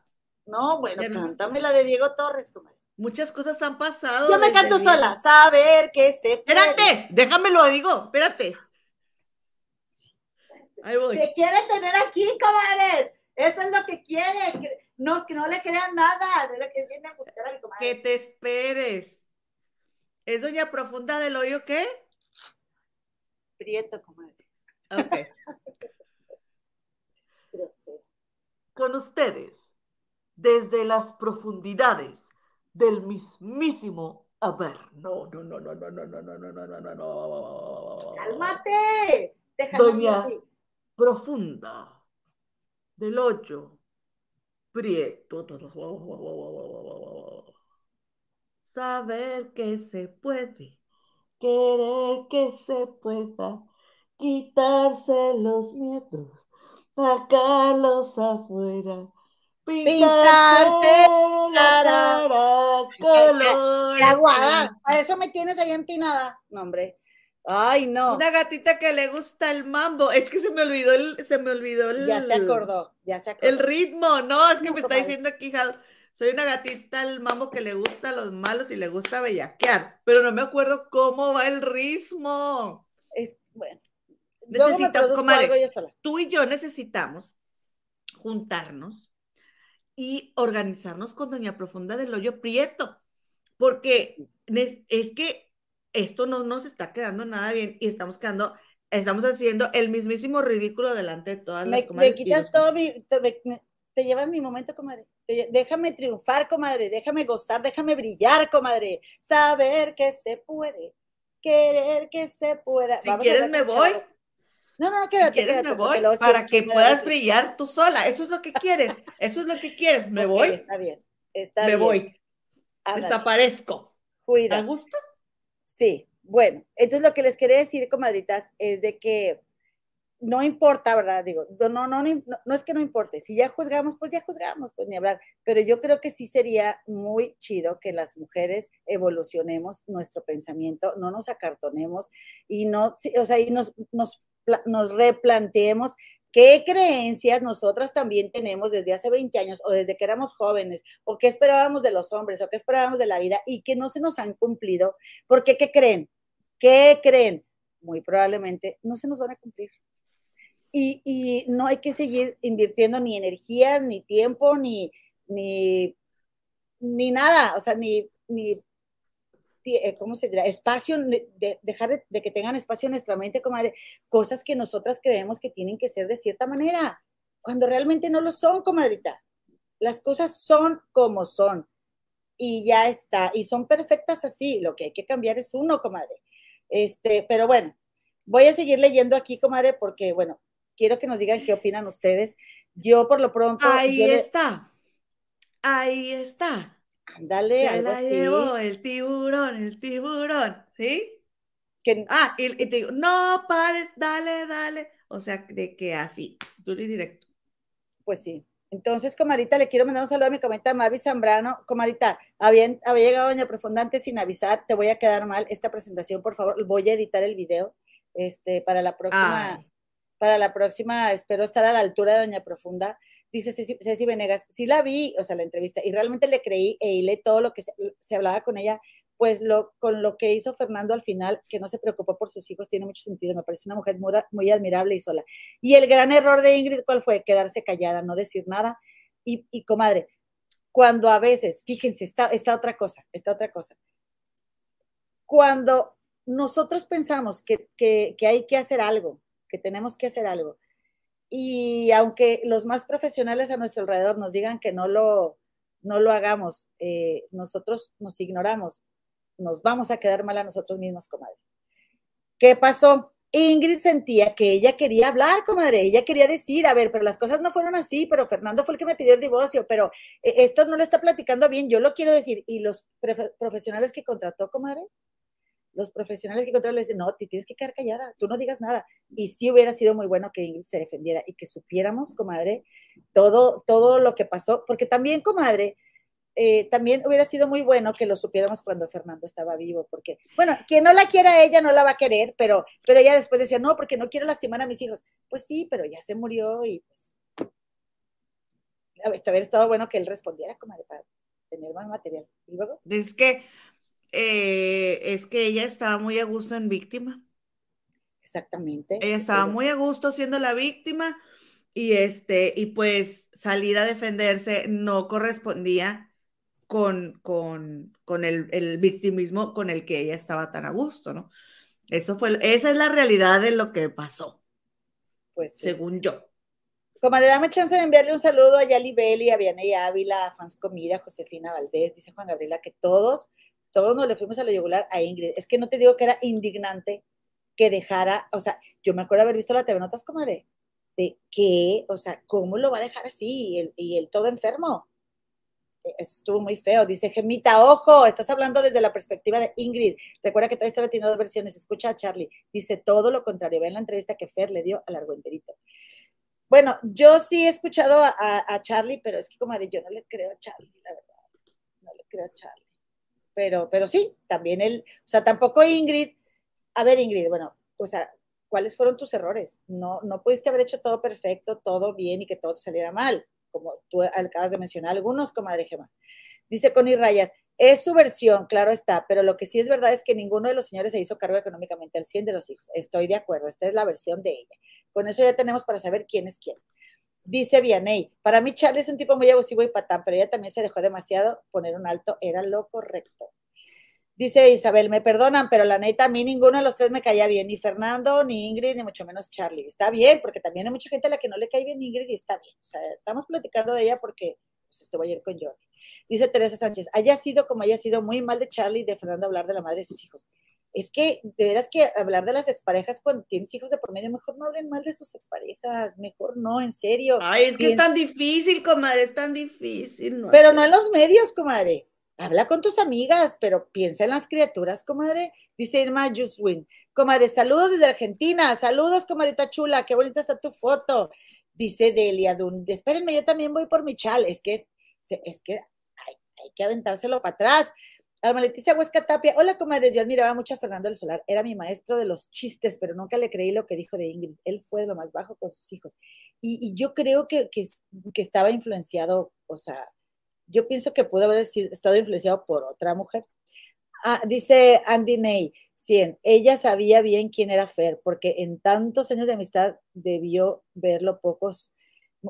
No, bueno, cántame la de Diego Torres, comadre. Muchas cosas han pasado. Yo me canto sola. Saber que se. Espérate, déjame lo digo, espérate. Ahí voy. Que quiere tener aquí, comadres. Eso es lo que quiere. No, que no le crean nada. De lo que viene a buscar a mi comadre. Que te esperes. ¿Es Doña Profunda del Hoyo qué? Prieto, comadre. Ok. Con ustedes, desde las profundidades del mismísimo a ver, no, no, no, no, no, no, no, no, no, no, no, no, no. Cálmate. Doña Profunda del hoyo prieto. Saber que se puede, querer que se pueda, quitarse los miedos, sacarlos afuera pintarse la cara, color. aguada. A eso me tienes ahí empinada. No, hombre. Ay, no. Una gatita que le gusta el mambo. Es que se me olvidó el, se me olvidó el. Ya se acordó, ya se acordó. El ritmo, no, es que me está diciendo aquí, soy una gatita el mambo que le gusta a los malos y le gusta bellaquear, pero no me acuerdo cómo va el ritmo. Es, bueno. Necesitamos, tú y yo necesitamos juntarnos y organizarnos con Doña Profunda del Hoyo Prieto, porque es, que esto no nos está quedando nada bien y estamos quedando, estamos haciendo el mismísimo ridículo delante de todas las comadres. Me quitas todo mi, te, llevas mi momento, comadre. déjame triunfar, comadre, déjame gozar, déjame brillar, comadre. Saber que se puede, querer que se pueda. Si quieres me voy. No, no, quédate. Si quieres, me voy para que puedas brillar tú sola. Eso es lo que quieres. Eso es lo que quieres. Me voy. Está bien. Está me voy. Desaparezco. Cuida. ¿Te gusta? Sí. Bueno, entonces lo que les quería decir, comadritas, es de que no importa, ¿verdad? Digo, no, no, no, no, es que no importe. Si ya juzgamos, pues ya juzgamos, pues ni hablar. Pero yo creo que sí sería muy chido que las mujeres evolucionemos nuestro pensamiento, no nos acartonemos y no, o sea, y nos, nos nos replanteemos qué creencias nosotras también tenemos desde hace 20 años o desde que éramos jóvenes, o qué esperábamos de los hombres, o qué esperábamos de la vida y que no se nos han cumplido, porque ¿qué creen? ¿Qué creen? Muy probablemente no se nos van a cumplir. Y, no hay que seguir invirtiendo ni energía, ni tiempo, ni, ni, ni nada, o sea, ni, ni ¿cómo se dirá? Espacio, de, dejar de, que tengan espacio en nuestra mente, comadre, cosas que nosotras creemos que tienen que ser de cierta manera, cuando realmente no lo son, comadrita. Las cosas son como son y ya está, y son perfectas así, lo que hay que cambiar es uno, comadre. Este, pero bueno, voy a seguir leyendo aquí, comadre, porque bueno, quiero que nos digan qué opinan ustedes. Yo por lo pronto... Ahí está, ahí está. Ándale, algo la llevó el tiburón, el tiburón, ¿sí? ah, y, te digo, no pares, dale, dale. O sea, de que así, duro y directo. Pues sí. Entonces, comadita, le quiero mandar un saludo a mi comenta Mavi Zambrano. Comadita, había, había llegado Doña Profundante sin avisar, te voy a quedar mal esta presentación, por favor, voy a editar el video este, para la próxima, para la próxima espero estar a la altura de Doña Profunda. Dice Ceci, Venegas, sí la vi, o sea, la entrevista, y realmente le creí e hilé todo lo que se, hablaba con ella, pues lo, con lo que hizo Fernando al final, que no se preocupó por sus hijos, tiene mucho sentido. Me parece una mujer muy, admirable y sola. Y el gran error de Ingrid, ¿cuál fue? Quedarse callada, no decir nada. Y, y comadre, cuando a veces, fíjense, está, está otra cosa, está otra cosa. Cuando nosotros pensamos que, que hay que hacer algo, que tenemos que hacer algo, y aunque los más profesionales a nuestro alrededor nos digan que no lo, no lo hagamos, eh, nosotros nos ignoramos, nos vamos a quedar mal a nosotros mismos, comadre. ¿Qué pasó? Ingrid sentía que ella quería hablar, comadre, ella quería decir, a ver, pero las cosas no fueron así, pero Fernando fue el que me pidió el divorcio, pero eh, esto no lo está platicando bien, yo lo quiero decir. Y los profesionales que contrató, comadre, los profesionales que controlan le dicen, no, te tienes que quedar callada, tú no digas nada. Y sí hubiera sido muy bueno que Ingrid se defendiera y que supiéramos, comadre, todo, todo lo que pasó, porque también, comadre, eh, también hubiera sido muy bueno que lo supiéramos cuando Fernando estaba vivo, porque, bueno, quien no la quiera ella no la va a querer, pero, pero ella después decía, no, porque no quiero lastimar a mis hijos. Pues sí, pero ya se murió y pues, hubiera estado bueno que él respondiera, comadre, para tener más material. ¿Y luego? Es que eh, es que ella estaba muy a gusto en víctima. Exactamente. Ella estaba muy a gusto siendo la víctima y este, y pues salir a defenderse no correspondía con, con, con el, el, victimismo con el que ella estaba tan a gusto, ¿no? Eso fue, esa es la realidad de lo que pasó. Pues según yo. Como le dame chance de enviarle un saludo a Yali Belli, a Vianey Ávila, a Fans Comida, a Josefina Valdés, dice Juan Gabriela que todos todos nos le fuimos a la yugular a Ingrid. Es que no te digo que era indignante que dejara, o sea, yo me acuerdo haber visto la TV Notas, comadre, de que, o sea, ¿cómo lo va a dejar así? Y él, todo enfermo. E, estuvo muy feo. Dice Gemita, ojo, estás hablando desde la perspectiva de Ingrid. Recuerda que toda historia tiene dos versiones. Escucha a Charlie. Dice todo lo contrario. Ve en la entrevista que Fer le dio al argüenterito. Bueno, yo sí he escuchado a, a Charlie, pero es que, comadre, yo no le creo a Charlie, la verdad. No le creo a Charlie pero, pero sí, también él, o sea, tampoco Ingrid, a ver Ingrid, bueno, o sea, ¿cuáles fueron tus errores? No, no pudiste haber hecho todo perfecto, todo bien y que todo saliera mal, como tú acabas de mencionar algunos, comadre Gema. Dice Connie Rayas, es su versión, claro está, pero lo que sí es verdad es que ninguno de los señores se hizo cargo económicamente al 100 de los hijos. Estoy de acuerdo, esta es la versión de ella. Con eso ya tenemos para saber quién es quién. Dice Vianey, para mí Charlie es un tipo muy abusivo y patán, pero ella también se dejó demasiado poner un alto, era lo correcto. Dice Isabel, me perdonan, pero la neta, a mí ninguno de los tres me caía bien, ni Fernando, ni Ingrid, ni mucho menos Charlie. Está bien, porque también hay mucha gente a la que no le cae bien Ingrid y está bien. O sea, estamos platicando de ella porque pues, estuvo ayer con Jordi. Dice Teresa Sánchez, haya sido como haya sido muy mal de Charlie y de Fernando hablar de la madre de sus hijos es que de veras que hablar de las exparejas cuando tienes hijos de por medio, mejor no hablen mal de sus exparejas, mejor no, en serio. Ay, es que es tan difícil, comadre, es tan difícil. pero no en los medios, comadre. Habla con tus amigas, pero piensa en las criaturas, comadre. Dice Irma Juswin. Comadre, saludos desde Argentina. Saludos, comadrita chula. Qué bonita está tu foto. Dice Delia Dun. Espérenme, yo también voy por mi chal. Es que, es que hay, hay que aventárselo para atrás. Alma Leticia Huesca Tapia, hola comadres, yo admiraba mucho a Fernando del Solar, era mi maestro de los chistes, pero nunca le creí lo que dijo de Ingrid, él fue de lo más bajo con sus hijos. Y, yo creo que, que, estaba influenciado, o sea, yo pienso que pudo haber estado influenciado por otra mujer. Ah, dice Andy Ney, 100, ella sabía bien quién era Fer, porque en tantos años de amistad debió ver lo pocos,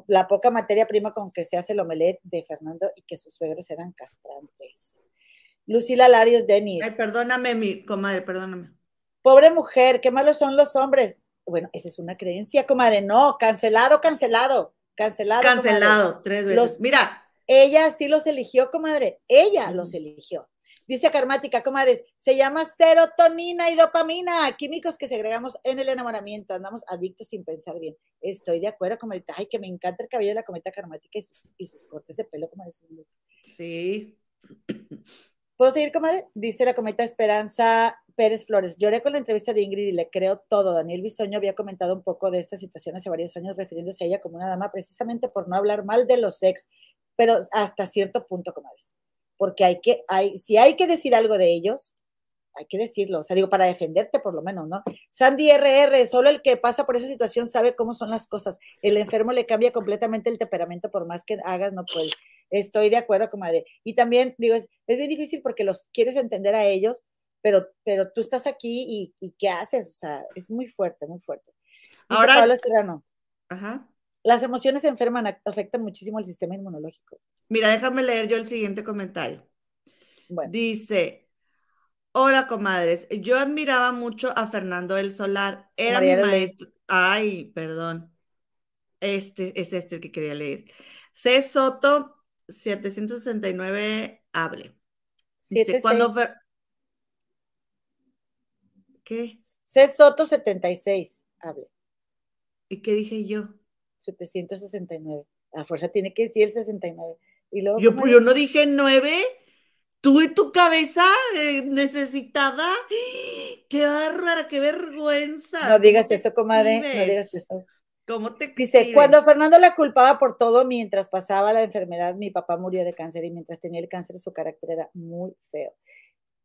la poca materia prima con que se hace el omelet de Fernando y que sus suegros eran castrantes. Lucila Larios Denis. Ay, perdóname, mi comadre, perdóname. Pobre mujer, qué malos son los hombres. Bueno, esa es una creencia, comadre. No, cancelado, cancelado, cancelado. Cancelado, tres veces. Mira. Ella sí los eligió, comadre. Ella los eligió. Dice Karmática, comadres, se llama serotonina y dopamina, químicos que segregamos en el enamoramiento. Andamos adictos sin pensar bien. Estoy de acuerdo, comadre. Ay, que me encanta el cabello de la cometa karmática y sus, y sus cortes de pelo, comadre. Sí. ¿Puedo seguir, comadre? Dice la cometa Esperanza Pérez Flores. Lloré con la entrevista de Ingrid y le creo todo. Daniel Bisoño había comentado un poco de esta situación hace varios años, refiriéndose a ella como una dama, precisamente por no hablar mal de los ex, pero hasta cierto punto, comadres. Porque hay que, hay, si hay que decir algo de ellos, hay que decirlo, o sea, digo, para defenderte por lo menos, ¿no? Sandy RR, solo el que pasa por esa situación sabe cómo son las cosas. El enfermo le cambia completamente el temperamento, por más que hagas, no puedes. Estoy de acuerdo, comadre. Y también, digo, es, es bien difícil porque los quieres entender a ellos, pero, pero tú estás aquí y, y ¿qué haces? O sea, es muy fuerte, muy fuerte. Ahora, Pablo Serrano, ajá. Las emociones enferman, afectan muchísimo el sistema inmunológico. Mira, déjame leer yo el siguiente comentario. Dice, hola comadres, yo admiraba mucho a Fernando del Solar, era mi maestro. Ay, perdón. Este es este el que quería leer. C. Soto 769 hable. Dice, cuando ¿Qué? C. Soto 76 hable. ¿Y qué dije yo? 769. A fuerza tiene que decir el 69. Y luego, yo, yo no dije 9. Tú y tu cabeza eh, necesitada. ¡Qué bárbara, qué vergüenza! No digas eso, comadre. No digas eso. ¿Cómo te Dice, cuando Fernando la culpaba por todo mientras pasaba la enfermedad, mi papá murió de cáncer y mientras tenía el cáncer su carácter era muy feo.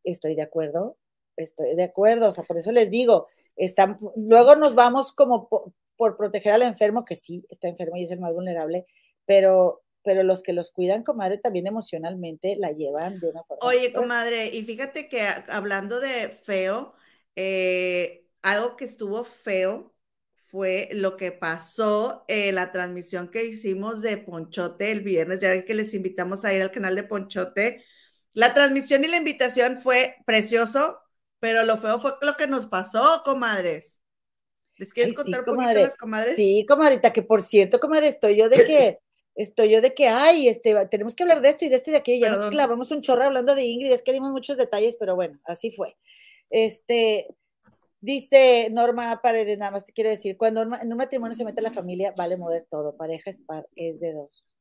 Estoy de acuerdo, estoy de acuerdo, o sea, por eso les digo, están, luego nos vamos como por proteger al enfermo, que sí está enfermo y es el más vulnerable, pero, pero los que los cuidan, comadre, también emocionalmente la llevan de una forma. Oye, comadre, y fíjate que hablando de feo, eh, algo que estuvo feo fue lo que pasó en la transmisión que hicimos de Ponchote el viernes, ya que les invitamos a ir al canal de Ponchote. La transmisión y la invitación fue precioso, pero lo feo fue lo que nos pasó, comadres. ¿Les quieres contar un poquito las comadres? Sí, comadrita, que por cierto, comadre, estoy yo de que, estoy yo de que, ay, este, tenemos que hablar de esto y de esto y de aquello. Ya nos clavamos un chorro hablando de Ingrid, es que dimos muchos detalles, pero bueno, así fue. Este, dice Norma Paredes, nada más te quiero decir, cuando en un matrimonio se mete la familia, vale mover todo, pareja es, es de dos.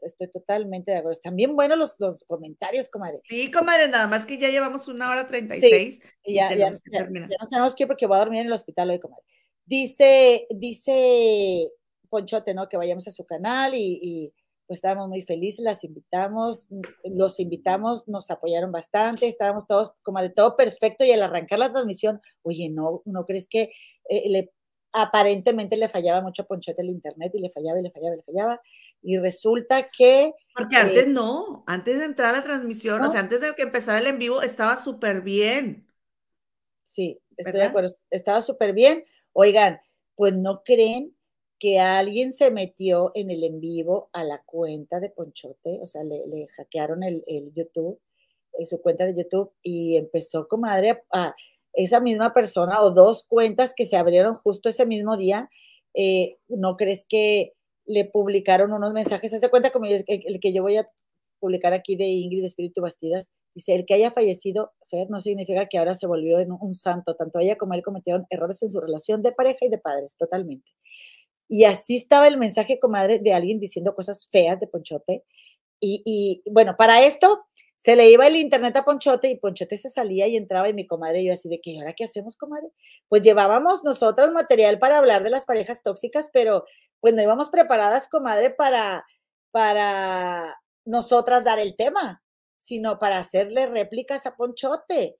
Estoy totalmente de acuerdo. Están bien buenos los, los comentarios, comadre. Sí, comadre, nada más que ya llevamos una hora treinta y seis. ya, ya, ya, ya, nos tenemos que ir porque voy a dormir en el hospital hoy, comadre. Dice, dice Ponchote, ¿no? Que vayamos a su canal y, pues estábamos muy felices, las invitamos, los invitamos, nos apoyaron bastante, estábamos todos como de todo perfecto y al arrancar la transmisión, oye, ¿no, no crees que eh, le, aparentemente le fallaba mucho a Ponchote el internet y le fallaba y le fallaba y le fallaba? Y resulta que... Porque antes eh, no, antes de entrar a la transmisión, o sea, antes de que empezara el en vivo, estaba súper bien. Sí, estoy de acuerdo, estaba súper bien Oigan, pues no creen que alguien se metió en el en vivo a la cuenta de Ponchote, o sea, le, hackearon el, YouTube, eh, su cuenta de YouTube, y empezó, comadre, a esa misma persona o dos cuentas que se abrieron justo ese mismo día, eh, ¿no crees que le publicaron unos mensajes? Hace cuenta como el, el que yo voy a publicar aquí de Ingrid Espíritu Bastidas, dice, el que haya fallecido, Fer, no significa que ahora se volvió en un santo, tanto ella como él cometieron errores en su relación de pareja y de padres, totalmente. Y así estaba el mensaje, comadre, de alguien diciendo cosas feas de Ponchote. Y, y, bueno, para esto se le iba el internet a Ponchote y Ponchote se salía y entraba y mi comadre y yo así de que, ahora qué hacemos, comadre? Pues llevábamos nosotras material para hablar de las parejas tóxicas, pero pues no íbamos preparadas, comadre, para, para nosotras dar el tema, sino para hacerle réplicas a Ponchote.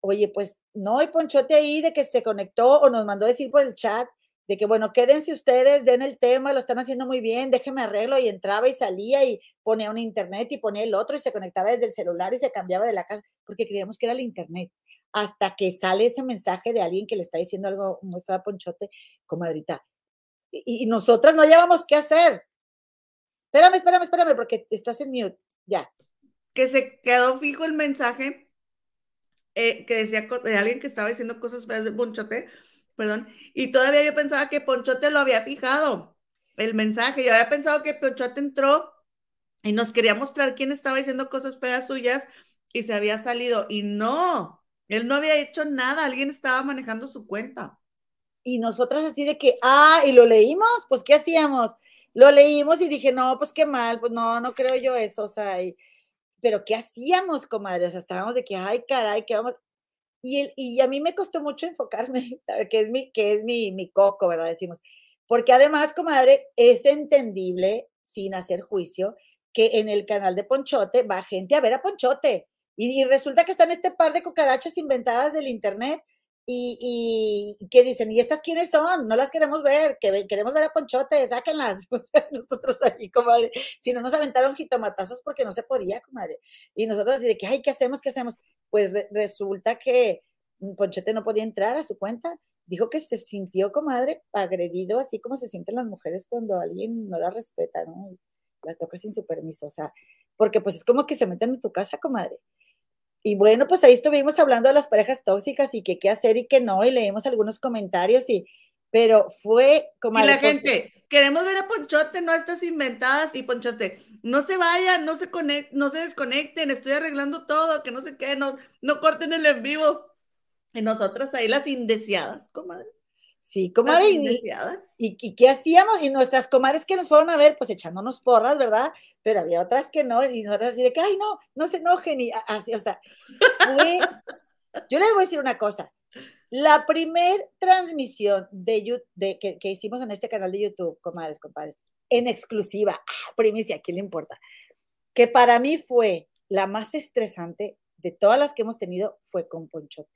Oye, pues no hay Ponchote ahí de que se conectó o nos mandó decir por el chat de que, bueno, quédense ustedes, den el tema, lo están haciendo muy bien, déjenme arreglo y entraba y salía y ponía un internet y ponía el otro y se conectaba desde el celular y se cambiaba de la casa porque creíamos que era el internet. Hasta que sale ese mensaje de alguien que le está diciendo algo muy feo a Ponchote, comadrita. Y, y nosotras no llevamos qué hacer. Espérame, espérame, espérame, porque estás en mute. Ya. Que se quedó fijo el mensaje eh, que decía de alguien que estaba diciendo cosas feas de Ponchote, perdón, y todavía yo pensaba que Ponchote lo había fijado, el mensaje. Yo había pensado que Ponchote entró y nos quería mostrar quién estaba diciendo cosas feas suyas y se había salido. Y no, él no había hecho nada, alguien estaba manejando su cuenta. Y nosotras así de que, ah, y lo leímos, pues ¿qué hacíamos? lo leímos y dije, no, pues qué mal, pues no, no creo yo eso, o sea, pero ¿qué hacíamos, comadre? O sea, estábamos de que, ay, caray, ¿qué vamos? Y, y a mí me costó mucho enfocarme, que es, mi, que es mi, mi coco, ¿verdad? Decimos. Porque además, comadre, es entendible, sin hacer juicio, que en el canal de Ponchote va gente a ver a Ponchote. Y, resulta que están este par de cucarachas inventadas del internet y, y, que dicen, ¿y estas quiénes son? No las queremos ver, que queremos ver a Ponchote, sáquenlas. nosotros ahí, comadre, si no nos aventaron jitomatazos porque no se podía, comadre. Y nosotros así de que, ay, ¿qué hacemos? ¿Qué hacemos? Pues resulta que Ponchote no podía entrar a su cuenta. Dijo que se sintió, comadre, agredido, así como se sienten las mujeres cuando alguien no las respeta, ¿no? Las toca sin su permiso, o sea, porque pues es como que se meten en tu casa, comadre. Y bueno, pues ahí estuvimos hablando de las parejas tóxicas y que qué hacer y qué no, y leímos algunos comentarios y, pero fue como... Y la gente, queremos ver a Ponchote, no estas inventadas, y Ponchote, no se vayan, no se no se desconecten, estoy arreglando todo, que no se qué, no, no corten el en vivo. Y nosotras ahí las indeseadas, comadre. Sí, comadre. Y, y, qué hacíamos? Y nuestras comadres que nos fueron a ver, pues echándonos porras, ¿verdad? Pero había otras que no, y nosotras así de que, ay, no, no se enojen, y así, o sea, fue... Yo les voy a decir una cosa. La primer transmisión de, de que, hicimos en este canal de YouTube, comadres, compadres, en exclusiva, ah, primicia, ¿a quién le importa? Que para mí fue la más estresante de todas las que hemos tenido, fue con Ponchote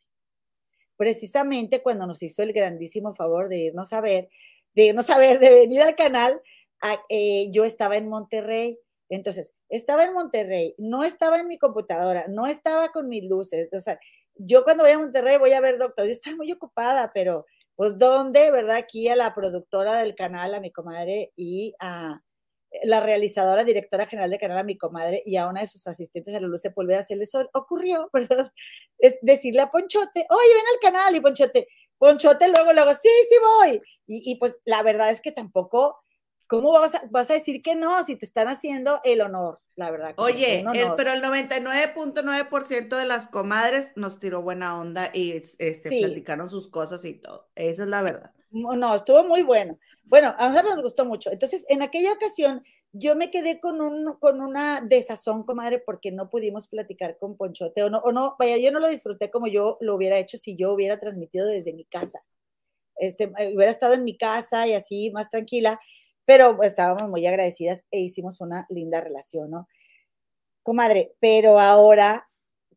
precisamente cuando nos hizo el grandísimo favor de irnos a ver, de irnos a ver, de venir al canal, eh, yo estaba en Monterrey. Entonces, estaba en Monterrey, no estaba en mi computadora, no estaba con mis luces. O sea, yo cuando voy a Monterrey voy a ver doctor, yo estaba muy ocupada, pero pues ¿dónde, verdad? Aquí a la productora del canal, a mi comadre y a, la realizadora, directora general de canal a mi comadre y a una de sus asistentes a luz Sepúlveda se les ocurrió, ¿verdad? Es decirle a Ponchote, oye, ven al canal y Ponchote, Ponchote luego, luego, sí, sí voy. Y, pues la verdad es que tampoco, ¿cómo vas a, vas a decir que no si te están haciendo el honor? La verdad. Oye, pero el 99.9% de las comadres nos tiró buena onda y este, platicaron sus cosas y todo. Esa es la verdad. No, estuvo muy bueno. Bueno, a nosotros nos gustó mucho. Entonces, en aquella ocasión, yo me quedé con, un, con una desazón, comadre, porque no pudimos platicar con Ponchote, o no, o no, vaya, yo no lo disfruté como yo lo hubiera hecho si yo hubiera transmitido desde mi casa. Este, eh, hubiera estado en mi casa y así, más tranquila, pero estábamos muy agradecidas e hicimos una linda relación, ¿no? Comadre, pero ahora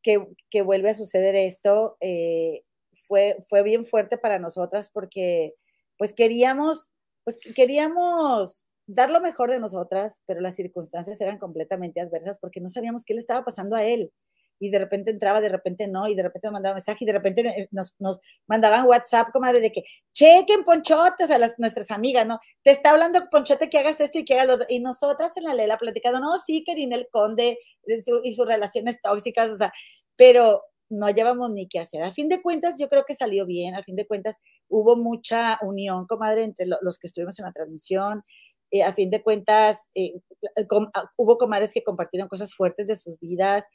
que, que vuelve a suceder esto, eh, fue, fue bien fuerte para nosotras porque pues queríamos, pues queríamos dar lo mejor de nosotras, pero las circunstancias eran completamente adversas porque no sabíamos qué le estaba pasando a él. Y de repente entraba, de repente no, y de repente nos mandaba mensaje, y de repente eh, nos, nos mandaban WhatsApp, comadre, de que chequen Ponchote, a las, nuestras amigas, ¿no? Te está hablando Ponchote que hagas esto y que hagas lo otro. Y nosotras en la lela platicando, no, sí, que el conde y sus relaciones tóxicas, o sea, pero no llevamos ni qué hacer. A fin de cuentas, yo creo que salió bien, a fin de cuentas hubo mucha unión, comadre, entre los que estuvimos en la transmisión. Eh, a fin de cuentas, eh, ah, hubo comadres que compartieron cosas fuertes de sus vidas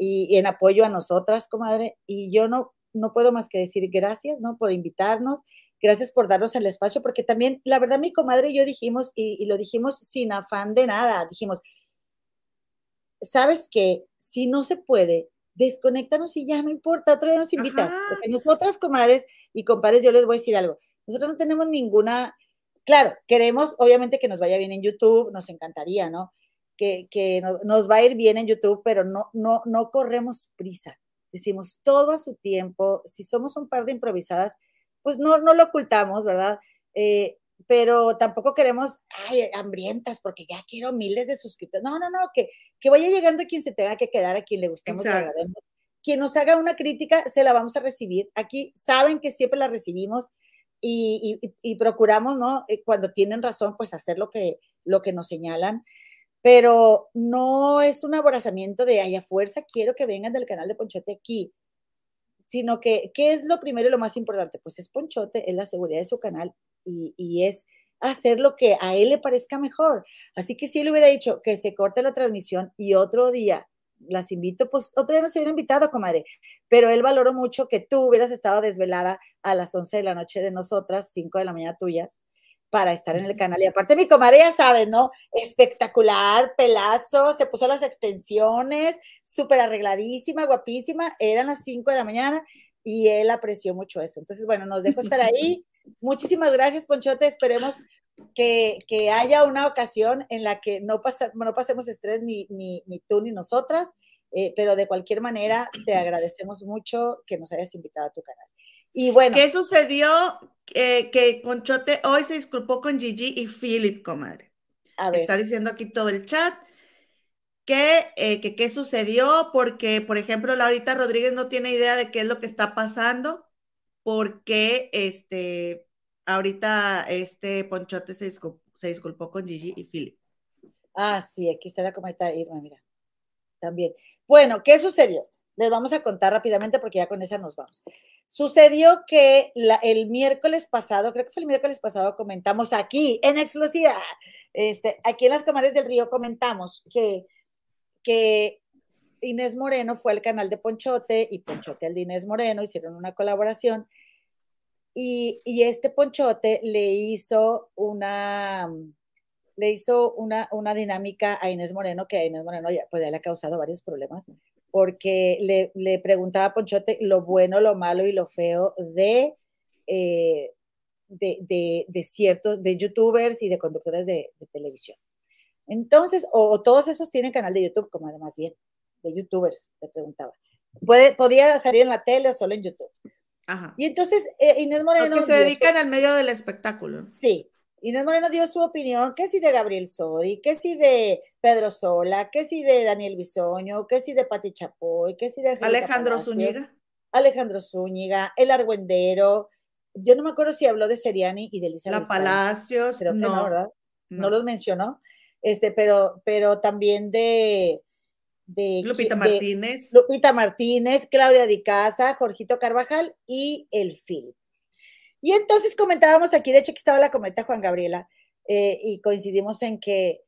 y, en apoyo a nosotras, comadre. Y yo no, no puedo más que decir gracias, ¿no? Por invitarnos, gracias por darnos el espacio, porque también, la verdad, mi comadre y yo dijimos, y, y lo dijimos sin afán de nada, dijimos, ¿sabes qué? Si no se puede, desconéctanos y ya no importa, otro día nos invitas. Porque nosotras, comadres y compadres, yo les voy a decir algo. Nosotros no tenemos ninguna, claro, queremos obviamente que nos vaya bien en YouTube, nos encantaría, ¿no? Que, que nos va a ir bien en YouTube, pero no, no, no corremos prisa. Decimos todo a su tiempo. Si somos un par de improvisadas, pues no, no lo ocultamos, ¿verdad? Eh, pero tampoco queremos, ay, hambrientas, porque ya quiero miles de suscriptores. No, no, no, que, que vaya llegando quien se tenga que quedar, a quien le gustemos, Quien nos haga una crítica, se la vamos a recibir. Aquí saben que siempre la recibimos y, y, procuramos, ¿no? Eh, cuando tienen razón, pues hacer lo que, lo que nos señalan. Pero no es un abrazamiento de, ay, a fuerza quiero que vengan del canal de Ponchote aquí sino que, ¿qué es lo primero y lo más importante? Pues es Ponchote, es la seguridad de su canal y, es hacer lo que a él le parezca mejor. Así que si él hubiera dicho que se corte la transmisión y otro día las invito, pues otro día no se hubiera invitado, comadre. Pero él valoró mucho que tú hubieras estado desvelada a las 11 de la noche de nosotras, 5 de la mañana tuyas, para estar en el canal. Y aparte mi comadre, ya sabes, ¿no? Espectacular, pelazo, se puso las extensiones, súper arregladísima, guapísima. Eran las 5 de la mañana y él apreció mucho eso. Entonces, bueno, nos dejó estar ahí. Muchísimas gracias, Ponchote. Esperemos que, haya una ocasión en la que no, pasa, no pasemos estrés ni, ni, ni, tú ni nosotras eh, pero de cualquier manera te agradecemos mucho que nos hayas invitado a tu canal. Y bueno. ¿Qué sucedió? Eh, que Conchote hoy se disculpó con Gigi y Philip, comadre. A ver. Está diciendo aquí todo el chat. Eh, que, qué sucedió, porque, por ejemplo, Laurita Rodríguez no tiene idea de qué es lo que está pasando, porque este, ahorita este Ponchote se disculpó, se disculpó con Gigi y Philip. Ah, sí, aquí está la comadita Irma, mira. También. Bueno, ¿qué sucedió? Les vamos a contar rápidamente porque ya con esa nos vamos. Sucedió que el miércoles pasado, creo que fue el miércoles pasado, comentamos aquí en exclusiva, este, aquí en las Cámaras del Río comentamos que que Inés Moreno fue al canal de Ponchote y Ponchote al de Inés Moreno, hicieron una colaboración y, este Ponchote le hizo una, le hizo una, una, dinámica a Inés Moreno que a Inés Moreno ya, pues, le ha causado varios problemas porque le, le, preguntaba a Ponchote lo bueno, lo malo y lo feo de, eh, de, de, ciertos, de youtubers y de conductores de televisión. Entonces, o, todos esos tienen canal de YouTube, como además bien, de youtubers, te preguntaba. Puede, podía salir en la tele o solo en YouTube. Ajá. Y entonces eh, Inés Moreno. Porque se dedican al medio del espectáculo. Sí. Inés Moreno dio su opinión, que si de Gabriel Sodi, que si de Pedro Sola, que si de Daniel Bisoño, que si de Pati Chapoy, que si de Alejandro Zúñiga. Alejandro Zúñiga, El Argüendero. Yo no me acuerdo si habló de Seriani y de Elisa La Palacios, no, no, ¿verdad? No. no los mencionó este, pero, pero también de, de Lupita Martínez. Lupita Martínez, Claudia Di Casa, Jorgito Carvajal y el Phil. Y entonces comentábamos aquí, de hecho que estaba la cometa Juan Gabriela, eh, y coincidimos en que,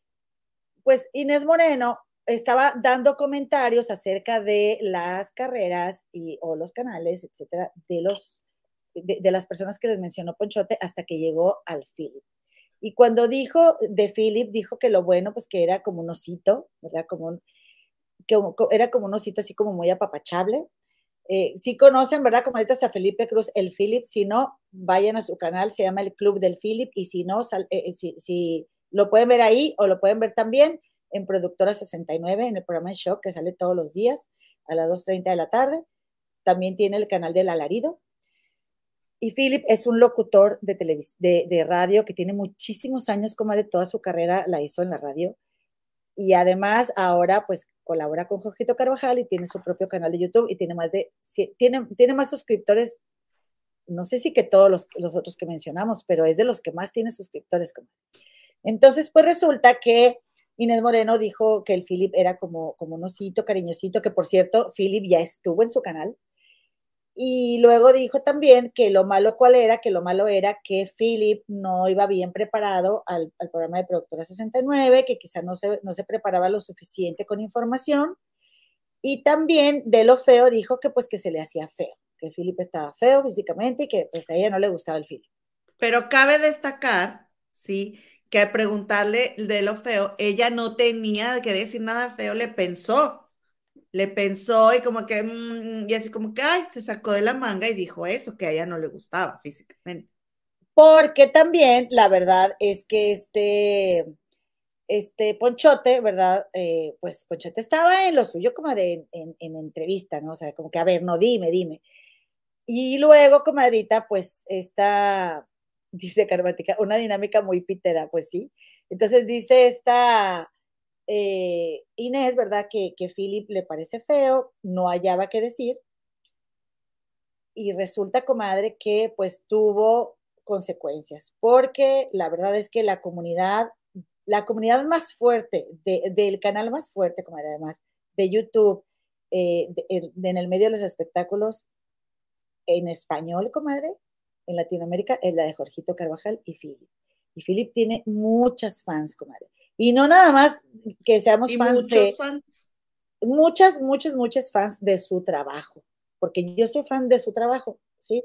pues Inés Moreno estaba dando comentarios acerca de las carreras y, o los canales, etcétera, de los de, las personas que les mencionó Ponchote hasta que llegó al Philip. Y cuando dijo de Philip, dijo que lo bueno, pues que era como un osito, ¿verdad? Como que era como un osito así como muy apapachable. Eh, si conocen, ¿verdad? Como ahorita a Felipe Cruz, el Philip, si no, vayan a su canal, se llama el Club del Philip, y si no, eh, eh, si, lo pueden ver ahí o lo pueden ver también en Productora 69, en el programa Shock, que sale todos los días a las 2.30 de la tarde. También tiene el canal del Alarido, y Philip es un locutor de, de, de, radio que tiene muchísimos años, como de toda su carrera la hizo en la radio. Y además ahora pues colabora con Jorgito Carvajal y tiene su propio canal de YouTube y tiene más de, tiene, tiene más suscriptores, no sé si que todos los, los otros que mencionamos, pero es de los que más tiene suscriptores. Entonces pues resulta que Inés Moreno dijo que el Philip era como, como un osito cariñosito, que por cierto, Philip ya estuvo en su canal y luego dijo también que lo malo cuál era, que lo malo era que Philip no iba bien preparado al, programa de Productora 69, que quizá no se, no se preparaba lo suficiente con información. Y también de lo feo dijo que pues que se le hacía feo, que Philip estaba feo físicamente y que pues a ella no le gustaba el Philip. Pero cabe destacar, sí, que al preguntarle de lo feo, ella no tenía que decir nada feo, le pensó le pensó y como que, mm, y así como que, ay, se sacó de la manga y dijo eso, que a ella no le gustaba físicamente. Porque también la verdad es que este, este Ponchote, ¿verdad? Eh, pues Ponchote estaba en lo suyo como en, en, entrevista, ¿no? O sea, como que, a ver, no, dime, dime. Y luego, comadrita, pues esta, dice Carmática, una dinámica muy pitera, pues sí. Entonces dice esta eh, Inés, ¿verdad? Que, que Philip le parece feo, no hallaba qué decir. Y resulta, comadre, que pues tuvo consecuencias, porque la verdad es que la comunidad, la comunidad más fuerte, del canal más fuerte, comadre, además, de YouTube, eh, en el medio de los espectáculos en español, comadre, en Latinoamérica, es la de Jorgito Carvajal y Philip. Y Philip tiene muchas fans, comadre. Y no nada más que seamos fans de... Muchas, muchos, muchos fans de su trabajo, porque yo soy fan de su trabajo, ¿sí?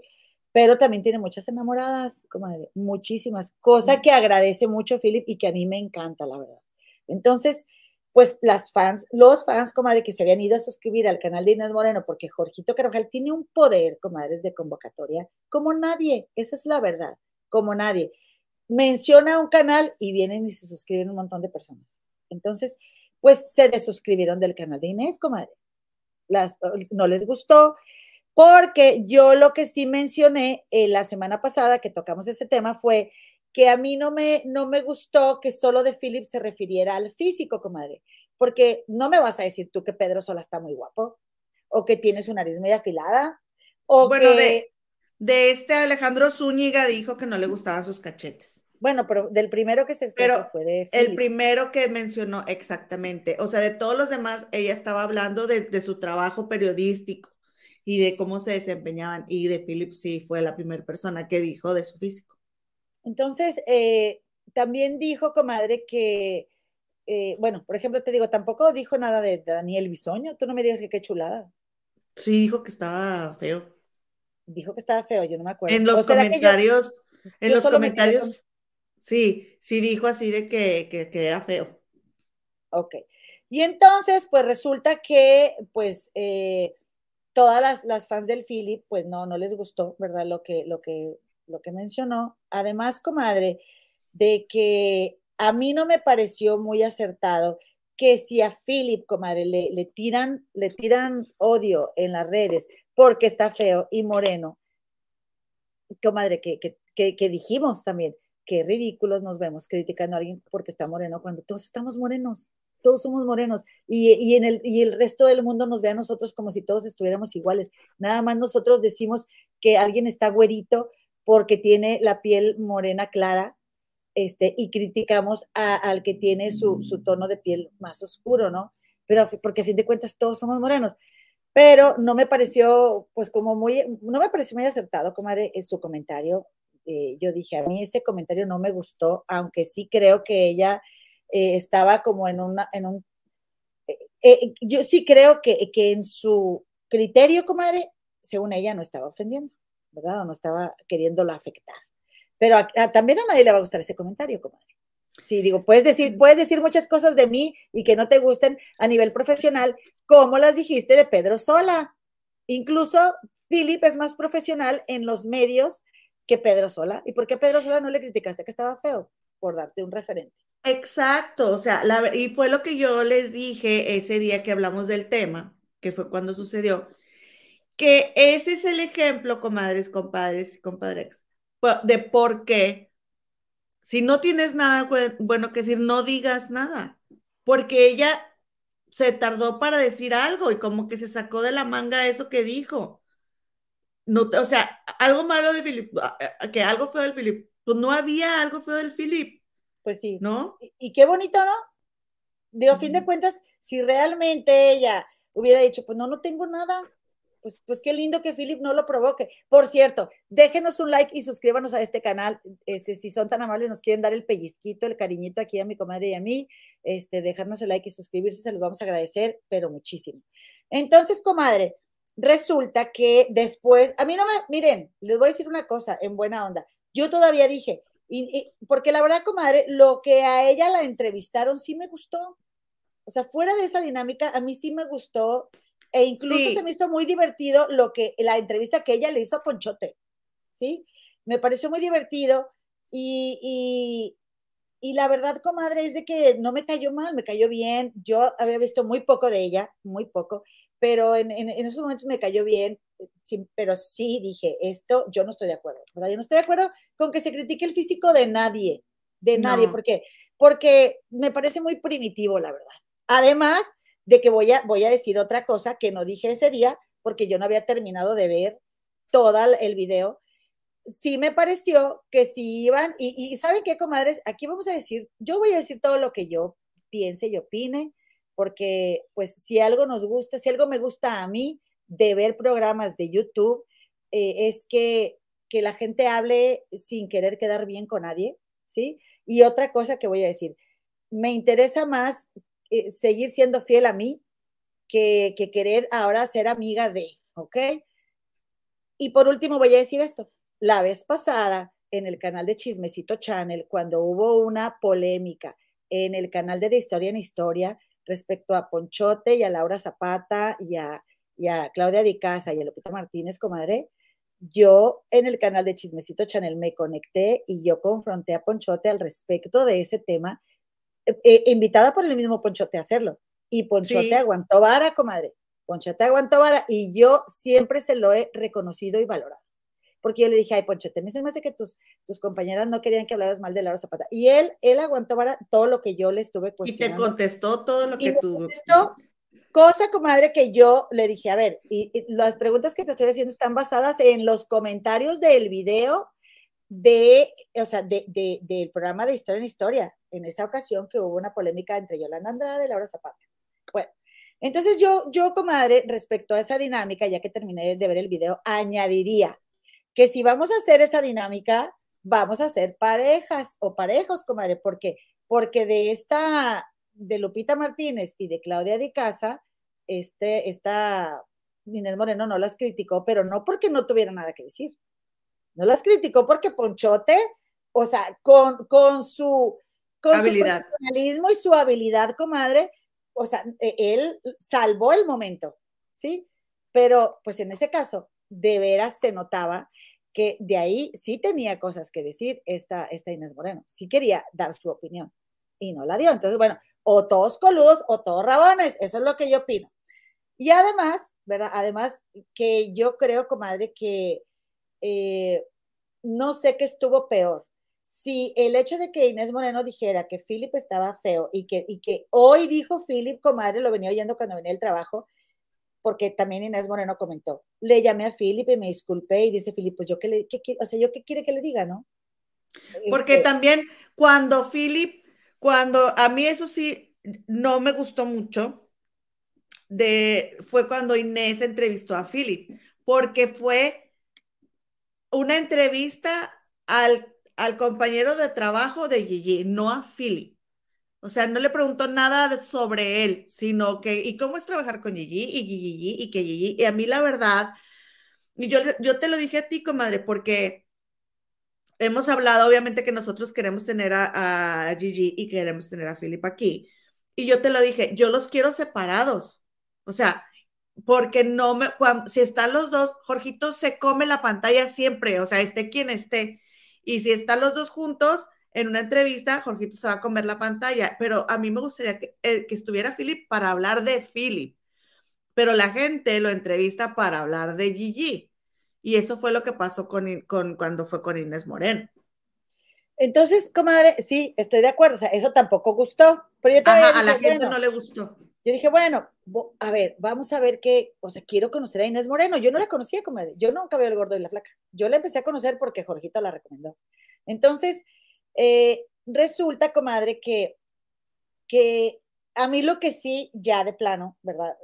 Pero también tiene muchas enamoradas, como muchísimas, cosa que agradece mucho Philip y que a mí me encanta, la verdad. Entonces, pues las fans, los fans, comadre, que se habían ido a suscribir al canal de Inés Moreno, porque Jorgito Carvajal tiene un poder, comadres, de convocatoria, como nadie, esa es la verdad, como nadie menciona un canal y vienen y se suscriben un montón de personas. Entonces, pues se desuscribieron del canal de Inés, comadre. las, no les gustó, porque yo lo que sí mencioné eh, la semana pasada que tocamos ese tema fue que a mí no me, no me gustó que solo de Philip se refiriera al físico, comadre, porque no me vas a decir tú que Pedro Sola está muy guapo, o que tiene su nariz muy afilada, o bueno, de, de este Alejandro Zúñiga dijo que no le gustaban sus cachetes. Bueno, pero del primero que se expresó fue de El primero que mencionó exactamente. O sea, de todos los demás, ella estaba hablando de, de, su trabajo periodístico y de cómo se desempeñaban. Y de Philip sí fue la primera persona que dijo de su físico. Entonces, eh, también dijo, comadre, que, eh, bueno, por ejemplo, te digo, tampoco dijo nada de Daniel Bisoño. Tú no me digas que qué chulada. Sí, dijo que estaba feo. Dijo que estaba feo, yo no me acuerdo. En los comentarios, en los comentarios, sí, sí dijo así de que, que, era feo. Ok. Y entonces, pues resulta que, pues, eh, todas las, las, fans del Philip, pues no, no les gustó, ¿verdad? Lo que, lo que lo que mencionó. Además, comadre, de que a mí no me pareció muy acertado que si a Philip, comadre, le, le, tiran, le tiran odio en las redes porque está feo y moreno, comadre, que, que, que, dijimos también, qué ridículos nos vemos criticando a alguien porque está moreno cuando todos estamos morenos, todos somos morenos y, y, el, y el resto del mundo nos ve a nosotros como si todos estuviéramos iguales. Nada más nosotros decimos que alguien está güerito porque tiene la piel morena clara, este, y criticamos al que tiene su, tono de piel más oscuro, ¿no? Pero porque a fin de cuentas todos somos morenos. Pero no me pareció, pues como muy, no me pareció muy acertado, comadre, en su comentario. Eh, yo dije, a mí ese comentario no me gustó, aunque sí creo que ella eh, estaba como en, una, en un... Eh, yo sí creo que, que en su criterio, comadre, según ella, no estaba ofendiendo. ¿verdad? O no estaba queriéndolo afectar. Pero también a nadie le va a gustar ese comentario, comadre. Sí, digo, puedes decir, puedes decir muchas cosas de mí y que no te gusten a nivel profesional, como las dijiste de Pedro Sola. Incluso Philip es más profesional en los medios que Pedro Sola. ¿Y por qué Pedro Sola no le criticaste que estaba feo? Por darte un referente. Exacto, o sea, y fue lo que yo les dije ese día que hablamos del tema, que fue cuando sucedió, que ese es el ejemplo, comadres, compadres y compadres, de por qué, si no tienes nada bueno que decir, no digas nada, porque ella se tardó para decir algo y como que se sacó de la manga eso que dijo. No, o sea, algo malo de Philip, que algo feo del Philip, pues no había algo feo del Philip. Pues sí. ¿No? Y, qué bonito, ¿no? Digo, a fin de cuentas, si realmente ella hubiera dicho, pues no, no tengo nada, pues, pues, qué lindo que Philip no lo provoque. Por cierto, déjenos un like y suscríbanos a este canal. Este, si son tan amables, nos quieren dar el pellizquito, el cariñito aquí a mi comadre y a mí, este, dejarnos el like y suscribirse, se los vamos a agradecer, pero muchísimo. Entonces, comadre, resulta que después, a mí no me, miren, les voy a decir una cosa en buena onda. Yo todavía dije, y, porque la verdad, comadre, lo que a ella la entrevistaron sí me gustó. O sea, fuera de esa dinámica, a mí sí me gustó e incluso se me hizo muy divertido lo que la entrevista que ella le hizo a Ponchote, ¿sí? Me pareció muy divertido y, y, la verdad, comadre, es de que no me cayó mal, me cayó bien. Yo había visto muy poco de ella, muy poco, pero en, en, esos momentos me cayó bien, sí, pero sí dije, esto yo no estoy de acuerdo, ¿verdad? Yo no estoy de acuerdo con que se critique el físico de nadie, de nadie, ¿por qué? Porque me parece muy primitivo, la verdad. Además, de que voy a, voy a decir otra cosa que no dije ese día porque yo no había terminado de ver todo el video. Sí me pareció que si iban, y, y ¿saben qué, comadres? Aquí vamos a decir, yo voy a decir todo lo que yo piense y opine, porque pues si algo nos gusta, si algo me gusta a mí de ver programas de YouTube, eh, es que, que la gente hable sin querer quedar bien con nadie, ¿sí? Y otra cosa que voy a decir, me interesa más eh, seguir siendo fiel a mí que, querer ahora ser amiga de, ¿ok? Y por último voy a decir esto. La vez pasada, en el canal de Chismecito Channel, cuando hubo una polémica en el canal de De Historia en Historia respecto a Ponchote y a Laura Zapata y a, y a Claudia Di Casa y a Lupita Martínez, comadre, yo en el canal de Chismecito Channel me conecté y yo confronté a Ponchote al respecto de ese tema eh, invitada por el mismo Ponchote a hacerlo. Y Ponchote aguantó vara, comadre. Ponchote aguantó vara y yo siempre se lo he reconocido y valorado. Porque yo le dije, ay, Ponchote, me me hace que tus, tus compañeras no querían que hablaras mal de Laura Zapata. Y él, él aguantó vara todo lo que yo le estuve cuestionando. Y te contestó todo lo que tú... Contestó, cosa, comadre, que yo le dije, a ver, y, las preguntas que te estoy haciendo están basadas en los comentarios del video de, o sea, de, del programa de Historia en Historia, en esa ocasión que hubo una polémica entre Yolanda Andrade y Laura Zapata. Bueno, entonces yo, yo, comadre, respecto a esa dinámica, ya que terminé de ver el video, añadiría que si vamos a hacer esa dinámica, vamos a hacer parejas o parejos, comadre, porque, porque de esta, de Lupita Martínez y de Claudia Di Casa, este, esta Inés Moreno no las criticó, pero no porque no tuviera nada que decir. No las criticó porque Ponchote, o sea, con, con su, con habilidad. su profesionalismo y su habilidad, comadre, o sea, e, él salvó el momento, ¿sí? Pero pues en ese caso, de veras se notaba que de ahí sí tenía cosas que decir esta, esta Inés Moreno, sí quería dar su opinión y no la dio. Entonces, bueno, o todos coludos o todos rabones, eso es lo que yo opino. Y además, ¿verdad? Además que yo creo, comadre, que eh, no sé qué estuvo peor, si el hecho de que Inés Moreno dijera que Philip estaba feo y que, y que hoy dijo Philip, comadre, lo venía oyendo cuando venía el trabajo, porque también Inés Moreno comentó, le llamé a Philip y me disculpé y dice Philip, pues yo qué le, qué, o sea, yo qué quiere que le diga, ¿no? Porque este también cuando Philip, cuando a mí eso sí no me gustó mucho, de, fue cuando Inés entrevistó a Philip, porque fue una entrevista al al compañero de trabajo de Gigi, no a Philip. O sea, no le preguntó nada sobre él, sino que, ¿y cómo es trabajar con Gigi? Y Gigi, y que Gigi. Y a mí la verdad, y yo, yo te lo dije a ti, comadre, porque hemos hablado, obviamente, que nosotros queremos tener a, a Gigi y queremos tener a Philip aquí. Y yo te lo dije, yo los quiero separados. O sea, porque no me, cuando, si están los dos, Jorgito se come la pantalla siempre, o sea, esté quien esté. Y si están los dos juntos en una entrevista, Jorgito se va a comer la pantalla. Pero a mí me gustaría que, eh, estuviera Philip para hablar de Philip. Pero la gente lo entrevista para hablar de Gigi. Y eso fue lo que pasó con, con cuando fue con Inés Moreno. Entonces, comadre, sí, estoy de acuerdo. O sea, eso tampoco gustó. Pero yo a la gente no le gustó. Yo dije, bueno, a ver, vamos a ver qué, o sea, quiero conocer a Inés Moreno. Yo no la conocía, comadre. Yo nunca veo el gordo y la flaca. Yo la empecé a conocer porque Jorgito la recomendó. Entonces, eh, resulta, comadre, que, que a mí lo que sí, ya de plano, ¿verdad?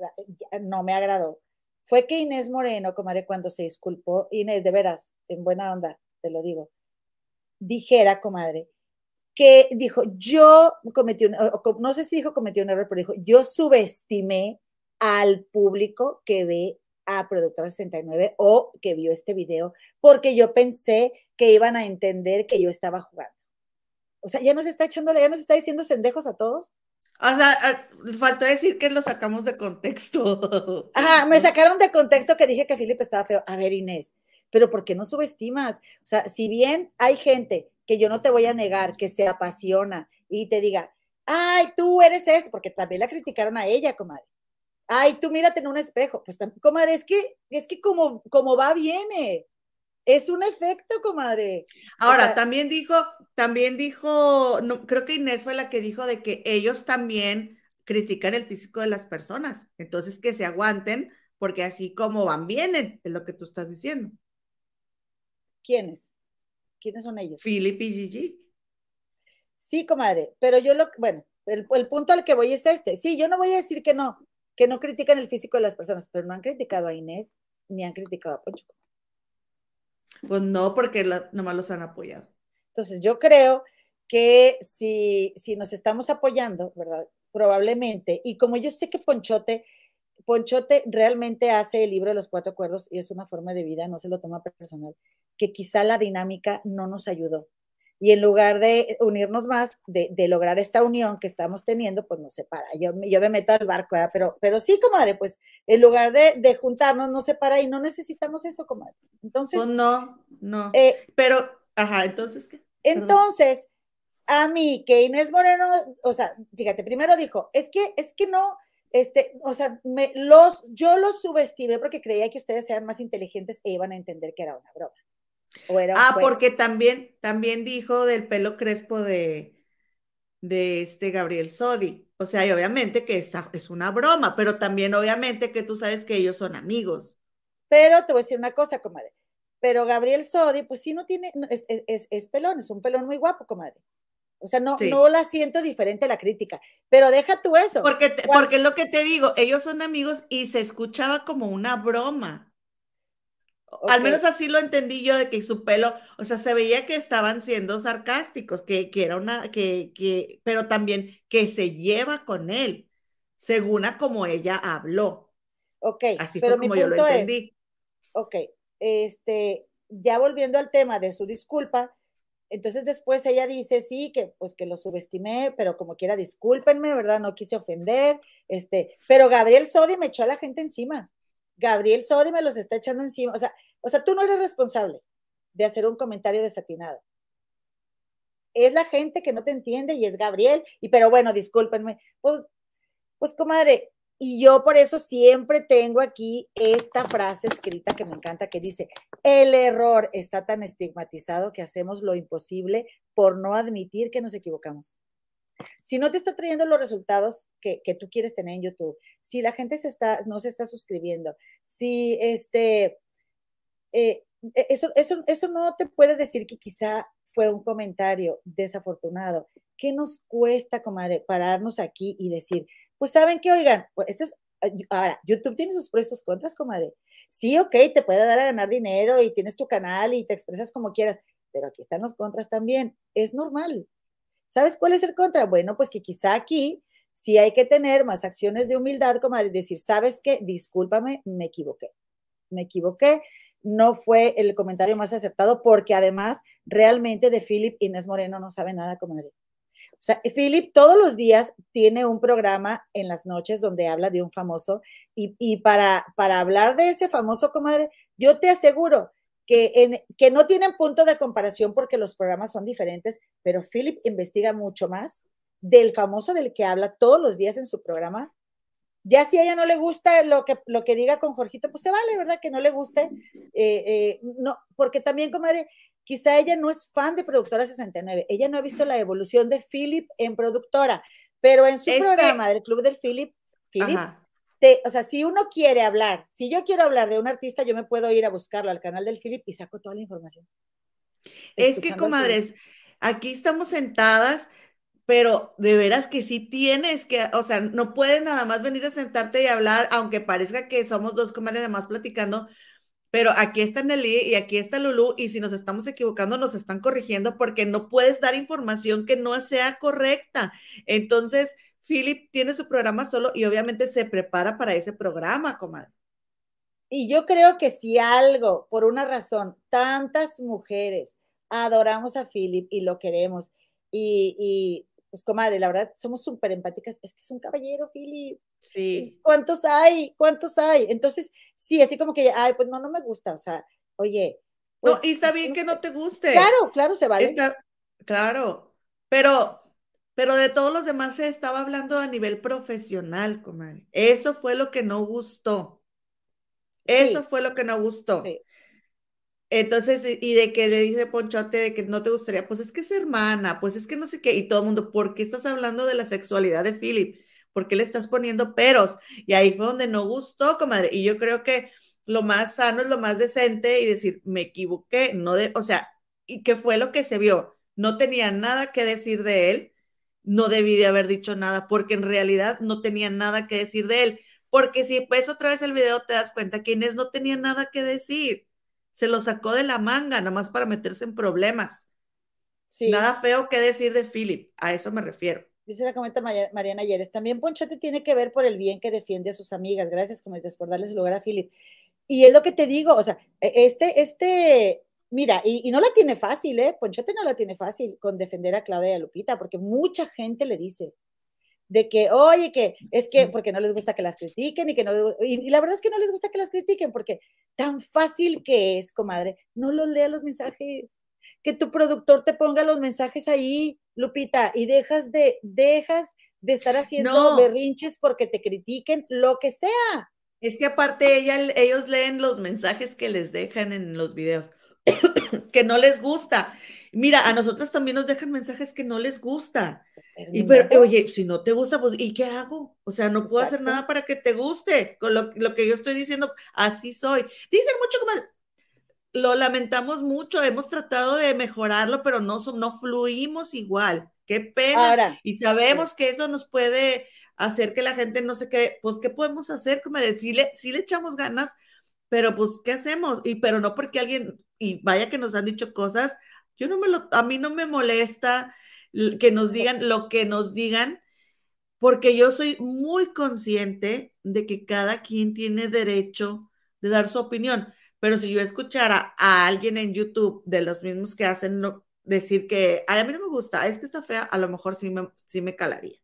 no me agradó, fue que Inés Moreno, comadre, cuando se disculpó, Inés, de veras, en buena onda, te lo digo, dijera, comadre, que dijo, yo cometí un, no sé si dijo cometió un error, pero dijo, yo subestimé al público que ve a Productora 69 o que vio este video, porque yo pensé que iban a entender que yo estaba jugando. O sea, ya nos está echando, ya nos está diciendo sendejos a todos. O sea, faltó decir que lo sacamos de contexto. Ajá, me sacaron de contexto que dije que Felipe estaba feo. A ver, Inés, pero ¿por qué no subestimas? O sea, si bien hay gente que yo no te voy a negar, que se apasiona y te diga, ay, tú eres esto, porque también la criticaron a ella, comadre. Ay, tú mírate en un espejo. Pues, comadre, es que, es que como, como va, viene. Es un efecto, comadre. Ahora, también dijo, también dijo, no, creo que Inés fue la que dijo de que ellos también critican el físico de las personas. Entonces, que se aguanten, porque así como van, vienen, es lo que tú estás diciendo. ¿Quiénes? ¿Quiénes son ellos? Philip y Gigi. Sí, comadre, pero yo lo, bueno, el, punto al que voy es este. Sí, yo no voy a decir que no, que no critican el físico de las personas, pero no han criticado a Inés ni han criticado a Poncho. Pues no, porque nomás los han apoyado. Entonces, yo creo que si, si nos estamos apoyando, ¿verdad? Probablemente, y como yo sé que Ponchote, Ponchote realmente hace el libro de los cuatro acuerdos y es una forma de vida, no se lo toma personal que quizá la dinámica no nos ayudó. Y en lugar de unirnos más, de, lograr esta unión que estamos teniendo, pues nos separa. Yo, yo me meto al barco, pero, pero sí, comadre, pues en lugar de, juntarnos, nos separa y no necesitamos eso, comadre. Entonces. Pues no, no. Eh, pero, ajá, entonces, ¿qué? Entonces, a mí, que Inés Moreno, o sea, fíjate, primero dijo, es que, es que no, este, o sea, me, los, yo los subestimé porque creía que ustedes eran más inteligentes e iban a entender que era una broma. Ah, porque también, también dijo del pelo crespo de, de este Gabriel Sodi. O sea, y obviamente que esta es una broma, pero también obviamente que tú sabes que ellos son amigos. Pero te voy a decir una cosa, comadre. Pero Gabriel Sodi, pues sí no tiene, es, es, es pelón, es un pelón muy guapo, comadre. O sea, no, no la siento diferente la crítica, pero deja tú eso. Porque, porque es lo que te digo, ellos son amigos y se escuchaba como una broma. Al menos así lo entendí yo de que su pelo, o sea, se veía que estaban siendo sarcásticos, que, que era una, que, que, pero también que se lleva con él, según a como ella habló. Ok, así pero fue como yo lo entendí. ok, este, ya volviendo al tema de su disculpa, entonces después ella dice, sí, que pues que lo subestimé, pero como quiera, discúlpenme, ¿verdad? No quise ofender, este, pero Gabriel Sodi me echó a la gente encima. Gabriel Sodi me los está echando encima. O sea, o sea, tú no eres responsable de hacer un comentario desatinado. Es la gente que no te entiende y es Gabriel, y pero bueno, discúlpenme. Pues, pues comadre, y yo por eso siempre tengo aquí esta frase escrita que me encanta, que dice, el error está tan estigmatizado que hacemos lo imposible por no admitir que nos equivocamos. Si no te está trayendo los resultados que, tú quieres tener en YouTube, si la gente se está, no se está suscribiendo, si este, eh, eso, eso, eso no te puede decir que quizá fue un comentario desafortunado. ¿Qué nos cuesta, comadre, pararnos aquí y decir, pues saben que, oigan, pues esto es, ahora, YouTube tiene sus pros y sus contras, comadre. Sí, ok, te puede dar a ganar dinero y tienes tu canal y te expresas como quieras, pero aquí están los contras también. Es normal. ¿Sabes cuál es el contra? Bueno, pues que quizá aquí sí hay que tener más acciones de humildad, como decir, ¿sabes qué? Discúlpame, me equivoqué. Me equivoqué. No fue el comentario más acertado porque además realmente de Philip Inés Moreno no sabe nada, comadre. O sea, Philip todos los días tiene un programa en las noches donde habla de un famoso y, para, para hablar de ese famoso, comadre, yo te aseguro que, en, que no tienen punto de comparación porque los programas son diferentes, pero Philip investiga mucho más del famoso del que habla todos los días en su programa. Ya si a ella no le gusta lo que, lo que diga con Jorgito, pues se vale, ¿verdad? Que no le guste. Eh, eh, no, porque también, comadre, Quizá ella no es fan de Productora 69, ella no ha visto la evolución de Philip en productora, pero en su programa del Club del Philip, Philip o sea, si uno quiere hablar, si yo quiero hablar de un artista, yo me puedo ir a buscarlo al canal del Philip y saco toda la información. Es que, comadres, aquí estamos sentadas, pero de veras que sí tienes que, o sea, no puedes nada más venir a sentarte y hablar, aunque parezca que somos dos comadres nada más platicando, pero aquí está Nelly y aquí está Lulu y si nos estamos equivocando nos están corrigiendo porque no puedes dar información que no sea correcta. Entonces, Philip tiene su programa solo y obviamente se prepara para ese programa, comadre. Y yo creo que si algo, por una razón, tantas mujeres adoramos a Philip y lo queremos y, y pues comadre, la verdad, somos súper empáticas, es que es un caballero, Philip. Sí. ¿Cuántos hay? ¿Cuántos hay? Entonces, sí, así como que, ay, pues no, no me gusta, o sea, oye. no, pues, y está bien que no te guste. Claro, claro, se vale. claro, pero, pero de todos los demás se estaba hablando a nivel profesional, comadre. Eso fue lo que no gustó. Eso fue lo que no gustó. Entonces, y de que le dice Ponchote de que no te gustaría, pues es que es hermana, pues es que no sé qué, y todo el mundo, ¿por qué estás hablando de la sexualidad de Philip? ¿Por qué le estás poniendo peros? Y ahí fue donde no gustó, comadre. Y yo creo que lo más sano es lo más decente y decir, me equivoqué, no de, o sea, y qué fue lo que se vio. No tenía nada que decir de él, no debí de haber dicho nada, porque en realidad no tenía nada que decir de él. Porque si ves otra vez el video, te das cuenta que Inés no tenía nada que decir. Se lo sacó de la manga, nomás para meterse en problemas. Sí. Nada feo que decir de Philip, a eso me refiero. Dice la comenta Mariana Ayeres, también Ponchote tiene que ver por el bien que defiende a sus amigas. Gracias, como por darles lugar a Philip. Y es lo que te digo, o sea, e, este, este, mira, y, no la tiene fácil, ¿eh? Ponchote no la tiene fácil con defender a Claudia y a Lupita, porque mucha gente le dice de que, oye, que es que porque no les gusta que las critiquen y que no, y, y la verdad es que no les gusta que las critiquen, porque tan fácil que es, comadre, no los lea los mensajes que tu productor te ponga los mensajes ahí, Lupita, y dejas de, dejas de estar haciendo berrinches porque te critiquen, lo que sea. Es que aparte ella, ellos leen los mensajes que les dejan en los videos, que no les gusta. Mira, a nosotros también nos dejan mensajes que no les gusta. y pero, oye, si no te gusta, pues, ¿y qué hago? O sea, no puedo hacer nada para que te guste. Con lo, lo, que yo estoy diciendo, así soy. Dicen mucho como, lo lamentamos mucho, hemos tratado de mejorarlo, pero no, no fluimos igual. Qué pena. y sabemos que eso nos puede hacer que la gente no se quede, pues, ¿qué podemos hacer? Como decir, le, sí le echamos ganas, pero pues, ¿qué hacemos? Y pero no porque alguien, y vaya que nos han dicho cosas, yo no me lo, a mí no me molesta que nos digan lo que nos digan, porque yo soy muy consciente de que cada quien tiene derecho de dar su opinión. Pero si yo escuchara a alguien en YouTube de los mismos que hacen decir que a mí no me gusta, es que está fea, a lo mejor sí me, sí me calaría.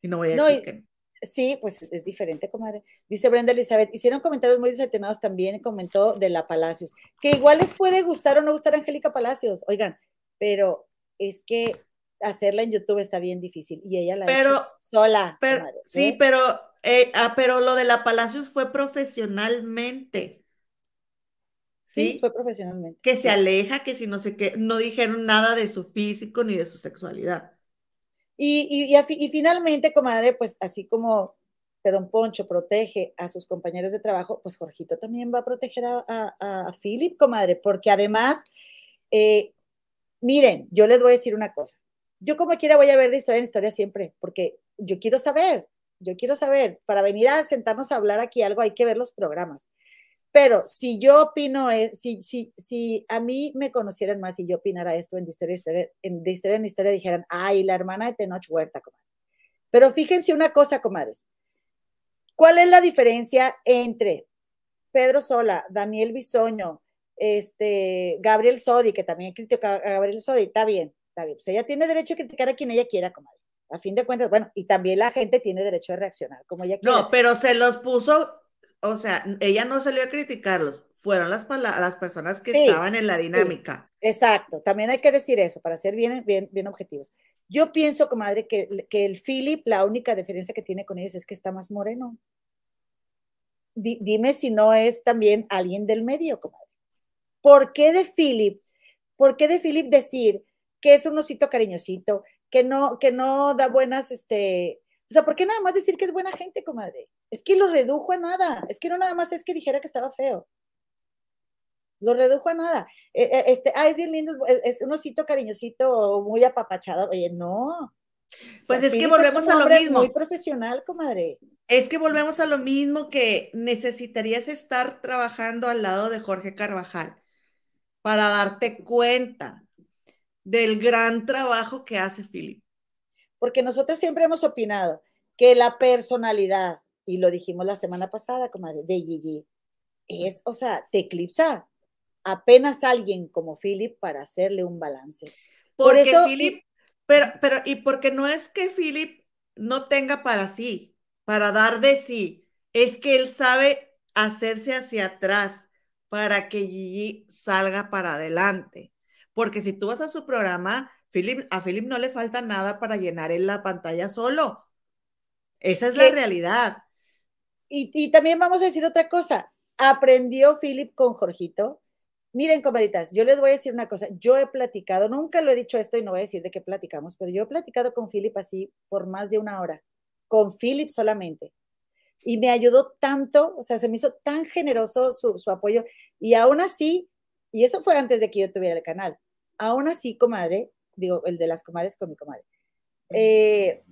Y no voy a decir que Sí, pues es diferente, comadre. Dice Brenda Elizabeth, hicieron comentarios muy desatenados también, comentó de la Palacios, que igual les puede gustar o no gustar Angélica Palacios, oigan, pero es que hacerla en YouTube está bien difícil y ella la pero, ha sola. Pero, sí, ¿eh? pero, eh, ah, pero lo de la Palacios fue profesionalmente. Sí, fue profesionalmente. Que se aleja, que si no sé qué, no dijeron nada de su físico ni de su sexualidad. Y, y, finalmente, comadre, pues así como Don Poncho protege a sus compañeros de trabajo, pues Jorgito también va a proteger a, a, Philip, comadre, porque además, eh, miren, yo les voy a decir una cosa. Yo como quiera voy a ver de historia en historia siempre, porque yo quiero saber, yo quiero saber, para venir a sentarnos a hablar aquí algo hay que ver los programas. Pero si yo opino, eh, si, si, si a mí me conocieran más y yo opinara esto en de historia, historia, en, de historia en historia, dijeran, ay, la hermana de Tenoch Huerta, comadre. Pero fíjense una cosa, comadres. ¿Cuál es la diferencia entre Pedro Sola, Daniel Bisoño, este, Gabriel Sodi, que también critica a Gabriel Sodi? Está bien, está bien. Pues ella tiene derecho a criticar a quien ella quiera, comadre. A fin de cuentas, bueno, y también la gente tiene derecho a reaccionar como ella quiera. No, pero se los puso o sea, ella no salió a criticarlos, fueron las, las personas que estaban en la dinámica. exacto, también hay que decir eso para ser bien, bien, bien objetivos. Yo pienso, comadre, que, que el Philip, la única diferencia que tiene con ellos es que está más moreno. dime si no es también alguien del medio, comadre. ¿Por qué de Philip? ¿Por qué de Philip decir que es un osito cariñosito, que no, que no da buenas, este, o sea, ¿por qué nada más decir que es buena gente, comadre? Es que lo redujo a nada. Es que no nada más es que dijera que estaba feo. Lo redujo a nada. E, e, este, ay, bien lindo, es un osito cariñosito, muy apapachado. Oye, no. Pues es que volvemos a lo mismo. Muy profesional, comadre. Es que volvemos a lo mismo que necesitarías estar trabajando al lado de Jorge Carvajal para darte cuenta del gran trabajo que hace Philip porque nosotros siempre hemos opinado que la personalidad, y lo dijimos la semana pasada, comadre, de Gigi, es, o sea, te eclipsa apenas alguien como Philip para hacerle un balance. Por eso, Philip, pero, pero, y porque no es que Philip no tenga para sí, para dar de sí, es que él sabe hacerse hacia atrás para que Gigi salga para adelante. Porque si tú vas a su programa, a Philip no le falta nada para llenar en la pantalla solo. Esa es la realidad. Y, también vamos a decir otra cosa. Aprendió Philip con Jorgito. Miren, comadritas, yo les voy a decir una cosa. Yo he platicado, nunca lo he dicho esto y no voy a decir de qué platicamos, pero yo he platicado con Philip así por más de una hora, con Philip solamente. Y me ayudó tanto, o sea, se me hizo tan generoso su, su apoyo. Y aún así, y eso fue antes de que yo tuviera el canal, aún así, comadre, digo, el de las comadres con mi comadre. Eh,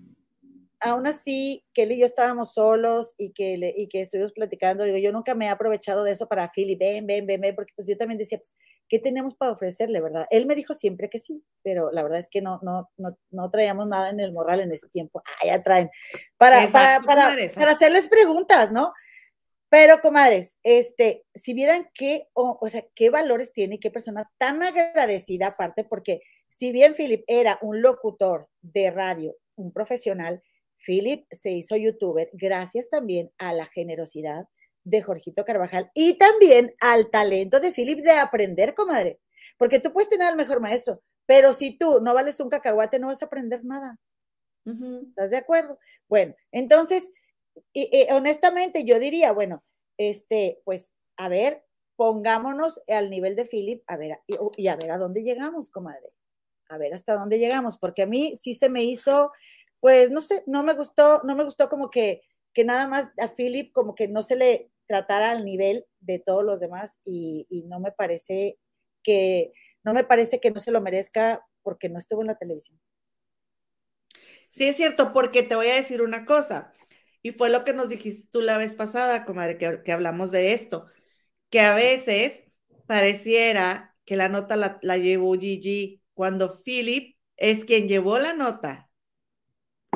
aún así, que él y yo estábamos solos y que, le, y que estuvimos platicando, digo, yo nunca me he aprovechado de eso para Philly, ven, ven, ven, ven, porque pues yo también decía, pues, ¿qué tenemos para ofrecerle, verdad? Él me dijo siempre que sí, pero la verdad es que no, no, no, no traíamos nada en el morral en ese tiempo. Ah, ya traen. Para, para, para, para hacerles preguntas, ¿no? Pero, comadres, este, si vieran qué, o, o, sea, qué valores tiene y qué persona tan agradecida aparte, porque si bien Philip era un locutor de radio, un profesional, Philip se hizo youtuber gracias también a la generosidad de Jorgito Carvajal y también al talento de Philip de aprender, comadre. Porque tú puedes tener al mejor maestro, pero si tú no vales un cacahuate, no vas a aprender nada. ¿Estás de acuerdo? Bueno, entonces, honestamente yo diría, bueno, este, pues, a ver, pongámonos al nivel de Philip, a ver, y, a ver a dónde llegamos, comadre. A ver hasta dónde llegamos, porque a mí sí se me hizo, pues, no sé, no me gustó, no me gustó como que, que nada más a Philip como que no se le tratara al nivel de todos los demás y, no me parece que, no me parece que no se lo merezca porque no estuvo en la televisión. Sí, es cierto, porque te voy a decir una cosa, y fue lo que nos dijiste tú la vez pasada, comadre, que, hablamos de esto, que a veces pareciera que la nota la, llevó Gigi cuando Philip es quien llevó la nota.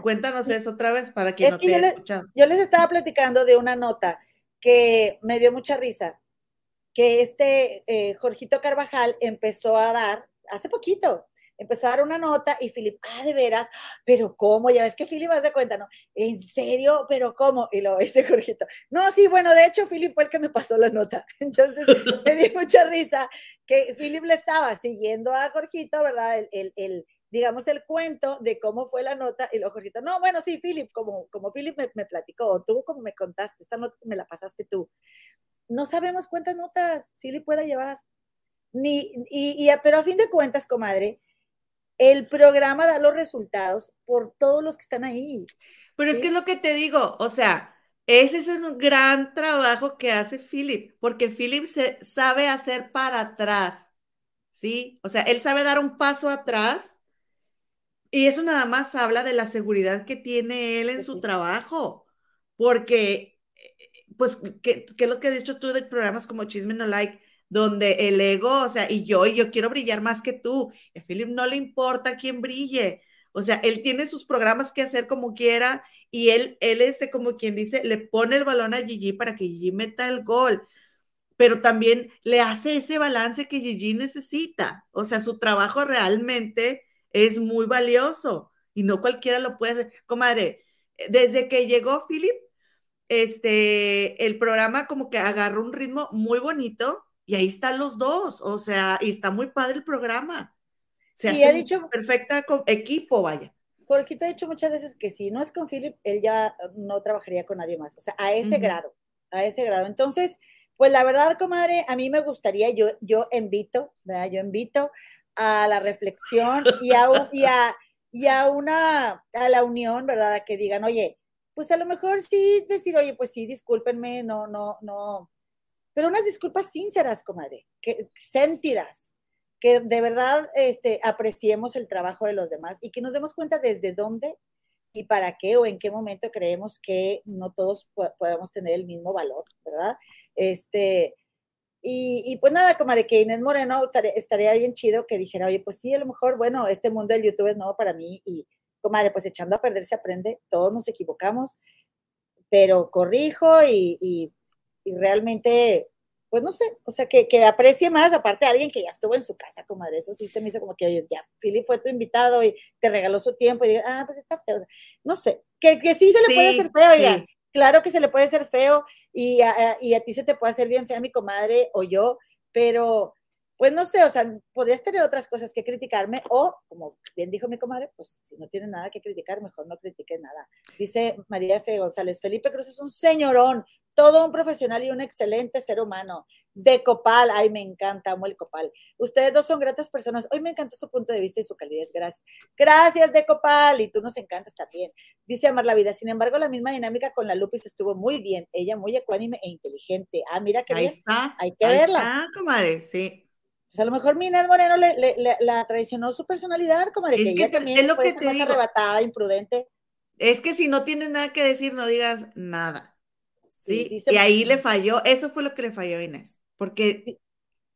Cuéntanos eso otra vez para quien no te haya escuchado. yo les estaba platicando de una nota que me dio mucha risa, que este eh, Jorgito Carvajal empezó a dar hace poquito, empezó a dar una nota y Philip, ah, de veras, pero ¿cómo? Ya ves que Philip hace cuenta, ¿no? ¿En serio? ¿Pero cómo? Y lo ese Jorgito, no, sí, bueno, de hecho Philip fue el que me pasó la nota. Entonces me dio mucha risa que Philip le estaba siguiendo a Jorgito, ¿verdad? El, el, digamos, el cuento de cómo fue la nota y lo Jorgito, no, bueno, sí, Philip, como, como Philip me, me platicó, tú como me contaste, esta nota me la pasaste tú. No sabemos cuántas notas Philip pueda llevar. Ni, y, y, pero a fin de cuentas, comadre, el programa da los resultados por todos los que están ahí. Pero es que es lo que te digo, o sea, ese es un gran trabajo que hace Philip, porque Philip se sabe hacer para atrás, ¿sí? O sea, él sabe dar un paso atrás y eso nada más habla de la seguridad que tiene él en su trabajo, porque, eh, pues, ¿qué, es lo que has dicho tú de programas como Chisme No Like? donde el ego, o sea, y yo, y yo quiero brillar más que tú. A Philip no le importa quién brille. O sea, él tiene sus programas que hacer como quiera y él, él es como quien dice, le pone el balón a Gigi para que Gigi meta el gol, pero también le hace ese balance que Gigi necesita. O sea, su trabajo realmente es muy valioso y no cualquiera lo puede hacer. Comadre, desde que llegó Philip, este, el programa como que agarró un ritmo muy bonito y ahí están los dos, o sea, y está muy padre el programa. Se hace ha dicho, perfecta equipo, vaya. Te ha dicho muchas veces que si no es con Philip, él ya no trabajaría con nadie más, o sea, a ese grado, a ese grado. Entonces, pues la verdad, comadre, a mí me gustaría, yo, yo invito, ¿verdad? Yo invito a la reflexión y a, y a, y a una, a la unión, ¿verdad? Que digan, oye, pues a lo mejor sí decir, oye, pues sí, discúlpenme, no, no, no, pero unas disculpas sinceras, comadre, que sentidas, que de verdad este, apreciemos el trabajo de los demás y que nos demos cuenta desde dónde y para qué o en qué momento creemos que no todos podemos tener el mismo valor, ¿verdad? Este, y, pues nada, comadre, que Inés Moreno estaría bien chido que dijera, oye, pues sí, a lo mejor, bueno, este mundo del YouTube es nuevo para mí y, comadre, pues echando a perder se aprende, todos nos equivocamos, pero corrijo y y realmente, pues no sé, o sea, que, que, aprecie más, aparte de alguien que ya estuvo en su casa, comadre, eso sí se me hizo como que, oye, ya, Philip fue tu invitado y te regaló su tiempo y diga, ah, pues está feo, no sé, que, que sí se le puede hacer feo, oiga, claro que se le puede hacer feo y a, y a ti se te puede hacer bien fea mi comadre o yo, pero pues no sé, o sea, podrías tener otras cosas que criticarme o, como bien dijo mi comadre, pues si no tiene nada que criticar, mejor no critique nada. Dice María F. González, Felipe Cruz es un señorón, todo un profesional y un excelente ser humano. De Copal, ay, me encanta, amo el Copal. Ustedes dos son gratas personas. Hoy me encantó su punto de vista y su calidez. Gracias. Gracias, De Copal. Y tú nos encantas también. Dice Amar la Vida. Sin embargo, la misma dinámica con la Lupis estuvo muy bien. Ella muy ecuánime e inteligente. Ah, mira qué Ahí bien. está. Hay que verla. Ah, comadre, sí. Pues a lo mejor Inés Moreno le, le, la traicionó su personalidad, como de que, ella también es lo que te más arrebatada, imprudente. Es que si no tienes nada que decir, no digas nada. Sí, y ahí le falló, eso fue lo que le falló a Inés, porque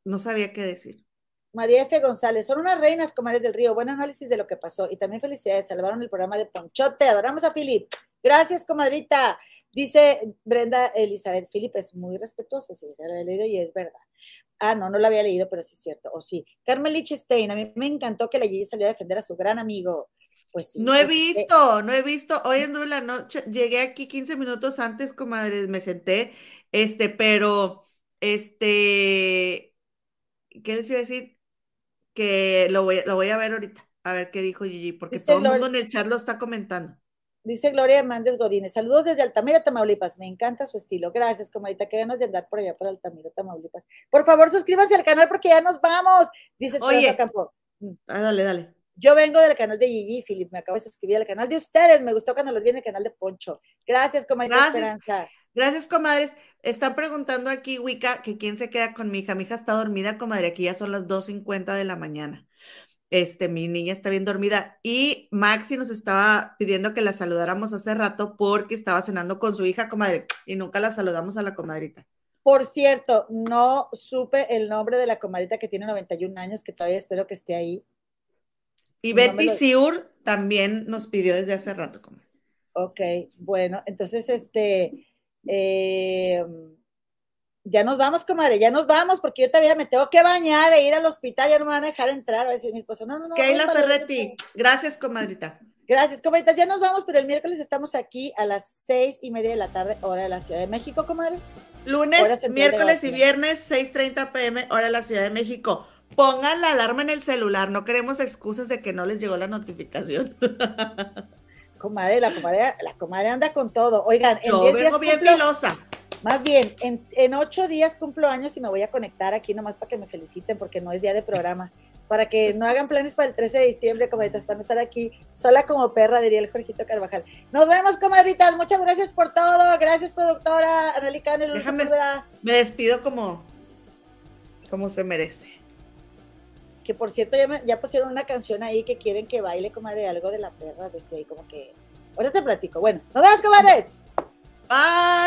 no sabía qué decir. María F. González, son unas reinas comares del río. Buen análisis de lo que pasó. Y también felicidades, salvaron el programa de Ponchote. Adoramos a Filip. Gracias, comadrita. Dice Brenda Elizabeth, Filip es muy respetuoso, sí, se lo he leído y es verdad. Ah, no, no lo había leído, pero sí es cierto. O sí. Carmen Lichestein, a mí me encantó que la Gigi salió a defender a su gran amigo. Pues sí, no he pues, visto, no he visto. Hoy en la noche, llegué aquí 15 minutos antes, comadre, me senté, este, pero, este, ¿qué les iba a decir? Que lo voy, lo voy a ver ahorita. A ver qué dijo Gigi, porque todo el mundo en el chat lo está comentando. Dice Gloria Hernández Godínez, saludos desde Altamira, Tamaulipas. Me encanta su estilo. Gracias, comadita. Qué ganas de andar por allá por Altamira, Tamaulipas. Por favor, suscríbanse al canal porque ya nos vamos. Dice Esperanza Campo. Ah, dale, dale. Yo vengo del canal de Gigi, Philip. Me acabo de suscribir al canal de ustedes. Me gustó cuando los vi en el canal de Poncho. Gracias, comadita Gracias. Esperanza. Gracias, comadres. Está preguntando aquí, Wicca, que quién se queda con mi hija. Mi hija está dormida, comadre. Aquí ya son las 2.50 de la mañana. Este, mi niña está bien dormida y Maxi nos estaba pidiendo que la saludáramos hace rato porque estaba cenando con su hija comadre y nunca la saludamos a la comadrita. Por cierto, no supe el nombre de la comadrita que tiene 91 años, que todavía espero que esté ahí. Y Betty Siur también nos pidió desde hace rato, comadre. Ok, bueno, entonces este, eh, ya nos vamos, comadre, ya nos vamos, porque yo todavía me tengo que bañar e ir al hospital, ya no me van a dejar entrar, a decir mi esposo, no, no, no. Keila Ferretti, gracias, comadrita. Gracias, comadrita, ya nos vamos, pero el miércoles estamos aquí a las seis y media de la tarde, hora de la Ciudad de México, comadre. Lunes, miércoles y viernes, 6.30 pm, hora de la Ciudad de México. Pongan la alarma en el celular, no queremos excusas de que no les llegó la notificación. Comadre, la comadre, la comadre anda con todo. Oigan, en Yo vengo bien filosa. Más bien, en, ocho días cumplo años y me voy a conectar aquí nomás para que me feliciten porque no es día de programa. Para que no hagan planes para el 13 de diciembre, comadritas, para no estar aquí sola como perra, diría el Jorgito Carvajal. Nos vemos, comadritas. Muchas gracias por todo. Gracias, productora Angélica Déjame, Me despido como, como se merece. Que por cierto, ya, ya pusieron una canción ahí que quieren que baile, comadre, algo de la perra. Decía ahí como que. Ahora te platico. Bueno, nos vemos, comadres. Bye.